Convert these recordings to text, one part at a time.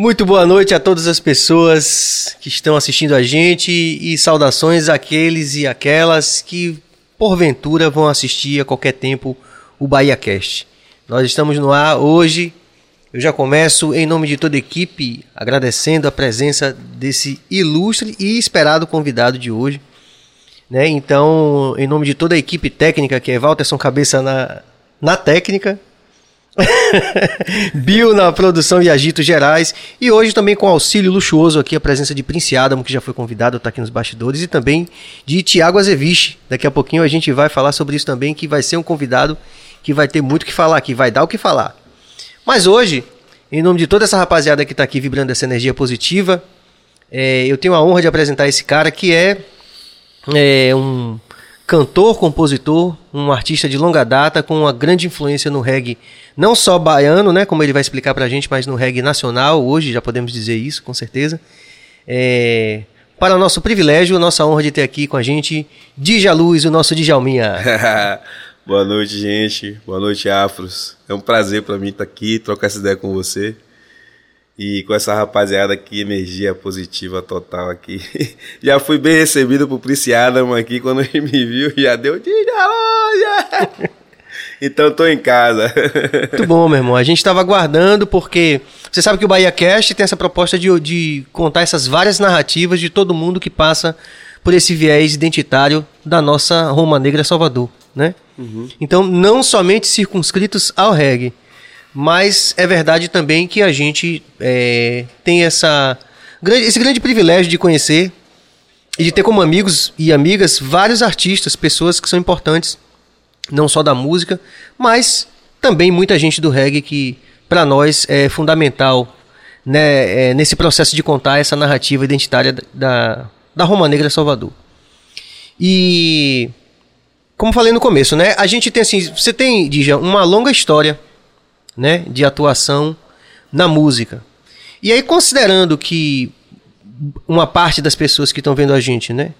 Muito boa noite a todas as pessoas que estão assistindo a gente e saudações àqueles e aquelas que porventura vão assistir a qualquer tempo o Bahia Cast. Nós estamos no ar hoje. Eu já começo em nome de toda a equipe agradecendo a presença desse ilustre e esperado convidado de hoje. Né? Então, em nome de toda a equipe técnica, que é Walterson Cabeça na, na técnica, Bill na produção e agitos gerais. E hoje também com auxílio luxuoso aqui, a presença de Prince Adam, que já foi convidado, está aqui nos bastidores, e também de Tiago Azeviche. Daqui a pouquinho a gente vai falar sobre isso também, que vai ser um convidado que vai ter muito o que falar aqui, vai dar o que falar. Mas hoje, em nome de toda essa rapaziada que está aqui vibrando essa energia positiva, é, eu tenho a honra de apresentar esse cara que é, é um cantor, compositor, um artista de longa data com uma grande influência no reggae, não só baiano, né, como ele vai explicar pra gente, mas no reggae nacional, hoje já podemos dizer isso, com certeza. É, para o nosso privilégio, nossa honra de ter aqui com a gente Dija Luz, o nosso Djalminha. Boa noite, gente. Boa noite, Afros. É um prazer para mim estar aqui, trocar essa ideia com você. E com essa rapaziada aqui, energia positiva total aqui. Já fui bem recebido por Prince Adam aqui, quando ele me viu, já deu de. Então tô em casa. Muito bom, meu irmão. A gente estava aguardando porque você sabe que o Bahia Cast tem essa proposta de, de contar essas várias narrativas de todo mundo que passa por esse viés identitário da nossa Roma Negra Salvador, né? Uhum. Então, não somente circunscritos ao reggae, mas é verdade também que a gente é, tem essa, esse grande privilégio de conhecer e de ter como amigos e amigas vários artistas, pessoas que são importantes, não só da música, mas também muita gente do reggae que para nós é fundamental né, é, nesse processo de contar essa narrativa identitária da, da Roma Negra Salvador. E como falei no começo, né? A gente tem assim, você tem, Dija, uma longa história né, de atuação na música. E aí, considerando que uma parte das pessoas que estão vendo a gente, né,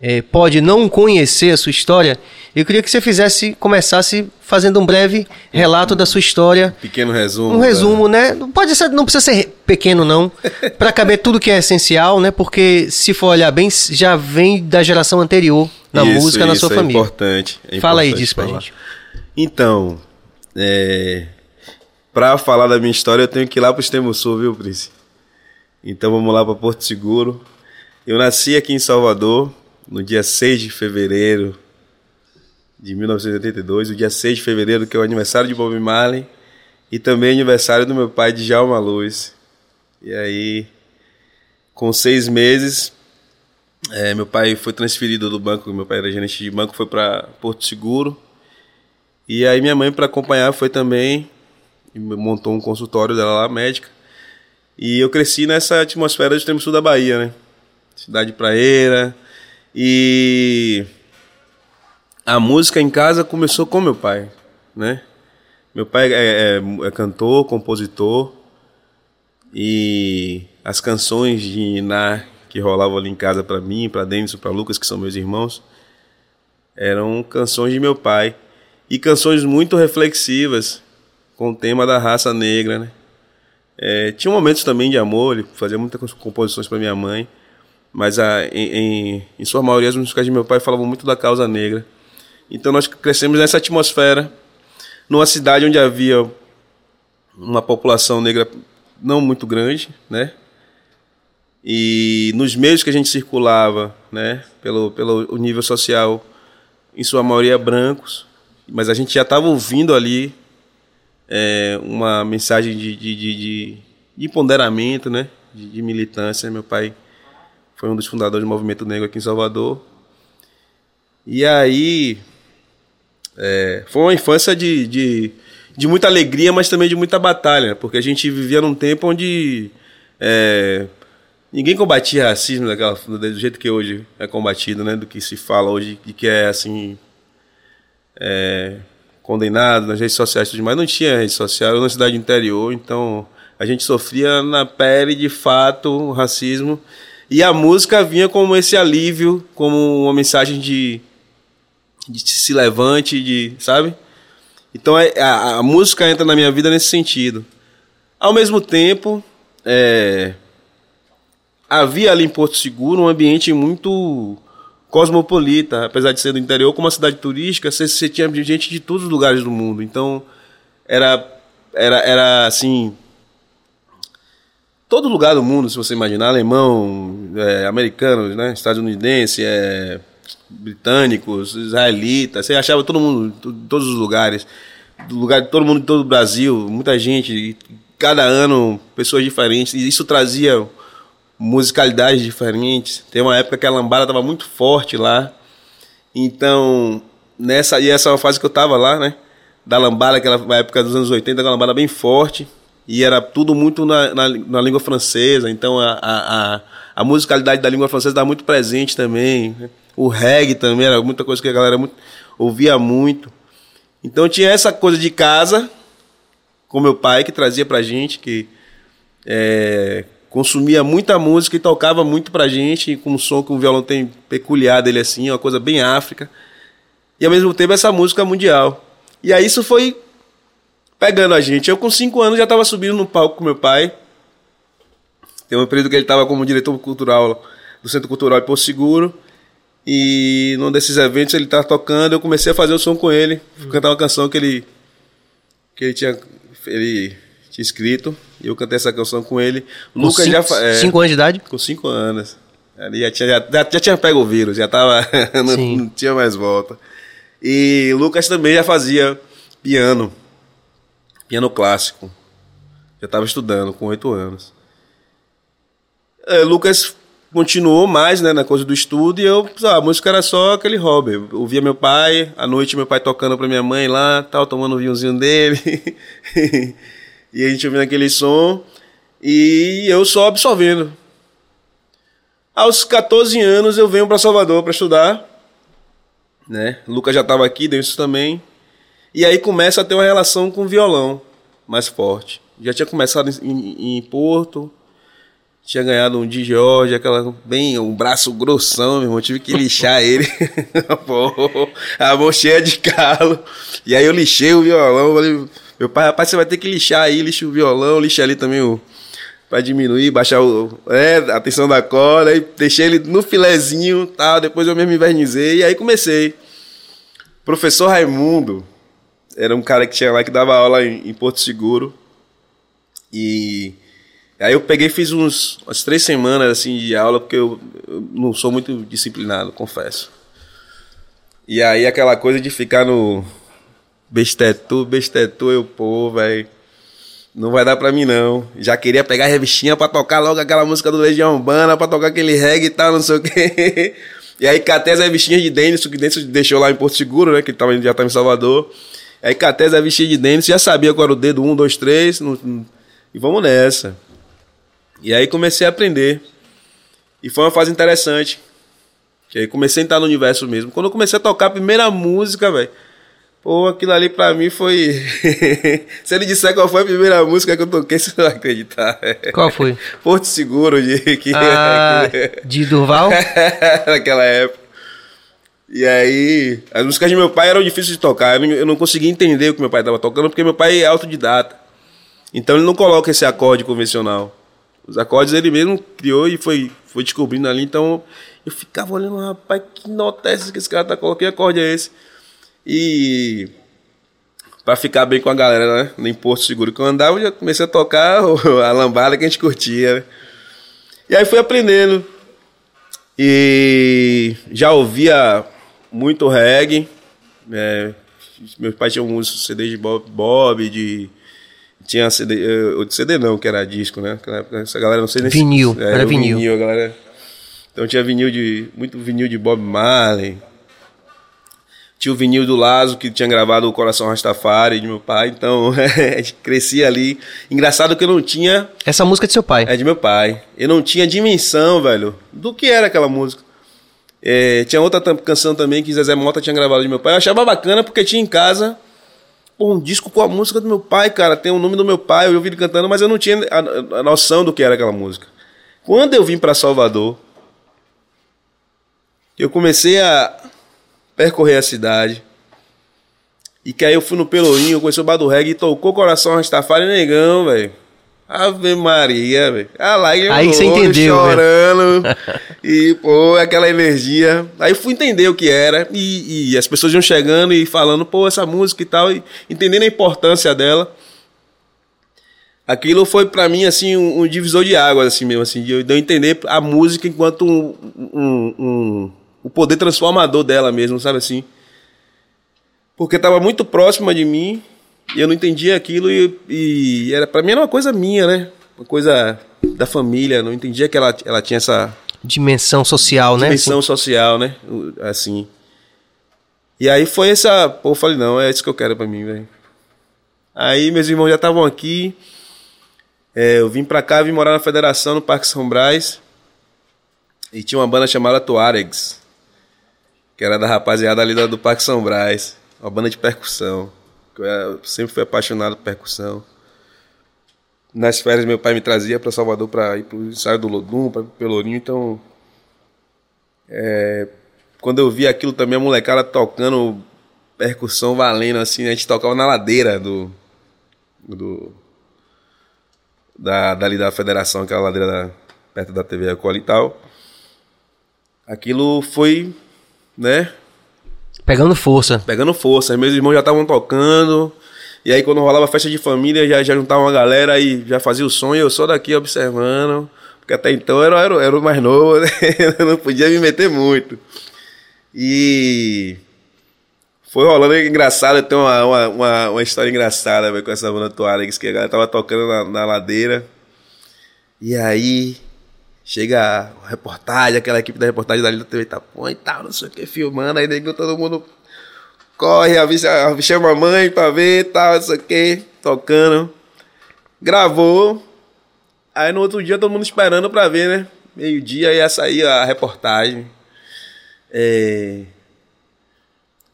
é, pode não conhecer a sua história, eu queria que você fizesse, começasse fazendo um breve relato da sua história. Pequeno resumo. Um resumo, né? Não pode ser, não precisa ser pequeno não, para caber tudo que é essencial, né? Porque se for olhar bem, já vem da geração anterior na isso, música, na sua é família. Importante, é Fala importante aí disso falar. pra gente. Então, é, Pra falar da minha história, eu tenho que ir lá pro Extremo Sul, viu, Prince? Então vamos lá para Porto Seguro. Eu nasci aqui em Salvador no dia 6 de fevereiro de 1982, o dia 6 de fevereiro, que é o aniversário de Bob Marley, e também aniversário do meu pai, de Djalma Luz. E aí, com seis meses, é, meu pai foi transferido do banco, meu pai era gerente de banco, foi para Porto Seguro. E aí minha mãe, para acompanhar, foi também e montou um consultório dela lá, médica. E eu cresci nessa atmosfera de extremo sul da Bahia, né? Cidade praeira. E a música em casa começou com meu pai, né? Meu pai é, é, é cantor, compositor. E as canções de Iná que rolavam ali em casa para mim, para Denison, para Lucas, que são meus irmãos, eram canções de meu pai. E canções muito reflexivas, com o tema da raça negra, né? É, tinha momentos também de amor, ele fazia muitas composições para minha mãe, mas a, em, em, em, sua maioria as músicas de meu pai falavam muito da causa negra. Então nós crescemos nessa atmosfera, numa cidade onde havia uma população negra não muito grande, né? E nos meios que a gente circulava, né, pelo, pelo nível social, em sua maioria brancos, mas a gente já estava ouvindo ali é, uma mensagem de, de, de, de empoderamento, né? De, de, militância. Meu pai foi um dos fundadores do movimento negro aqui em Salvador. E aí é, foi uma infância de, de, de, muita alegria, mas também de muita batalha, porque a gente vivia num tempo onde é, ninguém combatia racismo daquela, do jeito que hoje é combatido, né? Do que se fala hoje, de que é assim. É, condenado nas redes sociais e tudo mais. Não tinha rede social, era uma cidade interior, então a gente sofria na pele de fato o racismo. E a música vinha como esse alívio, como uma mensagem de, de se levante, de, sabe? Então é, a, a música entra na minha vida nesse sentido. Ao mesmo tempo, é, havia ali em Porto Seguro um ambiente muito cosmopolita, apesar de ser do interior, como uma cidade turística, você, você tinha gente de todos os lugares do mundo. Então, era, era, era assim. Todo lugar do mundo, se você imaginar, alemão, é, americano, né, estadunidense, é, britânicos, você achava todo mundo, todos os lugares, do lugar, todo mundo de todo o Brasil, muita gente, cada ano pessoas diferentes, e isso trazia musicalidades diferentes. Tem uma época que a lambada estava muito forte lá. Então, nessa e essa é uma fase que eu estava lá, né? Da lambada, aquela época dos anos 80, uma lambada bem forte. E era tudo muito na, na, na língua francesa. Então, a, a, a, musicalidade da língua francesa estava muito presente também. O reggae também era muita coisa que a galera muito, ouvia muito. Então, tinha essa coisa de casa, com meu pai, que trazia pra gente, que é, consumia muita música e tocava muito pra gente, com um som que o violão tem peculiar dele assim, uma coisa bem África. E ao mesmo tempo essa música mundial. E aí isso foi pegando a gente. Eu com cinco anos já estava subindo no palco com meu pai. Tem um período que ele estava como diretor cultural do Centro Cultural de Porto Seguro. E num desses eventos ele estava tocando, eu comecei a fazer o som com ele, cantar uma canção que ele que ele tinha ele tinha escrito, e eu cantei essa canção com ele. Com Lucas cinco, já. É, cinco anos de idade? Com cinco anos. Ele já tinha, já, já tinha pego o vírus, já tava. não, não, tinha mais volta. E Lucas também já fazia piano. Piano clássico. Já estava estudando com oito anos. É, Lucas continuou mais né, na coisa do estudo e eu, a música era só aquele hobby. Eu ouvia meu pai, à noite meu pai tocando para minha mãe lá, tal, tomando o vinhozinho dele. E a gente ouvindo aquele som e eu só absorvendo. Aos 14 anos eu venho para Salvador para estudar, né? O Lucas já estava aqui, Denilson também. E aí começa a ter uma relação com o violão mais forte. Já tinha começado em, em, Porto, tinha ganhado um de Jorge, aquela bem, um braço grossão, meu irmão, tive que lixar ele. A mão cheia de calo. E aí eu lixei o violão, falei, meu pai, rapaz, você vai ter que lixar aí, lixa o violão, lixa ali também o. Pra diminuir, baixar o, é, a tensão da corda, aí deixei ele no filezinho, tal, depois eu mesmo invernizei, e aí comecei. Professor Raimundo era um cara que tinha lá que dava aula em, em Porto Seguro. E aí eu peguei fiz uns, umas três semanas assim de aula, porque eu, eu não sou muito disciplinado, confesso. E aí aquela coisa de ficar no, Bestetu, bestetu, eu, pô, velho. Não vai dar pra mim, não. Já queria pegar a revistinha pra tocar logo aquela música do Legião Urbana, pra tocar aquele reggae e tal, não sei o quê. E aí catei as revistinhas de Dennis, que Dennis deixou lá em Porto Seguro, né? Que ele tava, já tava em Salvador. Aí catei as revistinhas de Dennis, já sabia qual era o dedo, um, dois, três. No, e vamos nessa. E aí comecei a aprender. E foi uma fase interessante. Que aí comecei a entrar no universo mesmo. Quando eu comecei a tocar a primeira música, velho. Pô, aquilo ali pra mim foi. Se ele disser qual foi a primeira música que eu toquei, você não vai acreditar. Qual foi? Porto Seguro, de. Que... Ah, de Durval? Naquela época. E aí, as músicas de meu pai eram difíceis de tocar. Eu não, conseguia entender o que meu pai estava tocando, porque meu pai é autodidata. Então ele não coloca esse acorde convencional. Os acordes ele mesmo criou e foi, foi descobrindo ali. Então eu ficava olhando, rapaz, que nota é essa que esse cara tá colocando? Que acorde é esse? E para ficar bem com a galera, né? No Porto Seguro que eu andava, eu já comecei a tocar a lambada que a gente curtia. Né? E aí fui aprendendo. E já ouvia muito reggae. É, meus pais tinham uns CD de Bob, Bob de. Tinha CD. Uh, CD não, que era disco, né? Essa galera não sei nem Vinil, é, era vinil. vinil galera. Então tinha vinil de. Muito vinil de Bob Marley. Tinha o vinil do Lazo, que tinha gravado o Coração Rastafari de meu pai, então é, cresci ali. Engraçado que eu não tinha. Essa música é de seu pai? É de meu pai. Eu não tinha dimensão, velho, do que era aquela música. É, tinha outra canção também que Zezé Mota tinha gravado de meu pai. Eu achava bacana porque tinha em casa um disco com a música do meu pai, cara. Tem o nome do meu pai, eu ouvi ele cantando, mas eu não tinha a, a noção do que era aquela música. Quando eu vim para Salvador, eu comecei a percorrer a cidade. E que aí eu fui no Pelourinho, conheci o Bar do Reggae e tocou Coração Rastafari Negão, velho. Ave Maria, velho. Ah, lá eu Aí você entendeu, chorando. e, pô, aquela energia. Aí fui entender o que era. E, e as pessoas iam chegando e falando, pô, essa música e tal. E entendendo a importância dela. Aquilo foi pra mim, assim, um, um divisor de águas, assim mesmo, assim. De eu, de eu entender a música enquanto um, um, um, o poder transformador dela mesmo, sabe assim? Porque tava muito próxima de mim e eu não entendia aquilo e, e era para mim era uma coisa minha, né? Uma coisa da família, não entendia que ela, ela tinha essa Dimensão social, né? dimensão social, né? Assim. E aí foi essa, pô, eu falei, não, é isso que eu quero pra mim, velho. Aí meus irmãos já estavam aqui. É, eu vim pra cá, vim morar na Federação, no Parque São Brás. E tinha uma banda chamada Tuaregs. Que era da rapaziada ali do Parque São Brás. Uma banda de percussão. Eu sempre fui apaixonado por percussão. Nas férias, meu pai me trazia para Salvador para ir pro ensaio do Lodum, para pro Pelourinho. Então, é, quando eu vi aquilo também, a molecada tocando percussão valendo, assim, a gente tocava na ladeira do. do da, dali da federação, aquela ladeira da- perto da TV Record e tal. Aquilo foi, né, Pegando força. pegando força. Meus irmãos já estavam tocando. E aí quando rolava festa de família, já, já juntava uma galera e já fazia o e eu só daqui observando. Porque até então eu era, era, era o mais novo, né? eu não podia me meter muito. E foi rolando engraçado, tem uma, uma, uma, uma história engraçada véio, com essa banda Tuaregs, que a galera tava tocando na, na ladeira. E aí chega a reportagem, aquela equipe da reportagem da TV Itapõe e tal, não sei o que, filmando, aí todo mundo corre, avisa, chama a mãe pra ver e tal, não sei o que, tocando. Gravou. Aí no outro dia todo mundo esperando pra ver, né? Meio-dia ia sair a reportagem. É...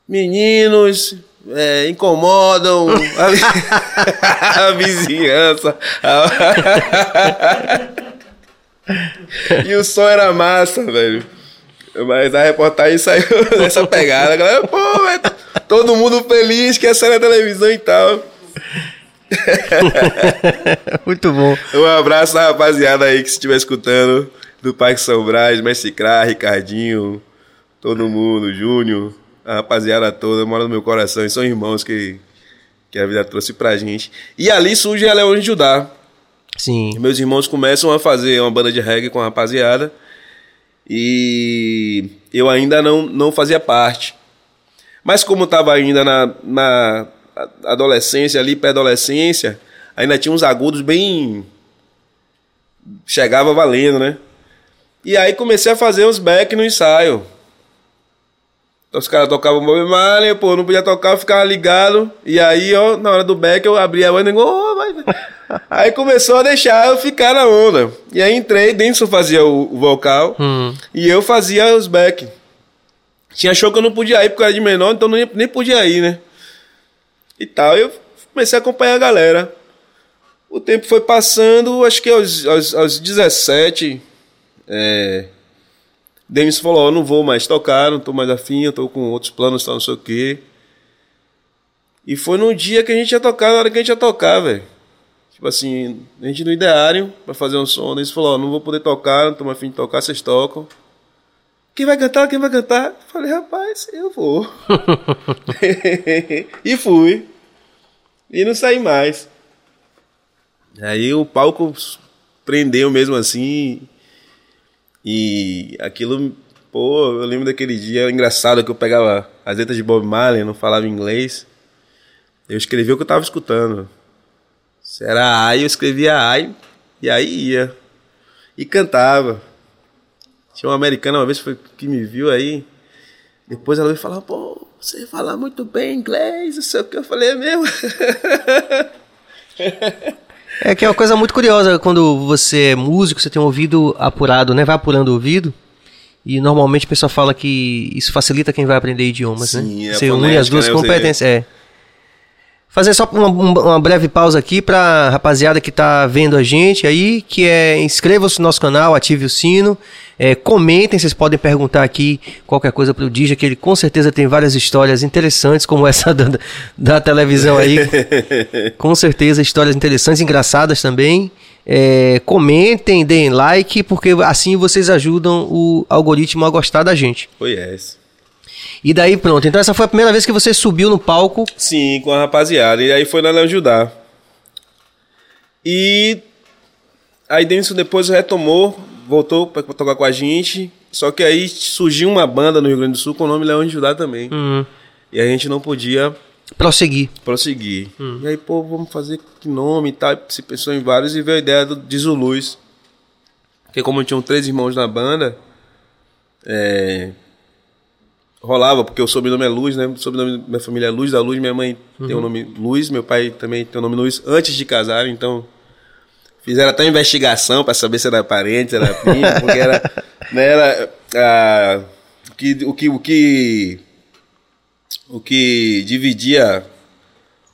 Meninos é, incomodam a, a vizinhança. e o som era massa, velho. Mas a reportagem saiu dessa pegada. A galera, pô, velho, todo mundo feliz que ia sair na televisão e tal. Muito bom. Um abraço à rapaziada aí que se estiver escutando, do Parque São Brás, Mestre Crá, Ricardinho, todo mundo, Júnior, a rapaziada toda, mora no meu coração, e são irmãos que, que a vida trouxe pra gente. E ali surge a Leão de Judá. Sim. Meus irmãos começam a fazer uma banda de reggae com a rapaziada, e eu ainda não, não fazia parte. Mas como estava ainda na, na adolescência ali, pré-adolescência, ainda tinha uns agudos bem. Chegava valendo, né? E aí comecei a fazer uns back no ensaio. Então, os caras tocavam Bob Marley, pô, não podia tocar, eu ficava ligado. E aí, ó, na hora do back eu abria a banda e digo, "Ô, vai, vai." Aí começou a deixar eu ficar na onda. E aí entrei, Denison fazia o, o vocal Hum. e eu fazia os back. Tinha show que eu não podia ir porque eu era de menor, então nem, nem podia ir, né? E tal. Eu comecei a acompanhar a galera. O tempo foi passando, acho que aos, aos, aos 17, é, Denis falou, ó, não vou mais tocar, não tô mais afim, eu tô com outros planos, tal, não sei o quê. E foi num dia que a gente ia tocar, na hora que a gente ia tocar, velho. Tipo assim, a gente no ideário pra fazer um som, Denis falou, ó, não vou poder tocar, não tô afim de tocar, vocês tocam. Quem vai cantar? Quem vai cantar? Falei, rapaz, eu vou. e fui. E não saí mais. Aí o palco prendeu mesmo assim. E aquilo, pô, eu lembro daquele dia engraçado que eu pegava as letras de Bob Marley, não falava inglês. Eu escrevia o que eu tava escutando. Se era ai, eu escrevia ai, e aí ia. E cantava. Tinha uma americana uma vez foi- que me viu aí. Depois ela veio falar, pô, você fala muito bem inglês, não sei o que. Eu falei, é mesmo? É que é uma coisa muito curiosa quando você é músico, você tem um ouvido apurado, né? Vai apurando o ouvido. E normalmente a pessoa fala que isso facilita quem vai aprender idiomas, Sim, né? Você une as duas né? Competências. É. Fazer só uma, uma breve pausa aqui para rapaziada que tá vendo a gente aí, que é inscreva-se no nosso canal, ative o sino, é, comentem, vocês podem perguntar aqui qualquer coisa pro Dija, que ele com certeza tem várias histórias interessantes, como essa da, da televisão aí. com certeza, histórias interessantes, engraçadas também. É, comentem, deem like, porque assim vocês ajudam o algoritmo a gostar da gente. Foi essa. E daí pronto. Então essa foi a primeira vez que você subiu no palco. Sim, com a rapaziada. E aí foi na Léo Judá. E aí Denison depois retomou, voltou pra tocar com a gente. Só que aí surgiu uma banda no Rio Grande do Sul com o nome Leão de Judá também. Uhum. E a gente não podia Prosseguir. prosseguir. E aí, pô, vamos fazer que nome e tal. Se pensou em vários e veio a ideia do, de Zuluz. Porque como tinham três irmãos na banda, é, rolava, porque o sobrenome é Luz, né? O sobrenome da minha família é Luz da Luz, minha mãe tem o nome Luz, meu pai também tem o nome Luz antes de casar, então fizeram até uma investigação para saber se era parente, se era primo, porque era, né, era ah, o que o que o que o que dividia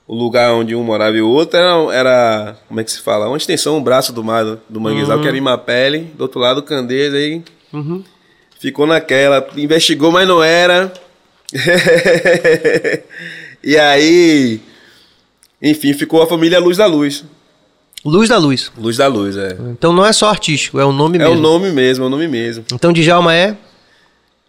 o lugar onde um morava e o outro era, era como é que se fala? Uma extensão, um braço do mar do, manguezal, que era Imapele, do outro lado Candeias, aí ficou naquela, investigou, mas não era. e aí, enfim, ficou a família Luz da Luz. Luz da Luz. Luz da Luz, é. Então não é só artístico, é o nome É mesmo. o nome mesmo, é o nome mesmo. Então Djalma é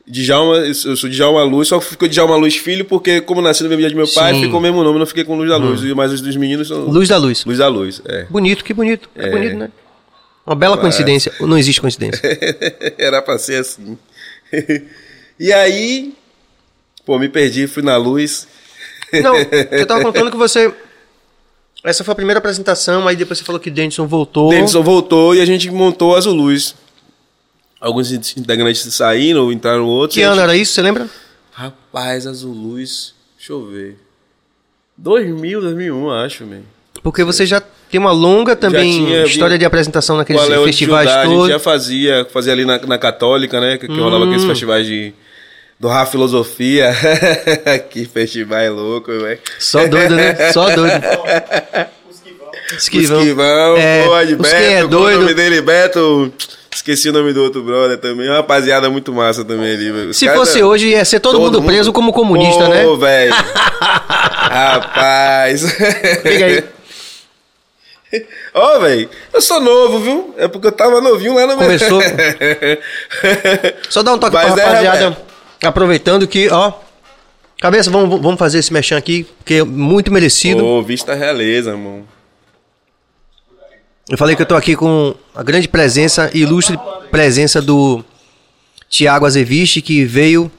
Djalma, eu sou Djalma Luz, só ficou Djalma Luz Filho, porque como nasci no mesmo dia de meu pai, Sim. Hum. ficou o mesmo nome, não fiquei com Luz da Luz. Mas os dos meninos são Luz da Luz. Luz da Luz, é. Bonito, que bonito. É, É. bonito, né? Uma bela coincidência. Não existe coincidência. Era pra ser assim. e aí, pô, me perdi, fui na luz. Não, eu tava contando que você. Essa foi a primeira apresentação, aí depois você falou que Denison voltou. Davidson voltou e a gente montou a Zuluz. Alguns integrantes saíram, entraram outros. Que ano gente- era isso, você lembra? Rapaz, a Zuluz, deixa eu ver. 2000, 2001, acho, man. Porque você já tem uma longa também tinha- história de apresentação naqueles Qual é o de festivais Judá, A gente todos. já fazia, fazia ali na, na Católica, né? Que, que rolava aqueles Hum. festivais de. Do Rafa Filosofia. que festival louco, velho. Só doido, né? Só doido. Esquivão. Esquivão, É, pô, de os Beto. quem é qual o doido. nome dele, Beto. Esqueci o nome do outro brother também. Uma rapaziada muito massa também ali. velho. Os Se fosse hoje, ia ser todo, mundo preso como comunista, Pô, né? velho. Rapaz. Fica aí. Ô, velho, eu sou novo, viu? É porque eu tava novinho lá no Começou. Só dá um toque Mas pra é, rapaziada. rapaz. aproveitando que, ó. Cabeça, vamos, vamos fazer esse mexão aqui, porque é muito merecido. Ô, vista realeza, irmão. Eu falei que eu tô aqui com a grande presença, ilustre presença do Tiago Azeviche, que veio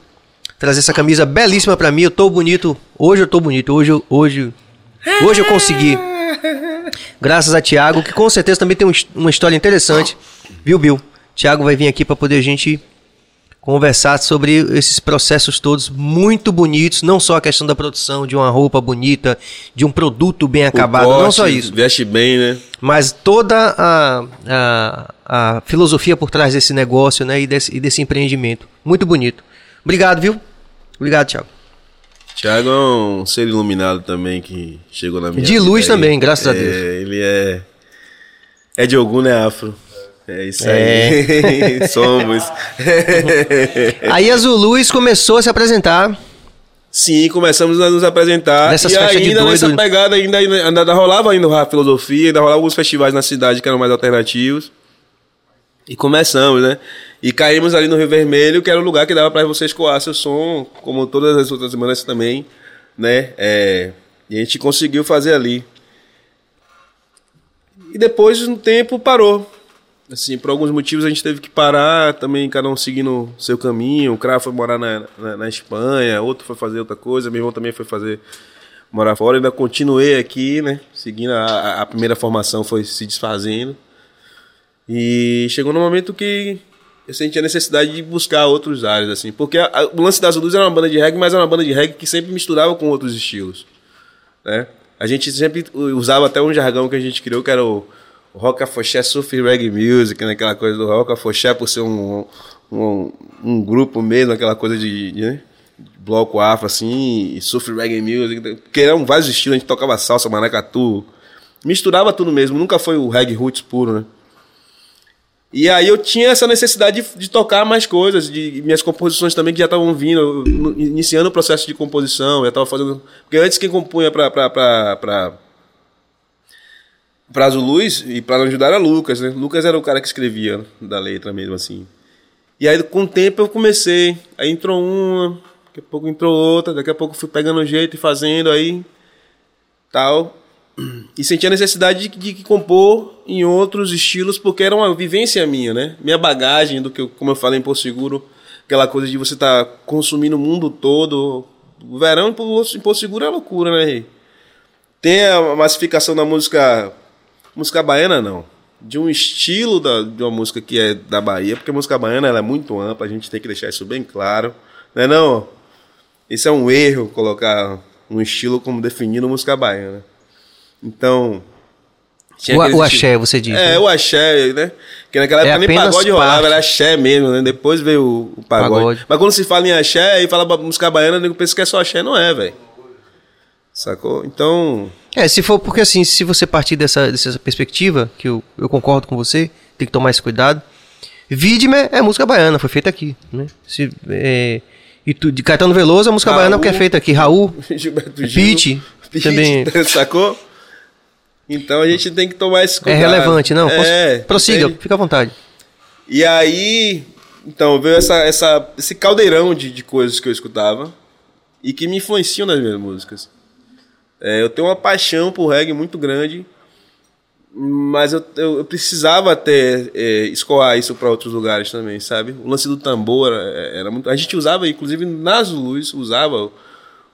trazer essa camisa belíssima pra mim. Eu tô bonito. Hoje eu tô bonito. Hoje, eu- hoje, hoje eu consegui. Graças a Tiago, que com certeza também tem um uma história interessante. Viu, Bill? Tiago vai vir aqui pra poder a gente conversar sobre esses processos todos muito bonitos, não só a questão da produção de uma roupa bonita, de um produto bem acabado, não só isso Veste bem, né? mas toda a, a, a filosofia por trás desse negócio né, e, desse, e desse empreendimento. Muito bonito. Obrigado, viu? Obrigado, Thiago. Thiago é um ser iluminado também que chegou na minha De luz também, graças a É, Deus. Ele é. É de algum, né, Afro? É isso É. aí. Somos. Aí a Zuluz começou a se apresentar. Sim, começamos a nos apresentar. Nessas e ainda doido. nessa pegada, ainda, ainda, ainda rolava ainda a filosofia, ainda rolava alguns festivais na cidade que eram mais alternativos. E começamos, né? E caímos ali no Rio Vermelho, que era o lugar que dava para você escoar seu som, como todas as outras semanas também, né? É, e a gente conseguiu fazer ali. E depois, um tempo, parou. Assim, por alguns motivos a gente teve que parar, também cada um seguindo seu caminho. O Cra foi morar na, na, na Espanha, outro foi fazer outra coisa, meu irmão também foi fazer morar fora. Ainda continuei aqui, né? Seguindo a, a- a primeira formação foi se desfazendo. E chegou no momento que eu senti a necessidade de buscar outros áreas, assim. Porque a- a- o lance das Luz era uma banda de reggae, mas era uma banda de reggae que sempre misturava com outros estilos, né? A gente sempre usava até um jargão que a gente criou, que era o, o rock afoxé surf reggae music, né? Aquela coisa do rock afoxé por ser um, um, um grupo mesmo, aquela coisa de, de, né? bloco afro, assim, e surf reggae music, porque eram vários estilos, a gente tocava salsa, maracatu, misturava tudo mesmo, nunca foi o reggae roots puro, né? E aí eu tinha essa necessidade de, de tocar mais coisas, de minhas composições também que já estavam vindo, iniciando o processo de composição, eu estava fazendo... Porque antes quem compunha para para para Zuluz e para ajudar era Lucas, né? Lucas era o cara que escrevia da letra mesmo, assim. E aí com o tempo eu comecei, aí entrou uma, daqui a pouco entrou outra, daqui a pouco fui pegando jeito e fazendo aí, tal e senti a necessidade de, de, compor em outros estilos, porque era uma vivência minha, né? Minha bagagem, do que, como eu falei em Porto Seguro, aquela coisa de você estar tá consumindo o mundo todo. O verão em Porto Seguro é loucura, né, Rei? Tem a massificação da música. Música baiana, não. De um estilo da, de uma música que é da Bahia, porque a música baiana ela é muito ampla, a gente tem que deixar isso bem claro. Não é não? Isso é um erro colocar um estilo como definindo música baiana. Então. O, o axé, você diz. É, né? o axé, né? Que naquela é época nem pagode rolava, era axé mesmo, né? Depois veio o, o pagode. pagode. Mas quando se fala em axé e fala música baiana, eu penso que é só axé, não é, velho. Sacou? Então. É, se for porque assim, se você partir dessa, dessa perspectiva, que eu, eu concordo com você, tem que tomar esse cuidado. Vidme é música baiana, foi feita aqui, né? Se, é, e tu, de Caetano Veloso é música Raul, baiana porque é feita aqui. Raul, Gilberto Gil, Pete, também. Sacou? Então a gente tem que tomar esse é cuidado. É relevante, não? É, Prossiga, entende? fica à vontade. E aí, então, veio essa, essa, esse caldeirão de, de coisas que eu escutava e que me influenciam nas minhas músicas. É, eu tenho uma paixão por reggae muito grande, mas eu, eu, eu precisava até é, escoar isso para outros lugares também, sabe? O lance do tambor era, era, muito. A gente usava, inclusive nas luzes, usava o,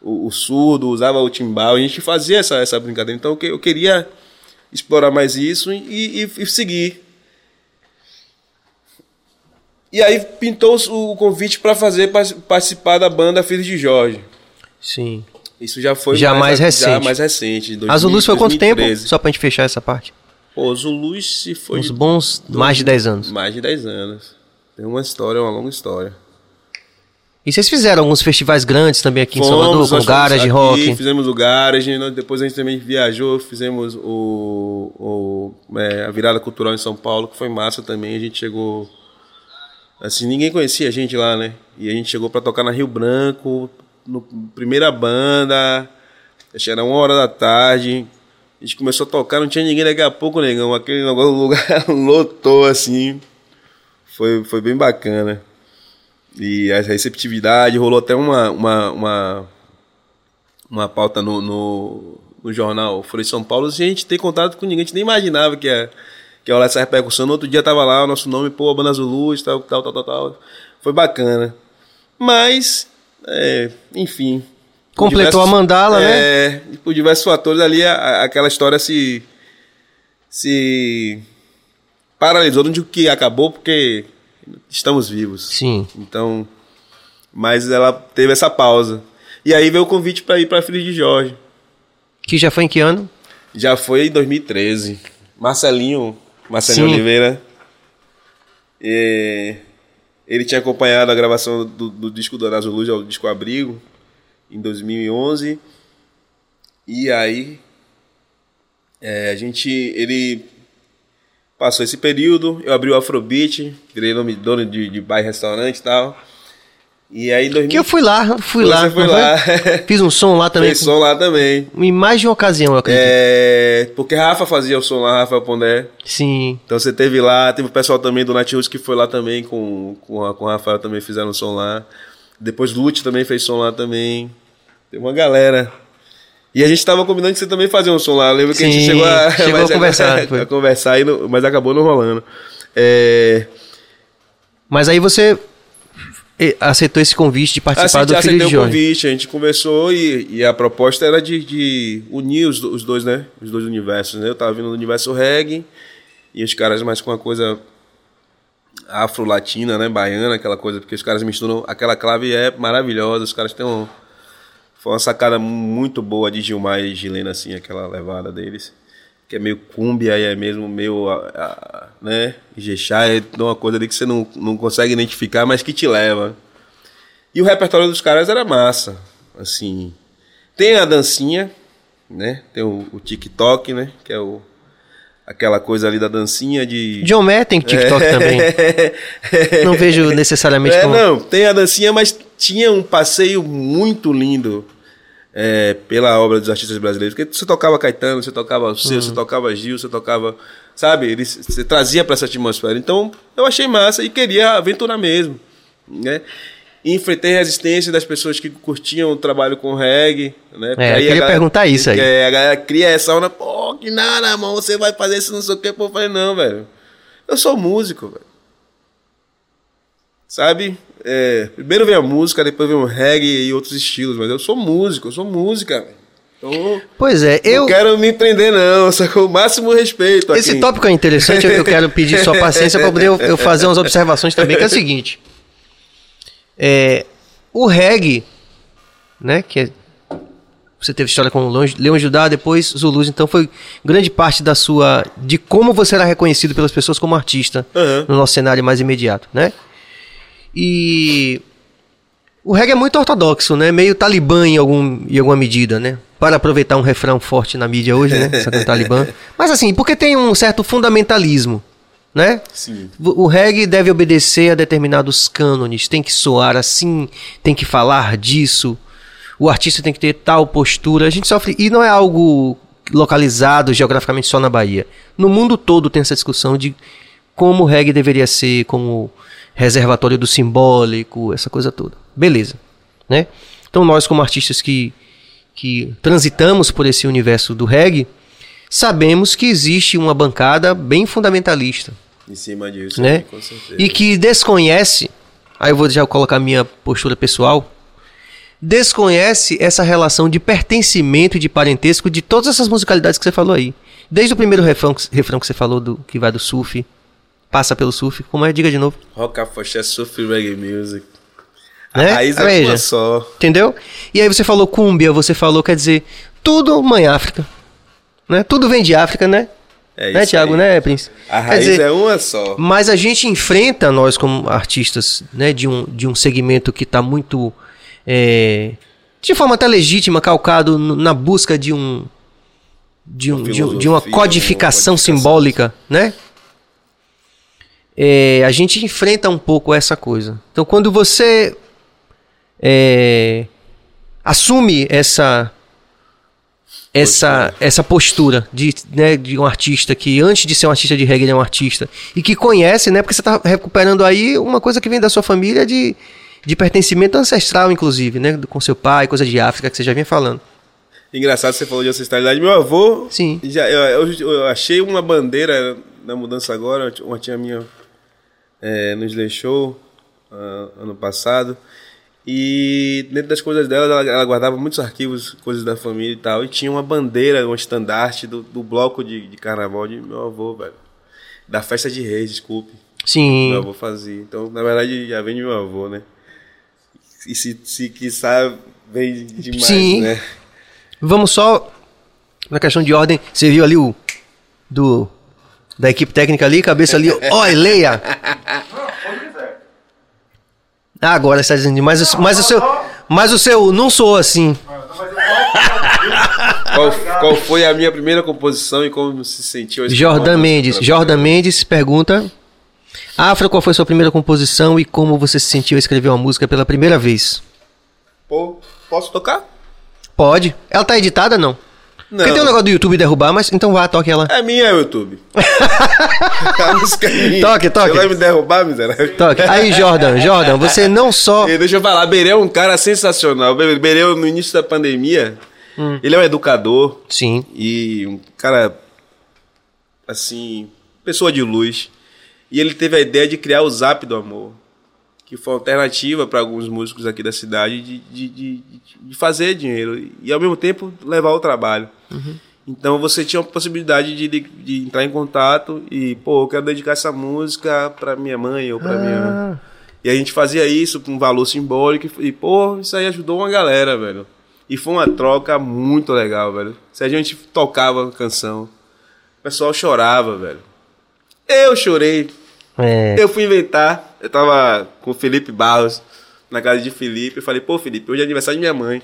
o, o surdo, usava o timbal, a gente fazia essa, essa brincadeira. Então eu, eu queria explorar mais isso e, e, e seguir. E aí pintou o convite para fazer participar da banda Filhos de Jorge. Sim. Isso já foi já mais, mais recente. Já mais recente. 2000, a Zulus foi 2013. quanto tempo? Só pra gente fechar essa parte. Pô, o Zulus se foi. Uns bons mais de 10 anos. Mais de 10 anos. Tem uma história, uma longa história. E vocês fizeram alguns festivais grandes também aqui fomos, em Salvador, com Garage Rock? Fizemos o Garage, né? depois a gente também viajou, fizemos o, o é, a virada cultural em São Paulo, que foi massa também. A gente chegou. Assim, ninguém conhecia a gente lá, né? E a gente chegou para tocar na Rio Branco, no primeira banda, acho que era uma hora da tarde. A gente começou a tocar, não tinha ninguém daqui a pouco, negão. Aquele negócio, o lugar lotou assim. Foi, foi bem bacana. E a receptividade, rolou até uma, uma, uma, uma pauta no, no, no jornal Folha de São Paulo, a gente ter contato com ninguém, a gente nem imaginava que ia, que ia rolar essa repercussão. No outro dia tava lá o nosso nome, pô, Banda Zulu, tal, tal, tal, tal, tal. Foi bacana. Mas, é, enfim. Completou diversos, a mandala, é, né? E por diversos fatores ali, a, aquela história se. se. paralisou. Não digo que acabou, porque estamos vivos. Sim. Então, mas ela teve essa pausa. E aí veio o convite para ir para Filhos de Jorge. Que já foi em que ano? Já foi em 2013. Marcelinho, Marcelinho Sim. Oliveira. Ele tinha acompanhado a gravação do, do disco do Anaso Luz, o disco Abrigo, em 2011. E aí é, a gente, ele Passou esse período, eu abri o Afrobeat, virei nome, dono de, de bar e restaurante e tal. E aí, 2000... Que eu fui lá, fui lá. foi lá. Fiz um som lá também. Fiz som lá também. Em mais de uma ocasião, eu acredito. É, porque Rafa fazia o som lá, Rafa Pondé. Sim. Então você teve lá, teve o pessoal também do Natius que foi lá também com, com, com o Rafael também fizeram som lá. Depois Lute também fez som lá também. Tem uma galera. E a gente estava combinando que você também fazia um som lá. Eu lembro que Sim, a gente chegou a, chegou a conversar. A, a conversar, não, mas acabou não rolando. É... Mas aí você aceitou esse convite de participar a do Filho de Jorge. o convite, a gente conversou e, e a proposta era de, de unir os, os, dois, né? Os dois universos, né? Eu tava vindo do universo reggae e os caras mais com uma coisa afro-latina, né? Baiana, aquela coisa, porque os caras misturam... Aquela clave é maravilhosa, os caras têm um foi uma sacada muito boa de Gilmar e Gilena, assim, aquela levada deles. Que é meio cumbia e é mesmo meio, a, a, né? Ijexá é uma coisa ali que você não, não consegue identificar, mas que te leva. E o repertório dos caras era massa. Assim. Tem a dancinha, né? Tem o, o TikTok, né? Que é o. Aquela coisa ali da dancinha de. John Mayer tem TikTok é. também. Não vejo necessariamente é, como... Não, tem a dancinha, mas tinha um passeio muito lindo é, pela obra dos artistas brasileiros. Porque você tocava Caetano, você tocava o seu, uhum. você tocava Gil, você tocava. Sabe? Ele, você trazia para essa atmosfera. Então, eu achei massa e queria aventurar mesmo. Né? E enfrentei resistência das pessoas que curtiam o trabalho com reggae, né? É, eu queria galera, perguntar isso aí. É, a galera cria essa onda, pô, que nada, irmão, você vai fazer isso, não sei o que. Pô, eu falei, não, velho. Eu sou músico, velho. Sabe? É, primeiro vem a música, depois vem o reggae e outros estilos, mas eu sou músico, eu sou música, velho. Então, pois é, eu. Não quero me prender, não, só com o máximo respeito. Esse tópico é interessante, eu quero pedir sua paciência para poder eu fazer umas observações também, que é o seguinte. É, o reggae, né, que é, você teve história com Leão Judá, depois Zulus, então foi grande parte da sua de como você era reconhecido pelas pessoas como artista uhum. no nosso cenário mais imediato, né? E o reggae é muito ortodoxo, né? Meio talibã em, algum, em alguma medida, né? Para aproveitar um refrão forte na mídia hoje, né? Só talibã. Mas assim, porque tem um certo fundamentalismo né? Sim. O reggae deve obedecer a determinados cânones, tem que soar assim, tem que falar disso. O artista tem que ter tal postura. A gente sofre e não é algo localizado geograficamente só na Bahia. No mundo todo tem essa discussão de como o reggae deveria ser como reservatório do simbólico, essa coisa toda. Beleza, né? Então nós como artistas que que transitamos por esse universo do reggae, sabemos que existe uma bancada bem fundamentalista, em cima disso, né? com certeza. E que desconhece, aí eu vou já colocar minha postura pessoal, desconhece essa relação de pertencimento e de parentesco de todas essas musicalidades que você falou aí. Desde o primeiro refrão, refrão que você falou, do, que vai do surf, passa pelo surf, como é? Diga de novo. Rock, afoxé, surf, reggae music. Né? A raiz é uma só. Entendeu? E aí você falou cúmbia, você falou, quer dizer, tudo mãe África. Né? Tudo vem de África, né? É né, Tiago, aí. né, Prince? A raiz dizer, é uma só. Mas a gente enfrenta, nós como artistas, né, de um, de um segmento que está muito. É, de forma até legítima, calcado na busca de um. De, um, de, um, de uma codificação simbólica, né? É, a gente enfrenta um pouco essa coisa. Então, quando você é, assume essa essa, essa postura de, né, de um artista que antes de ser um artista de reggae ele é um artista e que conhece, né? Porque você está recuperando aí uma coisa que vem da sua família de, de pertencimento ancestral, inclusive, né? Com seu pai, coisa de África que você já vinha falando. Engraçado você falou de ancestralidade. Meu avô, Sim. Já, eu, eu, eu achei uma bandeira na mudança agora, uma tia minha é, nos deixou uh, ano passado. E dentro das coisas dela, ela, ela, guardava muitos arquivos, coisas da família e tal. E tinha uma bandeira, um estandarte do, do bloco de, de carnaval de meu avô, velho. Da festa de reis, desculpe. Sim. Meu avô fazia. Então, na verdade, já vem de meu avô, né? E se, se quiçá, vem demais, Sim. né? Vamos só na questão de ordem. Você viu ali o do da equipe técnica ali, cabeça ali, ó, leia. Ah, agora está dizendo, mas, mas o seu, mas o seu não sou assim. qual, qual foi a minha primeira composição e como se sentiu? Jordan Mendes. Jordan Mendes pergunta: Afra, qual foi sua primeira composição e como você se sentiu a escrever uma música pela primeira vez? Pô, posso tocar? Pode. Ela tá editada não? Não. Porque tem um negócio do YouTube derrubar, mas então vá, toque ela. É minha, YouTube. a música é minha. Toque, toque. Você vai me derrubar, miserável? Toque. Aí, Jordan, Jordan, você não só. E deixa eu falar, Berê é um cara sensacional. Berê, no início da pandemia, hum. ele é um educador. Sim. E um cara, assim, pessoa de luz. E ele teve a ideia de criar o Zap do Amor que foi uma alternativa para alguns músicos aqui da cidade de, de, de, de, fazer dinheiro e ao mesmo tempo levar o trabalho. Uhum. Então você tinha a possibilidade de, de, entrar em contato e, pô, eu quero dedicar essa música para minha mãe ou para ah. minha. E a gente fazia isso com um valor simbólico e, pô, isso aí ajudou uma galera, velho. E foi uma troca muito legal, velho. Se a gente tocava a canção, o pessoal chorava, velho. Eu chorei. É. Eu fui inventar eu tava com o Felipe Barros na casa de Felipe. Eu falei, pô, Felipe, hoje é aniversário de minha mãe.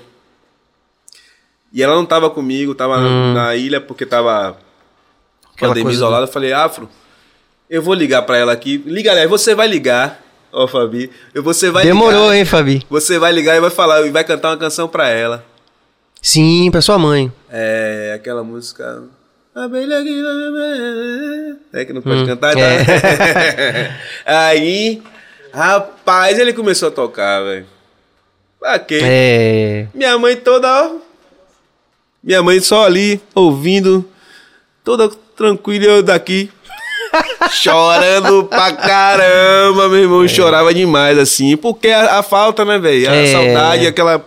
E ela não tava comigo, tava hum. na ilha porque tava Aquela pandemia isolada. Eu falei, Afro, eu vou ligar pra ela aqui. Liga, aliás, você vai ligar. Ó, oh, Fabi. Você vai Demorou, ligar, hein, Fabi? Você vai ligar e vai falar, e vai cantar uma canção pra ela. Sim, pra sua mãe. É, aquela música. É que não pode hum, cantar, tá? É. Aí, rapaz, ele começou a tocar, velho. Pra quê? É. Minha mãe toda. Minha mãe só ali, ouvindo, toda tranquila eu daqui. Chorando pra caramba, meu irmão. É. Chorava demais, assim. Porque a, a falta, né, velho? A é. saudade, aquela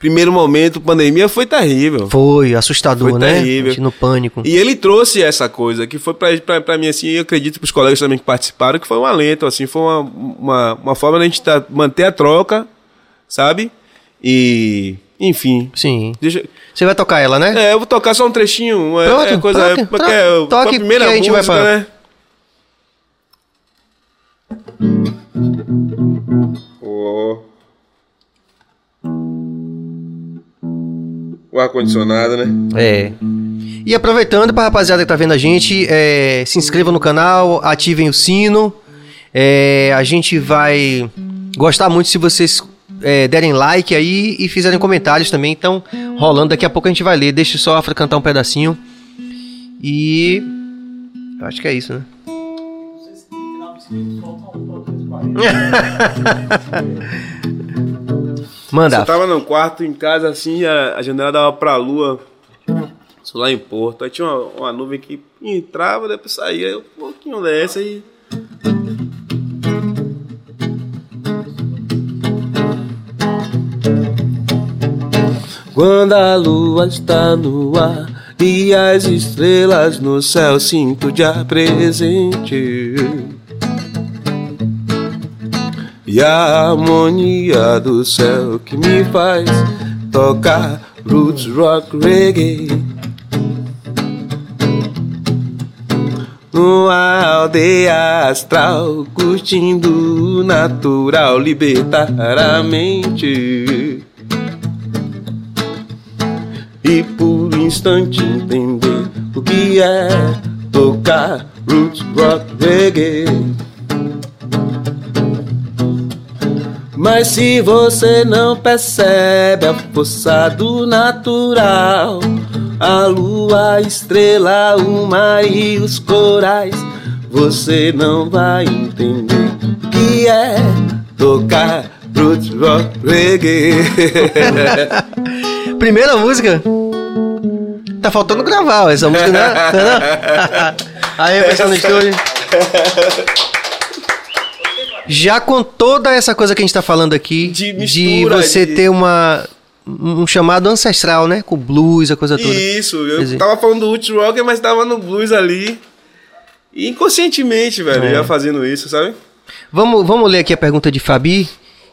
primeiro momento, pandemia, foi terrível. Foi, assustador, foi né? Terrível. no pânico. E ele trouxe essa coisa, que foi pra mim, assim, eu acredito pros colegas também que participaram, que foi um alento, assim, foi uma, uma, uma forma da gente tá, manter a troca, sabe? E, enfim. Sim. Deixa... Você vai tocar ela, né? É, eu vou tocar só um trechinho. Pronto, é, coisa, toque, é, porque é, toque, a primeira que a gente música, vai né? Oh. o ar-condicionado, né? É. E aproveitando para rapaziada que tá vendo a gente, é, se inscreva no canal, ativem o sino. É, a gente vai gostar muito se vocês é, derem like aí e fizerem comentários também. Então, rolando, daqui a pouco a gente vai ler. Deixa só a Afra cantar um pedacinho. E. Acho que é isso, né? Manda. Você tava no quarto em casa assim, a, a janela dava pra lua. lá em Porto. Aí tinha uma, uma nuvem que entrava, depois saía um pouquinho dessa e. Quando a lua está no ar e as estrelas no céu, sinto já presente e a harmonia do céu que me faz tocar roots rock reggae. Numa aldeia astral, curtindo o natural, libertar a mente. E por um instante entender o que é tocar roots rock reggae. Mas se você não percebe a força do natural, a lua, a estrela, o mar e os corais, você não vai entender o que é tocar roots rock reggae. Primeira música. Tá faltando gravar essa música, né? Aí, pessoal no estúdio. Já com toda essa coisa que a gente tá falando aqui, de, mistura, de você de... ter uma um chamado ancestral, né? Com blues, a coisa toda. Isso, eu dizer. tava falando do Rock, mas tava no blues ali. E inconscientemente, velho, é. já fazendo isso, sabe? Vamos, vamos ler aqui a pergunta de Fabi,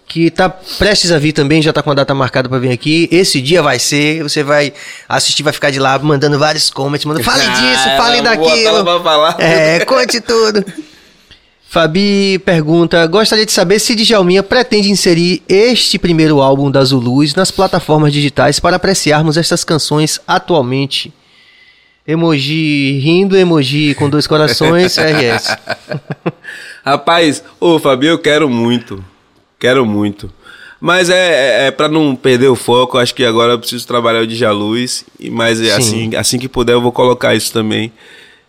que tá prestes a vir também, já tá com a data marcada para vir aqui. Esse dia vai ser, você vai assistir, vai ficar de lá mandando vários comments, mandando, fale disso, fale daquilo. Falar. É, conte tudo. Fabi pergunta: Gostaria de saber se Djalminha pretende inserir este primeiro álbum da Zuluz nas plataformas digitais para apreciarmos estas canções atualmente. Emoji rindo, emoji com dois corações, RS. Rapaz, ô Fabi, eu quero muito. Quero muito. Mas é, é, é para não perder o foco, acho que agora eu preciso trabalhar o Djaluz. Mas é assim, assim que puder eu vou colocar isso também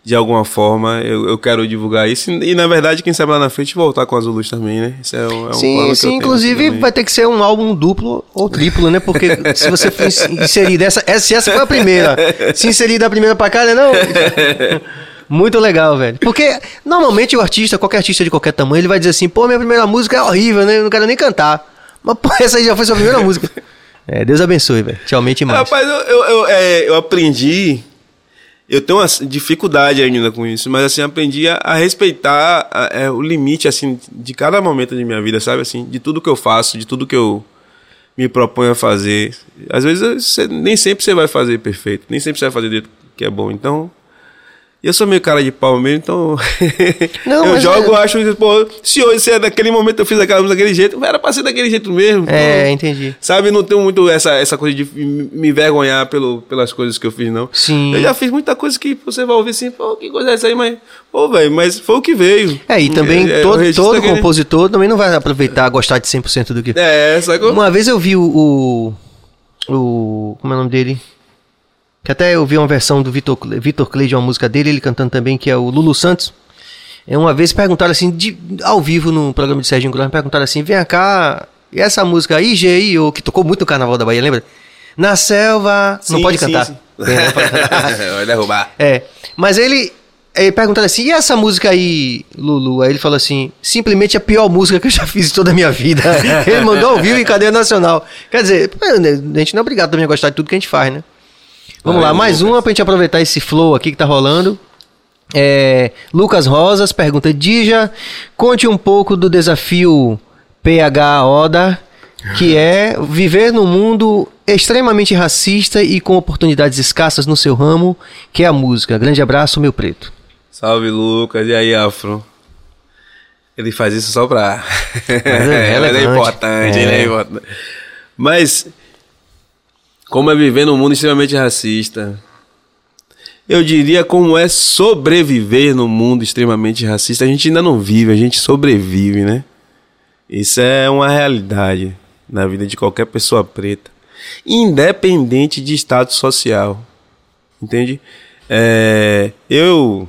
de alguma forma, eu, eu quero divulgar isso. E, na verdade, quem sabe lá na frente voltar com Azul Luz também, né? Isso é um, é um sim, sim. inclusive vai ter que ser um álbum duplo ou triplo, né? Porque se você for inserir dessa. Se essa foi a primeira, se inserir da primeira pra cá, né? Não. Muito legal, velho. Porque normalmente o artista, qualquer artista de qualquer tamanho, ele vai dizer assim: pô, minha primeira música é horrível, né? Eu não quero nem cantar. Mas, pô, essa aí já foi sua primeira música. É, Deus abençoe, velho. Te aumente mais. Rapaz, eu, eu, eu, é, eu aprendi eu tenho uma dificuldade ainda com isso, mas assim, aprendi a, a respeitar a, é, o limite, assim, de cada momento de minha vida, sabe? Assim, de tudo que eu faço, de tudo que eu me proponho a fazer. Às vezes, nem sempre você vai fazer perfeito, nem sempre você vai fazer do que é bom. Então, Eu sou meio cara de pau mesmo, então. Não, eu jogo, é- acho, pô, se hoje se é daquele momento eu fiz aquela música daquele jeito, era pra ser daquele jeito mesmo. É, pô. entendi. Sabe, não tenho muito essa, essa coisa de me envergonhar pelo, pelas coisas que eu fiz, não. Sim. Eu já fiz muita coisa que você vai ouvir assim, pô, que coisa é essa aí, mas. Pô, velho, mas foi o que veio. É, e também É, é, todo, todo daquele- compositor também não vai aproveitar, gostar de 100% do que. É, sacou? Uma vez eu vi o, o. o- Como é o nome dele? Que até eu vi uma versão do Vitor, Vitor Clay de uma música dele, ele cantando também, que é o Lulu Santos. É uma vez perguntaram assim, de- ao vivo no programa de Serginho Grosman, perguntaram assim: vem cá, e essa música aí, G.I.O., que tocou muito no Carnaval da Bahia, lembra? Na selva. não Sim, pode sim, cantar. sim. Não. Vai derrubar. É, mas ele, ele perguntaram assim, e essa música aí, Lulu? Aí ele falou assim, simplesmente a pior música que eu já fiz em toda a minha vida. ele mandou ao vivo em cadeia nacional. Quer dizer, a gente não é obrigado também a gostar de tudo que a gente faz, né? Vamos Ah, lá, mais vou uma pra gente aproveitar esse flow aqui que tá rolando. É, Lucas Rosas pergunta, Dija, conte um pouco do desafio PH Oda, que é viver num mundo extremamente racista e com oportunidades escassas no seu ramo, que é a música. Grande abraço, meu preto. Salve, Lucas. E aí, Afro? Ele faz isso só pra. é Mas é relevante. importante, É. ele é importante. Mas, como é viver num mundo extremamente racista? Eu diria como é sobreviver num mundo extremamente racista. A gente ainda não vive, a gente sobrevive, né? Isso é uma realidade na vida de qualquer pessoa preta, independente de status social. Entende? É, eu,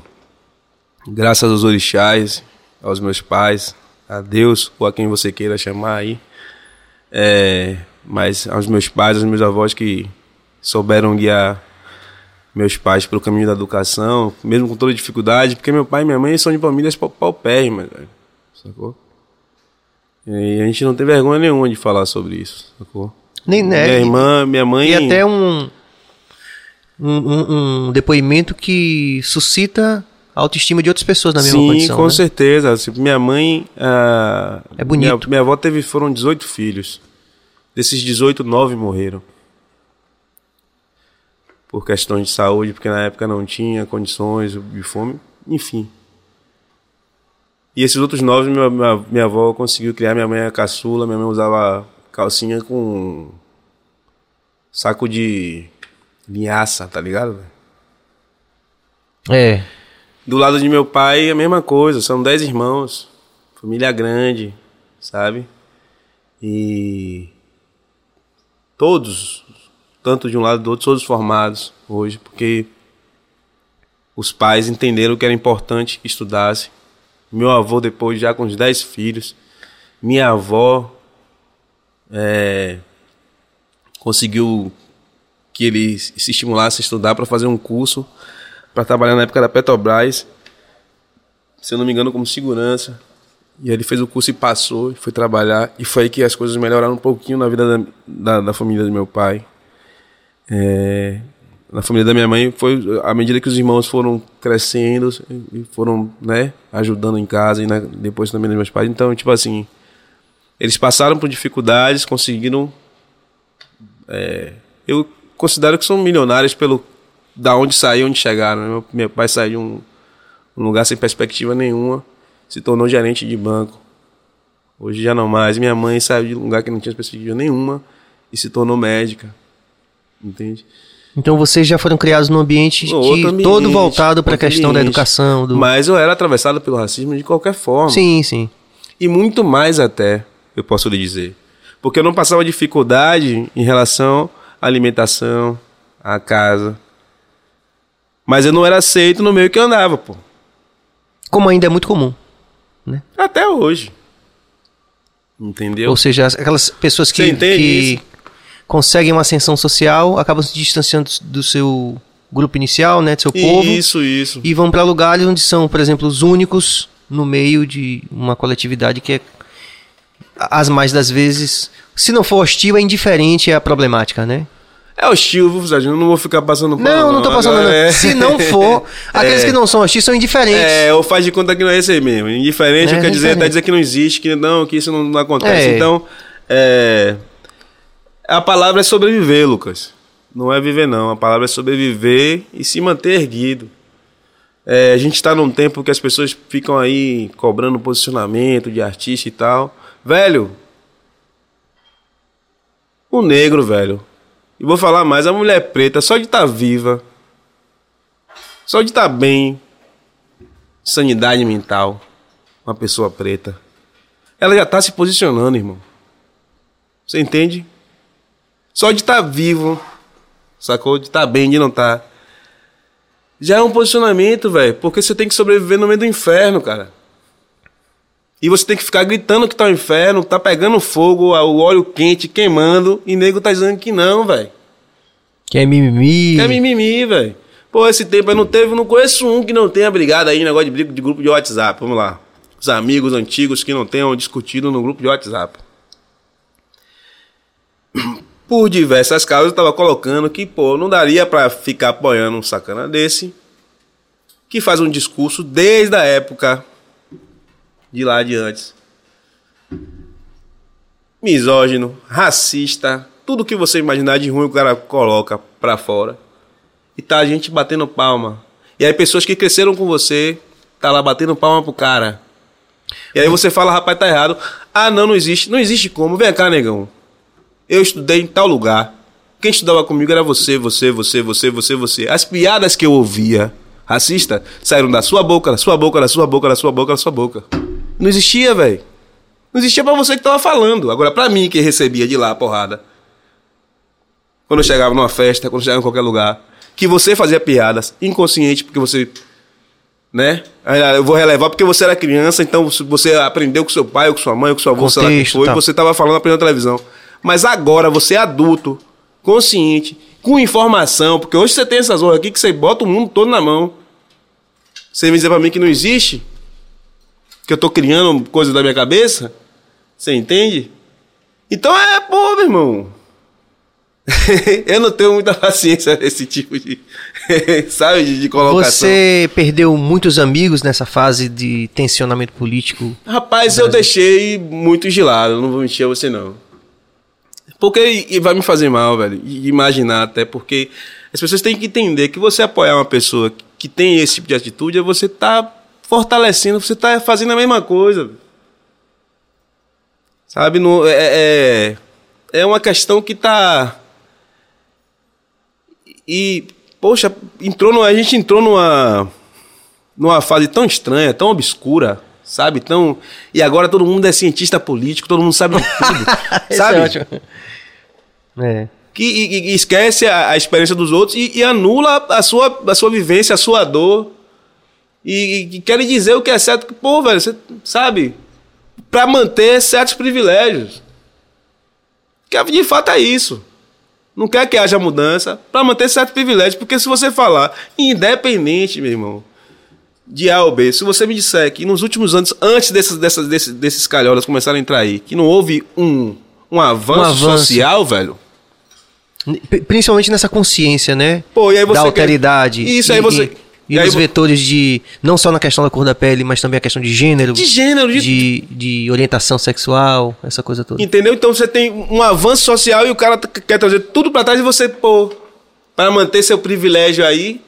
graças aos orixás, aos meus pais, a Deus, ou a quem você queira chamar aí, é, mas aos meus pais, aos meus avós que souberam guiar meus pais pelo caminho da educação, mesmo com toda dificuldade, porque meu pai e minha mãe são de famílias pau- paupérrimas, velho, sacou? E a gente não tem vergonha nenhuma de falar sobre isso, sacou? Nem, né? Minha irmã, minha mãe... E até um, um, um- depoimento que suscita a autoestima de outras pessoas na mesma Sim, condição. com né? certeza. Assim, Minha mãe. ah, É bonito. Minha, minha avó teve, foram 18 filhos. Desses 18, 9 morreram. Por questões de saúde, porque na época não tinha condições de fome, enfim. E esses outros nove, minha, minha, minha avó conseguiu criar. Minha mãe é caçula, minha mãe usava calcinha com saco de linhaça, tá ligado? É. Do lado de meu pai, a mesma coisa. São dez irmãos. Família grande, sabe? E todos, tanto de um lado do outro, todos formados hoje, porque os pais entenderam que era importante que estudasse. Meu avô, depois, já com os dez filhos. Minha avó é, conseguiu que ele se estimulasse a estudar para fazer um curso para trabalhar na época da Petrobras, se eu não me engano, como segurança. E ele fez o curso e passou, foi trabalhar. E foi aí que as coisas melhoraram um pouquinho na vida da, da, da família do meu pai. É, na família da minha mãe, foi à medida que os irmãos foram crescendo e foram né, ajudando em casa, e na, depois também dos meus pais. Então, tipo assim, eles passaram por dificuldades, conseguiram. é, eu considero que são milionários pelo da onde saiu, onde chegaram. né? Meu, meu pai saiu de um, um lugar sem perspectiva nenhuma, se tornou gerente de banco. Hoje já não mais. Minha mãe saiu de um lugar que não tinha perspectiva nenhuma e se tornou médica. Entende? Então vocês já foram criados num ambiente Outro ambiente, todo voltado para a questão da ambiente. educação. Do... Mas eu era atravessado pelo racismo de qualquer forma. Sim, sim. E muito mais até, eu posso lhe dizer. Porque eu não passava dificuldade em relação à alimentação, à casa. Mas eu não era aceito no meio que eu andava, pô. Como ainda é muito comum. Até hoje. Entendeu? Ou seja, as- aquelas pessoas que, que conseguem uma ascensão social acabam se distanciando do seu grupo inicial, né, do seu povo, Isso, isso. e vão para lugares onde são, por exemplo, os únicos no meio de uma coletividade que é as mais das vezes, se não for hostil, é indiferente à problemática, né? É hostil, viu? Eu não vou ficar passando pano, Não, não tô passando. Agora não. é- Se não for, aqueles É. que não são hostis são indiferentes. É, ou faz de conta que não é esse aí mesmo. Indiferente, É, quer dizer, até dizer que não existe, que não, que isso não, não acontece. É. Então, é, a palavra é sobreviver, Lucas. Não é viver, não. A palavra é sobreviver e se manter erguido. É, a gente está num tempo que as pessoas ficam aí cobrando posicionamento de artista e tal. Velho, o negro, velho. E vou falar mais, a mulher preta, só de estar tá viva, só de estar tá bem, sanidade mental, uma pessoa preta, ela já está se posicionando, irmão. Você entende? Só de estar tá vivo, sacou? De estar tá bem, de não estar. Tá. Já é um posicionamento, velho. Porque você tem que sobreviver no meio do inferno, cara. E você tem que ficar gritando que tá o inferno, tá pegando fogo, o óleo quente queimando, e nego tá dizendo que não, velho. Que é mimimi. Que é mimimi, velho. Pô, esse tempo eu não teve, não conheço um que não tenha brigado aí, negócio de, de grupo de WhatsApp. Vamos lá. Os amigos antigos que não tenham discutido no grupo de WhatsApp. Por diversas causas, eu tava colocando que, pô, não daria para ficar apoiando um sacana desse, que faz um discurso desde a época de lá de antes. Misógino, racista, tudo que você imaginar de ruim o cara coloca pra fora. E tá a gente batendo palma. E aí pessoas que cresceram com você, tá lá batendo palma pro cara. E aí você fala, rapaz, tá errado. Ah, não, não existe. Não existe como. Vem cá, negão. Eu estudei em tal lugar. Quem estudava comigo era você, você, você, você, você, você. As piadas que eu ouvia, racista, saíram da sua boca, da sua boca, da sua boca, da sua boca, da sua boca. Não existia, velho. Não existia para você que tava falando. Agora, para mim, que recebia de lá a porrada. Quando eu chegava numa festa, quando eu chegava em qualquer lugar. Que você fazia piadas inconsciente, porque você. Né? Eu vou relevar porque você era criança, então você aprendeu com seu pai, ou com sua mãe, ou com sua avó, sei lá quem foi, tá. você tava falando aprendendo televisão. Mas agora você é adulto, consciente, com informação, porque hoje você tem essas horas aqui que você bota o mundo todo na mão. Você me dizer pra mim que não existe? Que eu tô criando coisa da minha cabeça. Você entende? Então é, pô, meu irmão. eu não tenho muita paciência nesse tipo de. sabe, de, de, colocação. Você perdeu muitos amigos nessa fase de tensionamento político? Rapaz, eu deixei muito de lado, não vou mentir a você não. Porque e vai me fazer mal, velho. Imaginar até, porque as pessoas têm que entender que você apoiar uma pessoa que tem esse tipo de atitude é você tá fortalecendo, você está fazendo a mesma coisa. Sabe? No, é, é, é uma questão que está. E, poxa, entrou no, a gente entrou numa, numa fase tão estranha, tão obscura, sabe? Tão, e agora todo mundo é cientista político, todo mundo sabe tudo. sabe? É ótimo. É. Que e, e esquece a, a, experiência dos outros e, e anula a sua, a sua vivência, a sua dor e, e querem dizer o que é certo, que, pô, velho, você sabe? Para manter certos privilégios. Que de fato é isso. Não quer que haja mudança para manter certos privilégios, porque se você falar, independente, meu irmão, de A ou B, se você me disser que nos últimos anos, antes desses, dessas, desses, desses calhoras começarem a entrar aí, que não houve um, um, avanço, um avanço social, velho. Principalmente nessa consciência, né? Pô, e aí você da alteridade. Quer... Isso, e, aí você. E e, os vetores de. Não só na questão da cor da pele, mas também a questão de gênero. De gênero, de, de, de orientação sexual, essa coisa toda. Entendeu? Então você tem um avanço social e o cara quer trazer tudo para trás e você, pô, para manter seu privilégio aí.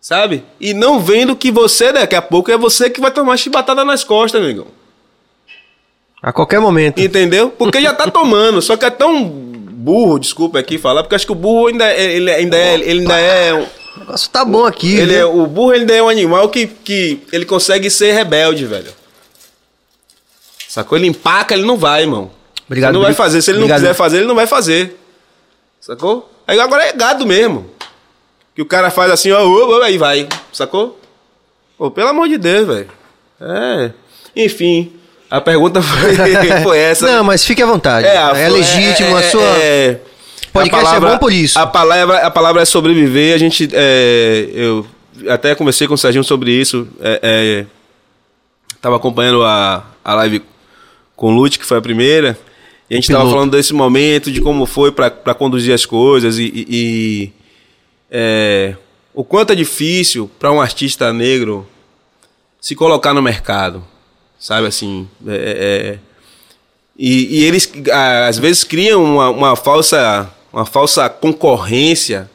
Sabe? E não vendo que você, daqui a pouco, é você que vai tomar chibatada nas costas, amigão. A qualquer momento. Entendeu? Porque já tá tomando, só que é tão burro, desculpa aqui falar, porque acho que o burro ainda, é, ele ainda é, ele ainda é o negócio tá bom aqui. Ele é, o burro ele é um animal que, que ele consegue ser rebelde, velho. Sacou? Ele empaca, ele não vai, irmão. Obrigado. Ele não vai fazer. Se ele Obrigado. não quiser fazer, ele não vai fazer. Sacou? Aí agora é gado mesmo. Que o cara faz assim, ó, aí vai. Sacou? Pô, pelo amor de Deus, velho. É. Enfim. A pergunta foi, foi essa. Não, mas fique à vontade. É, é legítimo é, a sua. É, Podcast palavra, é bom por isso. A palavra, a palavra é sobreviver. A gente. É, eu até conversei com o Serginho sobre isso. É, é, tava acompanhando a, a live com o Lute, que foi a primeira. E a gente estava falando desse momento, de como foi para conduzir as coisas e, e, e é, o quanto é difícil para um artista negro se colocar no mercado, sabe assim? É, é, e, e, eles às vezes criam uma, uma falsa uma falsa concorrência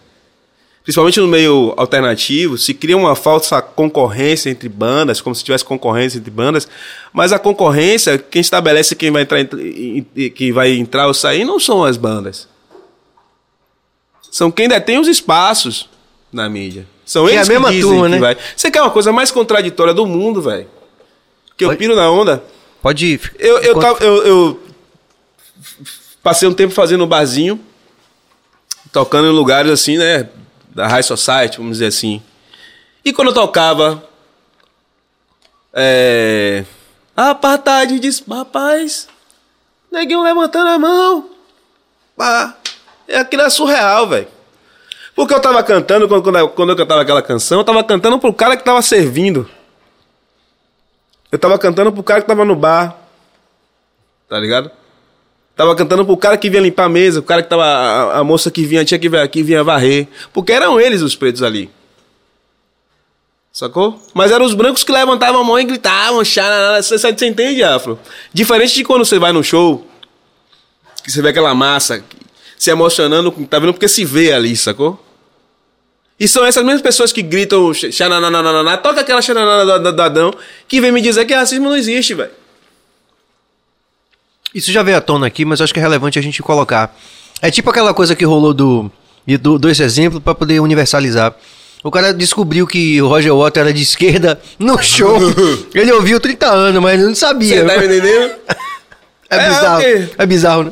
principalmente no meio alternativo, se cria uma falsa concorrência entre bandas, como se tivesse concorrência entre bandas, mas a concorrência, quem estabelece quem vai entrar, quem vai entrar ou sair, não são as bandas. São quem detém os espaços na mídia. São Que é eles a mesma que dizem turma, né? vai. Você quer uma coisa mais contraditória do mundo, velho? Que eu piro na onda. Pode ir. Eu, eu, Enquanto- tava- eu, eu passei um tempo fazendo um barzinho, tocando em lugares assim, né? Da High Society, vamos dizer assim. E quando eu tocava. É. Apartheid diz, rapaz. Neguinho levantando a mão. Pá. É aquilo é surreal, velho. Porque eu tava cantando, quando, quando, eu- quando eu cantava aquela canção, eu tava cantando pro cara que tava servindo. Eu tava cantando pro cara que tava no bar. Tá ligado? Tava cantando pro cara que vinha limpar a mesa, o cara que tava. A, a moça que vinha, tinha que vir aqui, vinha varrer. Porque eram eles os pretos ali. Sacou? Mas eram os brancos que levantavam a mão e gritavam, xará, você, você entende, Afro? Diferente de quando você vai no show, que você vê aquela massa se emocionando, tá vendo? Porque se vê ali, sacou? E são essas mesmas pessoas que gritam xananana, toca aquela xananana do Dadão, que vem me dizer que racismo não existe, velho. Isso já veio à tona aqui, mas acho que é relevante a gente colocar. É tipo aquela coisa que rolou do. E do, do esse exemplo para poder universalizar. O cara descobriu que o Roger Waters era de esquerda no show. ele ouviu 30 anos, mas não sabia. Você tá entendendo? É É, bizarro. ok. É bizarro, né?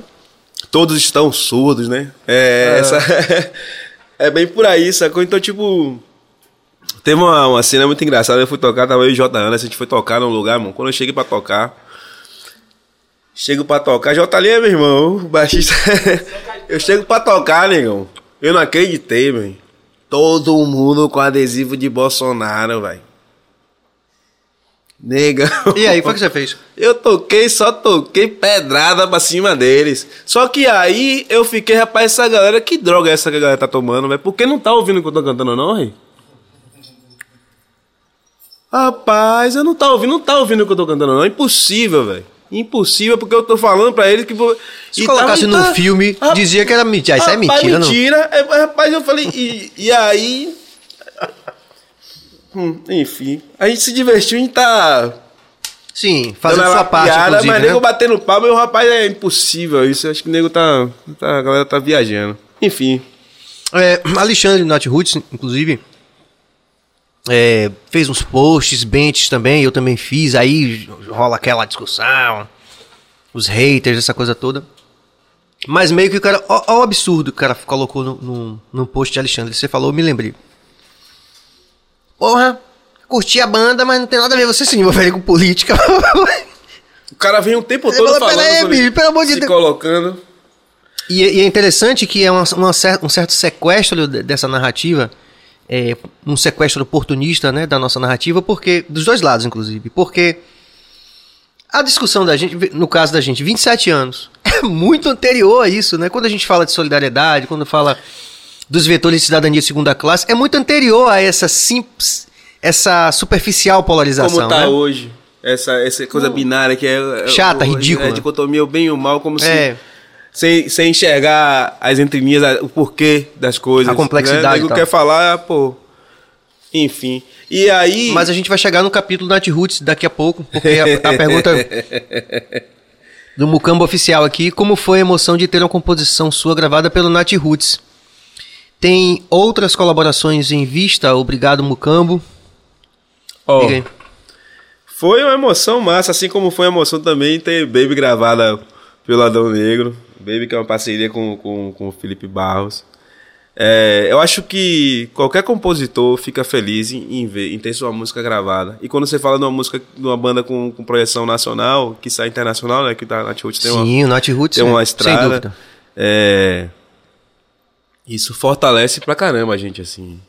Todos estão surdos, né? É, essa é bem por aí, sacou? Então, tipo, teve uma, uma cena muito engraçada. Eu fui tocar, tava eu e J. Ana, a gente foi tocar num lugar, mano. Quando eu cheguei pra tocar, chego pra tocar, J. ali é meu irmão, o baixista. eu chego pra tocar, negão. Eu não acreditei, velho. Todo mundo com adesivo de Bolsonaro, velho. Negão. E aí, foi o que você fez? Eu toquei, só toquei pedrada pra cima deles. Só que aí eu fiquei, rapaz, essa galera, que droga é essa que a galera tá tomando, velho? Por que não tá ouvindo o que eu tô cantando, não, rei? Rapaz, eu não tá ouvindo, não tá ouvindo o que eu tô cantando, não. Impossível, velho. Impossível, porque eu tô falando pra eles que. vou- Se e colocasse tava- no tá- filme, Rapaz, dizia que era mentira. Isso é Rapaz, mentira, não. mentira. É, rapaz, eu falei, e, e aí. Hum, enfim. A gente se divertiu em tá. Sim, fazendo sua parte, piada, mas né? nego batendo palma, meu rapaz, é impossível isso. Acho que o nego tá, tá. A galera tá viajando. Enfim. É, Alexandre Not Roots, inclusive, é, fez uns posts, benches também, eu também fiz, aí rola aquela discussão, os haters, essa coisa toda. Mas meio que o cara, ó, ó o absurdo que o cara colocou no, no, no post de Alexandre, você falou, eu me lembrei. Porra, curti a banda, mas não tem nada a ver você se envolver com política. O cara vem o tempo todo falou, falando. "Pera aí, bicho, pelo amor de se Deus." colocando. E, e é interessante que é uma, uma um certo sequestro de- dessa narrativa, é, um sequestro oportunista né, da nossa narrativa, porque dos dois lados, inclusive. Porque a discussão da gente, no caso da gente, 27 anos, é muito anterior a isso, né? Quando a gente fala de solidariedade, quando fala dos vetores de cidadania de segunda classe, é muito anterior a essa simples, essa superficial polarização. Como tá né? hoje. Essa, essa coisa binária que é. é- Chata, hoje, ridícula. É dicotomia, o bem e o mal, como se. Sem, sem enxergar as entrelinhas, o porquê das coisas. A complexidade Né? O e tal. quer falar, pô. Enfim. E aí. Mas a gente vai chegar no capítulo Nat Roots daqui a pouco, porque a, a pergunta do Mucambo oficial aqui, como foi a emoção de ter uma composição sua gravada pelo Nat Roots? Tem outras colaborações em vista? Obrigado, Mucambo. ó, aí. Foi uma emoção massa, assim como foi a emoção também ter Baby gravada pelo Adão Negro. Baby que é uma parceria com, com, com o Felipe Barros. É, eu acho que qualquer compositor fica feliz em, em ver, em ter sua música gravada. E quando você fala de uma música, de uma banda com, com projeção nacional, que sai internacional, né? Que tá, na Roots tem uma, Sim, o Nat Roots, tem uma é, sem estrada. dúvida. É, isso fortalece pra caramba a gente, assim.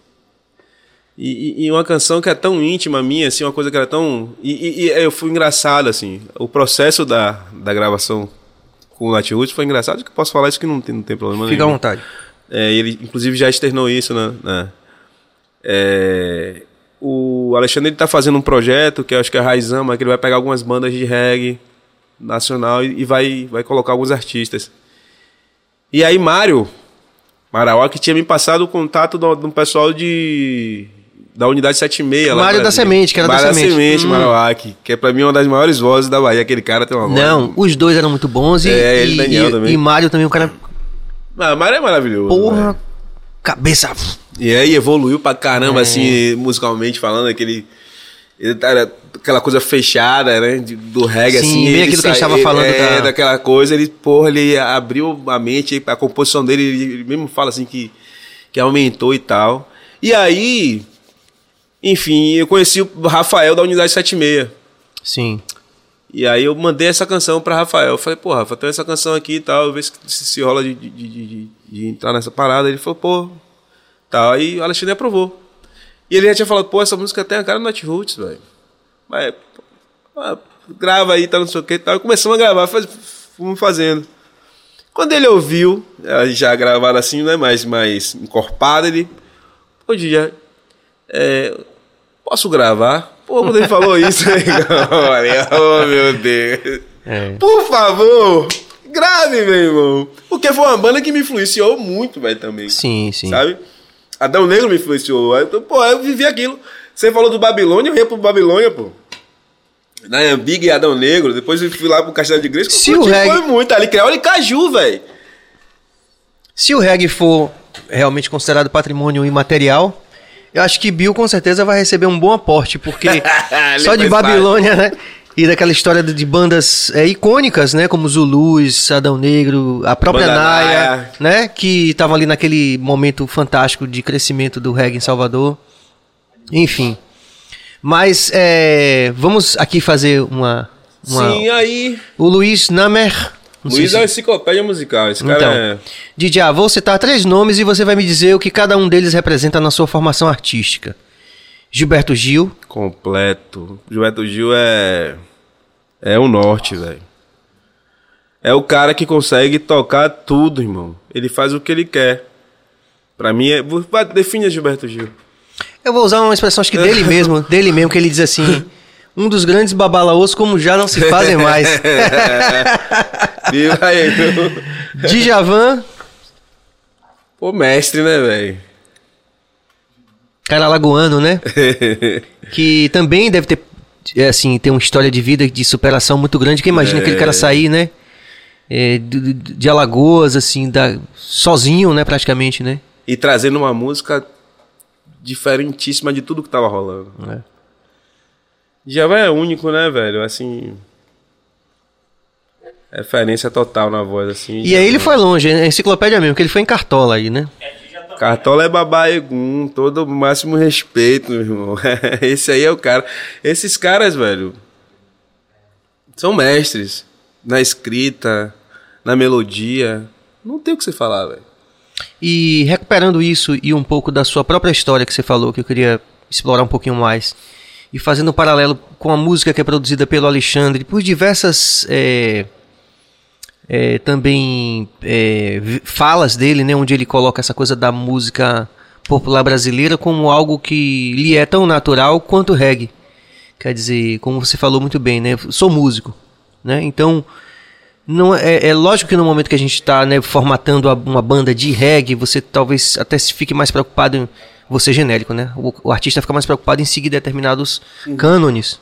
E, e- e uma canção que é tão íntima minha, assim, uma coisa que era tão. E, e- e eu fui engraçado, assim. O processo da, da gravação com o Roots foi engraçado, que eu posso falar isso que não tem, não tem problema Fica à nenhum. vontade. É, ele, inclusive, já externou isso, né? né? É, o Alexandre ele tá fazendo um projeto que eu acho que é Raizama, que ele vai pegar algumas bandas de reggae nacional e, e vai, vai colocar alguns artistas. E aí, Mário, Marauá que tinha me passado o contato do, do pessoal de da unidade 76 lá. Mário da. Semente, que era da Mário Semente. Semente, Hum. Marauá, que, que é pra mim uma das maiores vozes da Bahia. Aquele cara tem uma voz. Não, os dois eram muito bons e, É, ele e Daniel e, também. e Mário também, um cara, Ah, Mário é maravilhoso. porra, velho. cabeça. E aí evoluiu pra caramba, É. assim, musicalmente falando, aquele. Ele era aquela coisa fechada, né? do reggae, Sim, assim. bem ele aquilo que a gente tava falando É, da- daquela coisa, ele, porra, ele abriu a mente, a composição dele, ele mesmo fala assim que, que aumentou e tal. E aí, enfim, eu conheci o Rafael da Unidade 76. Sim. E aí eu mandei essa canção pra Rafael. Eu falei, pô, Rafa, tem essa canção aqui e tal, vê se, se, se rola de, de, de, de- entrar nessa parada. Ele falou, pô, tal. Aí o Alexandre aprovou. E ele já tinha falado, pô, essa música tem a cara do Nat Roots, velho. Mas, pô, ah, grava aí, tá, não sei o que e tal. E começamos a gravar, faz, fomos fazendo. Quando ele ouviu, eh, já gravado assim, né, mais, mais encorpado, ele, pô, dia, é, posso gravar? Pô, quando ele falou isso, olha, oh meu Deus. É. Por favor, grave, meu irmão. Porque foi uma banda que me influenciou muito, velho, também. Sim, sim. Sabe? Adão Negro me influenciou. Eu- Pô, eu vivi aquilo. Você falou do Babilônia, eu ia pro Babilônia, pô. Na Ambig e Adão Negro. Depois eu fui lá pro Castelo de Igreja. Se o reggae- Foi muito. Ali, e Caju, velho. Se o reggae for realmente considerado patrimônio imaterial, eu acho que Bill com certeza vai receber um bom aporte, porque só de Babilônia, né? E daquela história de, bandas é, icônicas, né? Como Zulus, Adão Negro, a própria Banda Naya, Naya. né? Que estavam ali naquele momento fantástico de crescimento do reggae em Salvador. Enfim. Mas é, vamos aqui fazer uma. uma- Sim, aí. O Luiz Namer. Não Luiz se- é uma enciclopédia musical. Esse cara Então, é. Didi, ah, vou citar três nomes e você vai me dizer o que cada um deles representa na sua formação artística. Gilberto Gil, Completo. Gilberto Gil é. É o norte, velho. É o cara que consegue tocar tudo, irmão. Ele faz o que ele quer. Pra mim, é... define Gilberto Gil. eu vou usar uma expressão acho que dele mesmo, dele mesmo, que ele diz assim: um dos grandes babalaôs como já não se fazem mais. Viva aí, meu. Djavan, Pô, mestre, né, velho? cara lagoano, né? Que também deve ter, é, assim, ter uma história de vida de superação muito grande. Quem imagina É. aquele cara sair, né? É, de, de- de Alagoas, assim, da, sozinho, né, praticamente, né? e trazendo uma música diferentíssima de tudo que tava rolando. É. Djavan é único, né, velho? Assim. Referência total na voz, assim. E aí ele foi longe, é enciclopédia mesmo, que ele foi em Cartola aí, né? Cartola é babaegum, todo o máximo respeito, meu irmão. Esse aí é o cara. Esses caras, velho, são mestres na escrita, na melodia. Não tem o que você falar, velho. E recuperando isso e um pouco da sua própria história que você falou, que eu queria explorar um pouquinho mais, e fazendo um paralelo com a música que é produzida pelo Alexandre, por diversas é, é, também é, falas dele, né, onde ele coloca essa coisa da música popular brasileira como algo que lhe é tão natural quanto o reggae. Quer dizer, como você falou muito bem, né, sou músico, né, então não é, é lógico que no momento que a gente está né, formatando uma banda de reggae, você talvez até se fique mais preocupado em você genérico, né? O, o artista fica mais preocupado em seguir determinados cânones.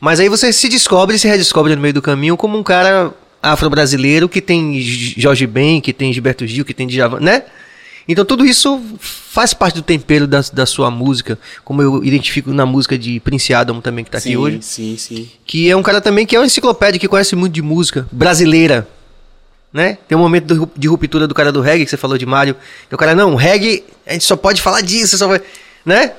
Mas aí você se descobre e se redescobre no meio do caminho como um cara afro-brasileiro que tem Jorge Ben, que tem Gilberto Gil, que tem Djavan, né? Então tudo isso faz parte do tempero da, da sua música, como eu identifico na música de Prince Adam também que tá aqui hoje sim, sim. que é um cara também que é uma enciclopédia, que conhece muito de música brasileira. Né? Tem um momento de ruptura do cara do reggae, que você falou de Mário, que o cara, não, reggae, a gente só pode falar disso, só vai... né?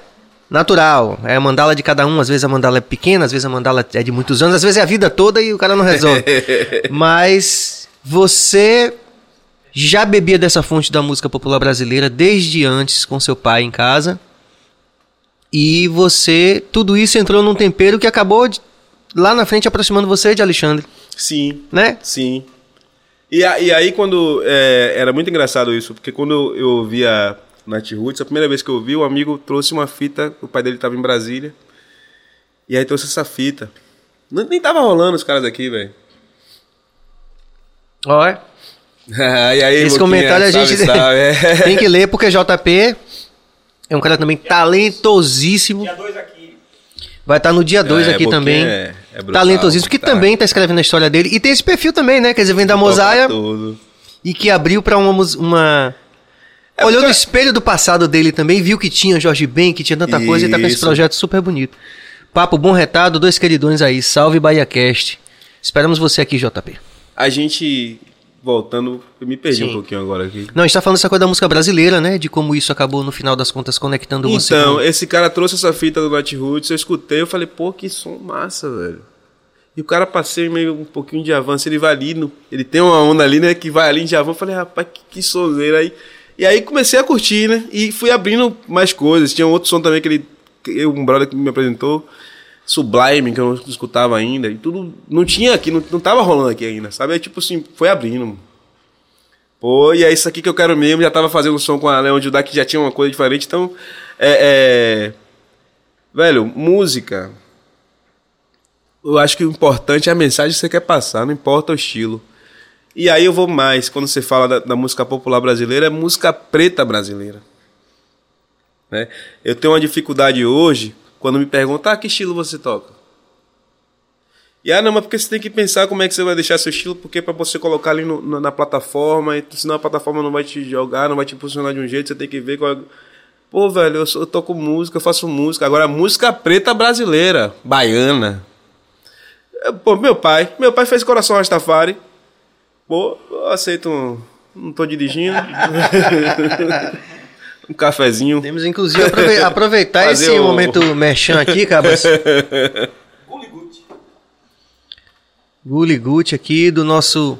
Natural, é a mandala de cada um, às vezes a mandala é pequena, às vezes a mandala é de muitos anos, às vezes é a vida toda e o cara não resolve. Mas você já bebia dessa fonte da música popular brasileira desde antes com seu pai em casa. E você, tudo isso entrou num tempero que acabou de- lá na frente aproximando você de Alexandre, Sim, né? sim. E, a- e aí, quando. é, era muito engraçado isso, porque quando eu ouvia Nat Roots, a primeira vez que eu ouvi, o amigo trouxe uma fita, o pai dele estava em Brasília. E aí trouxe essa fita. Não- Nem tava rolando os caras aqui, velho. Ó, é. e aí, Esse comentário a gente salve. É. tem que ler, porque JP é um cara também talentosíssimo. Dia 2 aqui. Vai estar no dia 2 É, aqui também. é- é brutal, talentosíssimo, que tá. também tá escrevendo a história dele. E tem esse perfil também, né? Quer dizer, vem da Mosaia e que abriu pra uma. uma... É, Olhou no espelho do passado dele também, viu que tinha Jorge Ben, que tinha tanta coisa e tá com esse projeto super bonito. Papo bom retado, dois queridões aí. Salve BahiaCast. Esperamos você aqui, JP. A gente, voltando, eu me perdi Sim. um pouquinho agora aqui. Não, a gente tá falando essa coisa da música brasileira, né? De como isso acabou, no final das contas, conectando você Então, esse cara trouxe essa fita do Night Roots, eu escutei, eu falei, pô, que som massa, velho. E o cara passei meio um pouquinho de avanço, ele vai ali, no, ele tem uma onda ali, né, que vai ali de avanço, eu falei, rapaz, que, que sonzeira aí. E aí comecei a curtir, né, e fui abrindo mais coisas, tinha um outro som também que ele, um brother que me apresentou, Sublime, que eu não escutava ainda, e tudo, não tinha aqui, não, não tava rolando aqui ainda, sabe, aí tipo assim, foi abrindo, Pô, e é isso aqui que eu quero mesmo. Já tava fazendo um som com a Leon Judá que já tinha uma coisa diferente. Então, é, é- Velho, música. Eu acho que o importante é a mensagem que você quer passar, não importa o estilo. E aí eu vou mais, quando você fala da, da música popular brasileira, é música preta brasileira. Né? Eu tenho uma dificuldade hoje, quando me perguntam, ah, que estilo você toca? E ah, não, mas porque você tem que pensar como é que você vai deixar seu estilo, porque para você colocar ali no- na, na plataforma, senão a plataforma não vai te jogar, não vai te posicionar de um jeito, você tem que ver qual é... Pô, velho, eu, sou- eu toco música, eu faço música. Agora, música preta brasileira, baiana. É, Pô, meu pai, meu pai fez Coração Rastafari. Pô, eu aceito um... Não tô dirigindo. um cafezinho. Temos, inclusive, aprove- aproveitar esse o- momento merchan aqui, cabras. Gulligut. Guli Gucci aqui do nosso...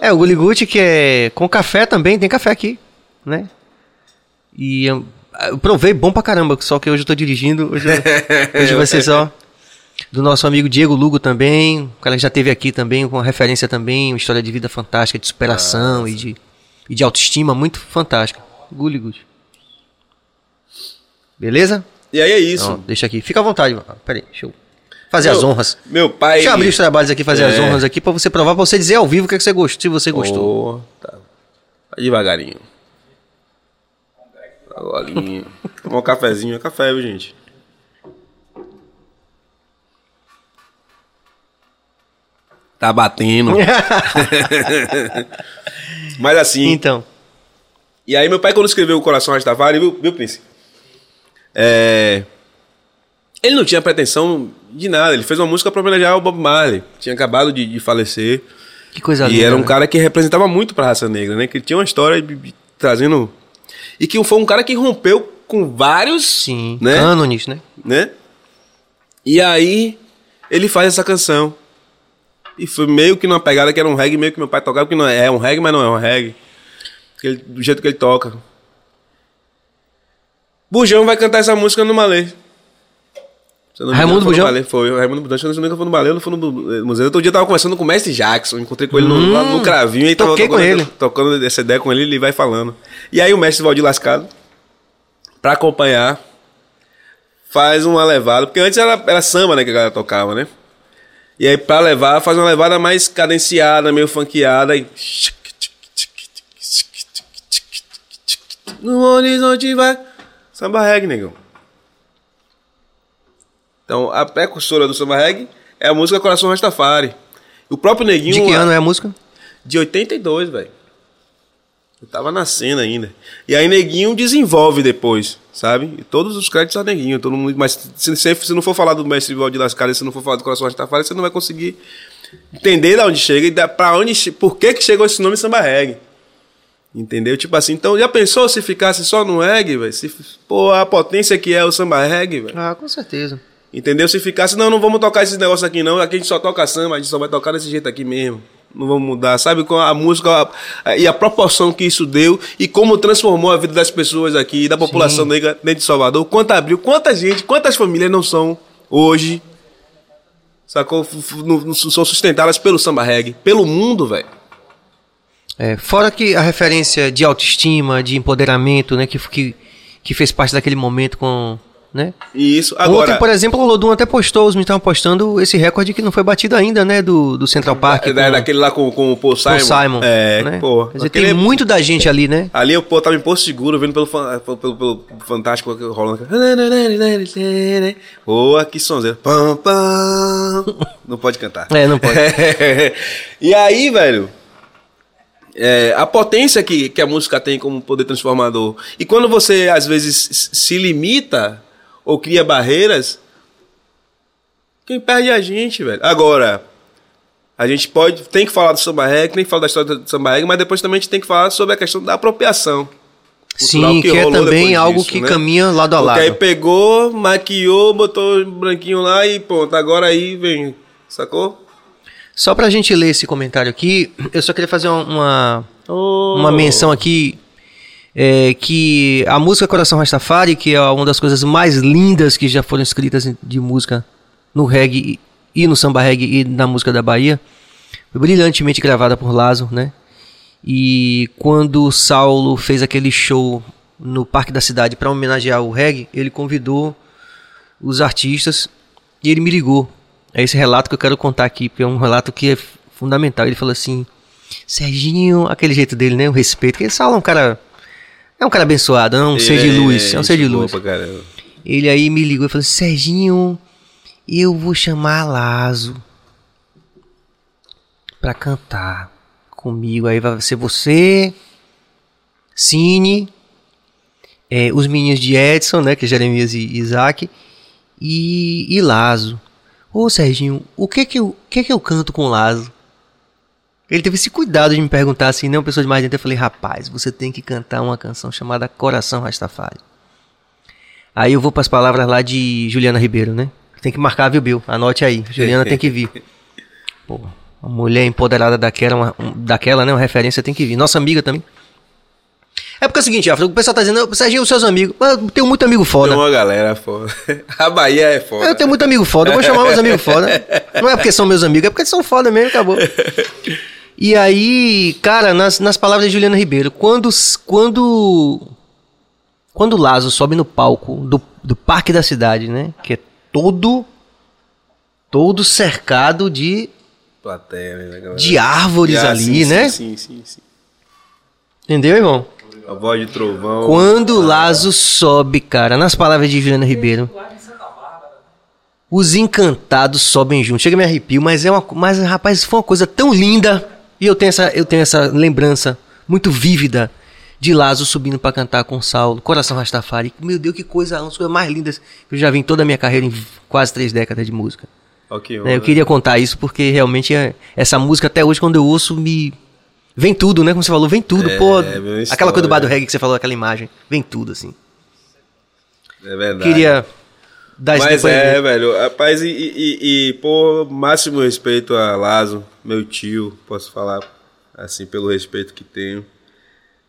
É, o Guli Gucci que é com café também, tem café aqui, né? E eu, eu provei bom pra caramba, só que hoje eu tô dirigindo, hoje, hoje vai ser só do nosso amigo Diego Lugo também, o cara que já teve aqui também, com uma referência também, uma história de vida fantástica, de superação e de, e de autoestima muito fantástica. Guli. Beleza? E aí é isso. Não, deixa aqui. Fica à vontade. mano. Pera aí, deixa eu fazer Meu- as honras. Meu pai. Deixa eu abrir os trabalhos aqui, fazer as É. honras aqui, pra você provar, pra você dizer ao vivo o que, é que você gostou, se você gostou. Ô, tá. Devagarinho. Golinho. Tomar um cafezinho. É café, viu, gente? Tá batendo. Mas assim. Então, E aí meu pai quando escreveu o Coração Rastafari, viu, viu Prince? É... Ele não tinha pretensão de nada. Ele fez uma música pra homenagear o Bob Marley. Tinha acabado de, de falecer. que coisa E linda. era um né? cara que representava muito pra raça negra, né? Que tinha uma história de- de- trazendo. E que foi um cara que rompeu com vários. Sim, né? cânones, né? né? E aí ele faz essa canção. E foi meio que numa pegada que era um reggae, meio que meu pai tocava, que não é, é um reggae, mas não é um reggae. Ele- do jeito que ele toca. Bujão vai cantar essa música no Malê. Eu Raimundo Bujão? Malê, Foi, o Raimundo Bujão. Eu engano, foi no Balé, não foi no eh, museu. Outro dia eu tava conversando com o Mestre Jackson, encontrei com ele no, lá no Cravinho. E tava Hum, toquei com tocando, ele. Tocando essa ideia com ele, ele vai falando. E aí o Mestre Valdir Lascado, pra acompanhar, faz uma levada, porque antes era, era samba, né, que a galera tocava, né? E aí pra levar, faz uma levada mais cadenciada, meio funkeada e... No horizonte vai... Samba reggae, negão. Então, a precursora do samba reggae é a música Coração Rastafari. O próprio Neguinho... De que ano é a música? De 82, velho. Eu tava nascendo ainda. E aí Neguinho desenvolve depois, sabe? E todos os créditos a Neguinho, todo mundo. Mas se, se, se não for falar do mestre Valdir das Caras, se não for falar do Coração Rastafari, você não vai conseguir entender de onde chega e da, pra onde. Por que, que chegou esse nome samba reggae. Entendeu? Tipo assim, então já pensou se ficasse só no reggae, velho? Se, pô, a potência que é o samba reggae, velho. Ah, com certeza. Entendeu? Se ficasse, não, não vamos tocar esses negócios aqui não, aqui a gente só toca samba, a gente só vai tocar desse jeito aqui mesmo. Não vamos mudar, sabe? Com a música a- e a proporção que isso deu e como transformou a vida das pessoas aqui, da população negra dentro de Salvador. Quanto abriu, quanta gente, quantas famílias não são hoje, sacou? Não- não são sustentadas pelo samba reggae, pelo mundo, velho. É, fora que a referência de autoestima, de empoderamento, né, que, que, que fez parte daquele momento com né? Isso. Agora, Ontem, por exemplo, o Lodum até postou, os meninos estavam postando esse recorde que não foi batido ainda, né? Do, do Central Park. da, com- daquele lá com, com o Paul Simon. o Simon. É, né? pô. Dizer, aquele- tem muito da gente ali, né? Ali eu pô, tava em Porto Seguro, vendo pelo, pelo, pelo, pelo Fantástico rolando. Pô, que sonzeiro. Pam, pam. Não pode cantar. É, não pode. e aí, velho, é, a potência que, que a música tem como poder transformador. E quando você, às vezes, se limita ou cria barreiras, quem perde é a gente, velho. Agora, a gente pode, tem que falar do samba reggae, tem que falar da história do samba reggae, mas depois também a gente tem que falar sobre a questão da apropriação. Sim, que, é rolou também algo disso, que né? caminha lado a Porque aí lado. pegou, maquiou, botou branquinho lá e pronto, agora aí vem, sacou? Só pra gente ler esse comentário aqui, eu só queria fazer uma, uma menção aqui. É, que a música Coração Rastafari, que é uma das coisas mais lindas que já foram escritas de música no reggae e no samba reggae e na música da Bahia, foi brilhantemente gravada por Lazo, né? E quando Saulo fez aquele show no Parque da Cidade para homenagear o reggae, ele convidou os artistas e ele me ligou. É esse relato que eu quero contar aqui, porque é um relato que é fundamental. Ele falou assim: Serginho, aquele jeito dele, né? O respeito. Porque Saulo é um cara. É um cara abençoado, não um ser de Ele luz. É um ser de luz. Ele aí me ligou e falou: Serginho, eu vou chamar Lazo pra cantar comigo. Aí vai ser você, Cine, é, os meninos de Edson, né? Que é Jeremias e Isaac, e, e Lazo. Ô Serginho, o que que, eu, que que eu canto com Lazo? Ele teve esse cuidado de me perguntar assim, né? Uma pessoa de mais dentro. Eu falei, rapaz, você tem que cantar uma canção chamada Coração Rastafari. Aí eu vou para as palavras lá de Juliana Ribeiro, né? Tem que marcar, viu, Bill? Anote aí. Juliana tem que vir. Pô, uma mulher empoderada daquela, uma, um- daquela, né? Uma referência tem que vir. Nossa amiga também. É porque é o seguinte, Afro, o pessoal tá dizendo, Serginho, os seus amigos. Eu tenho muito amigo foda. Tem uma galera foda. A Bahia é foda. Eu tenho muito amigo foda, eu vou chamar meus amigos foda. Não é porque são meus amigos, é porque são foda mesmo, acabou. E aí, cara, nas, nas palavras de Juliana Ribeiro, quando quando quando o Lazo sobe no palco do, do Parque da Cidade, né, que é todo todo cercado de Plateia, né, de árvores Ah, ali, sim, né? Sim, sim, sim, sim. Entendeu, irmão? A voz de trovão. Quando o Lazo sobe, cara, nas palavras de Juliana Ribeiro, os encantados sobem juntos. Chega a me arrepio, mas é uma, mas rapaz, foi uma coisa tão linda. E eu tenho essa, eu tenho essa lembrança muito vívida de Lazo subindo pra cantar com Saulo, Coração Rastafari. Meu Deus, que coisa, uma das coisas mais lindas que eu já vi em toda a minha carreira em quase três décadas de música. Ok, né? Eu queria contar isso porque realmente é- essa música até hoje quando eu ouço me vem tudo, né? Como você falou, vem tudo, É, pô. uma Aquela coisa do bar do história. reggae que você falou, aquela imagem, vem tudo assim. É verdade. Queria esse Mas é, velho. Rapaz, e, e, e, pô, máximo respeito a Lazo, meu tio, posso falar assim, pelo respeito que tenho.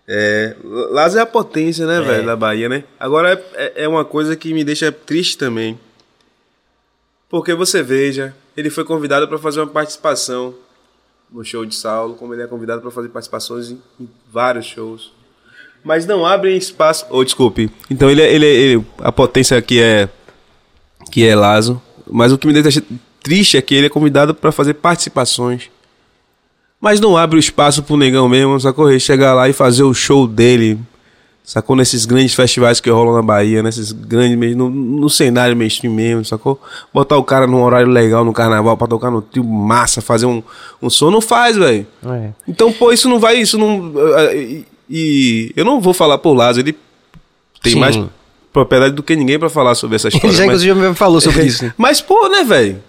É, Lazo é a potência, né, velho, da Bahia, né? Agora é, é uma coisa que me deixa triste também. Porque você veja, ele foi convidado para fazer uma participação no show de Saulo, como ele é convidado para fazer participações em, em vários shows. Mas não abrem espaço. Ou desculpe. Então ele, é- ele, é- ele a potência aqui é que é Lazo, mas o que me deixa triste é que ele é convidado para fazer participações. Mas não abre o espaço pro negão mesmo, sacou? Ele chegar lá e fazer o show dele, sacou? Nesses grandes festivais que rolam na Bahia, nesses grandes, no, no cenário mainstream mesmo, sacou? Botar o cara num horário legal no carnaval pra tocar no trio massa, fazer um, um som, não faz, velho. É. Então, pô, isso não vai, isso não. E, e eu não vou falar por Lazo, ele tem Sim. mais propriedade do que ninguém pra falar sobre essa história. Ele já mas- inclusive me falou sobre isso. né? mas, pô, né, velho?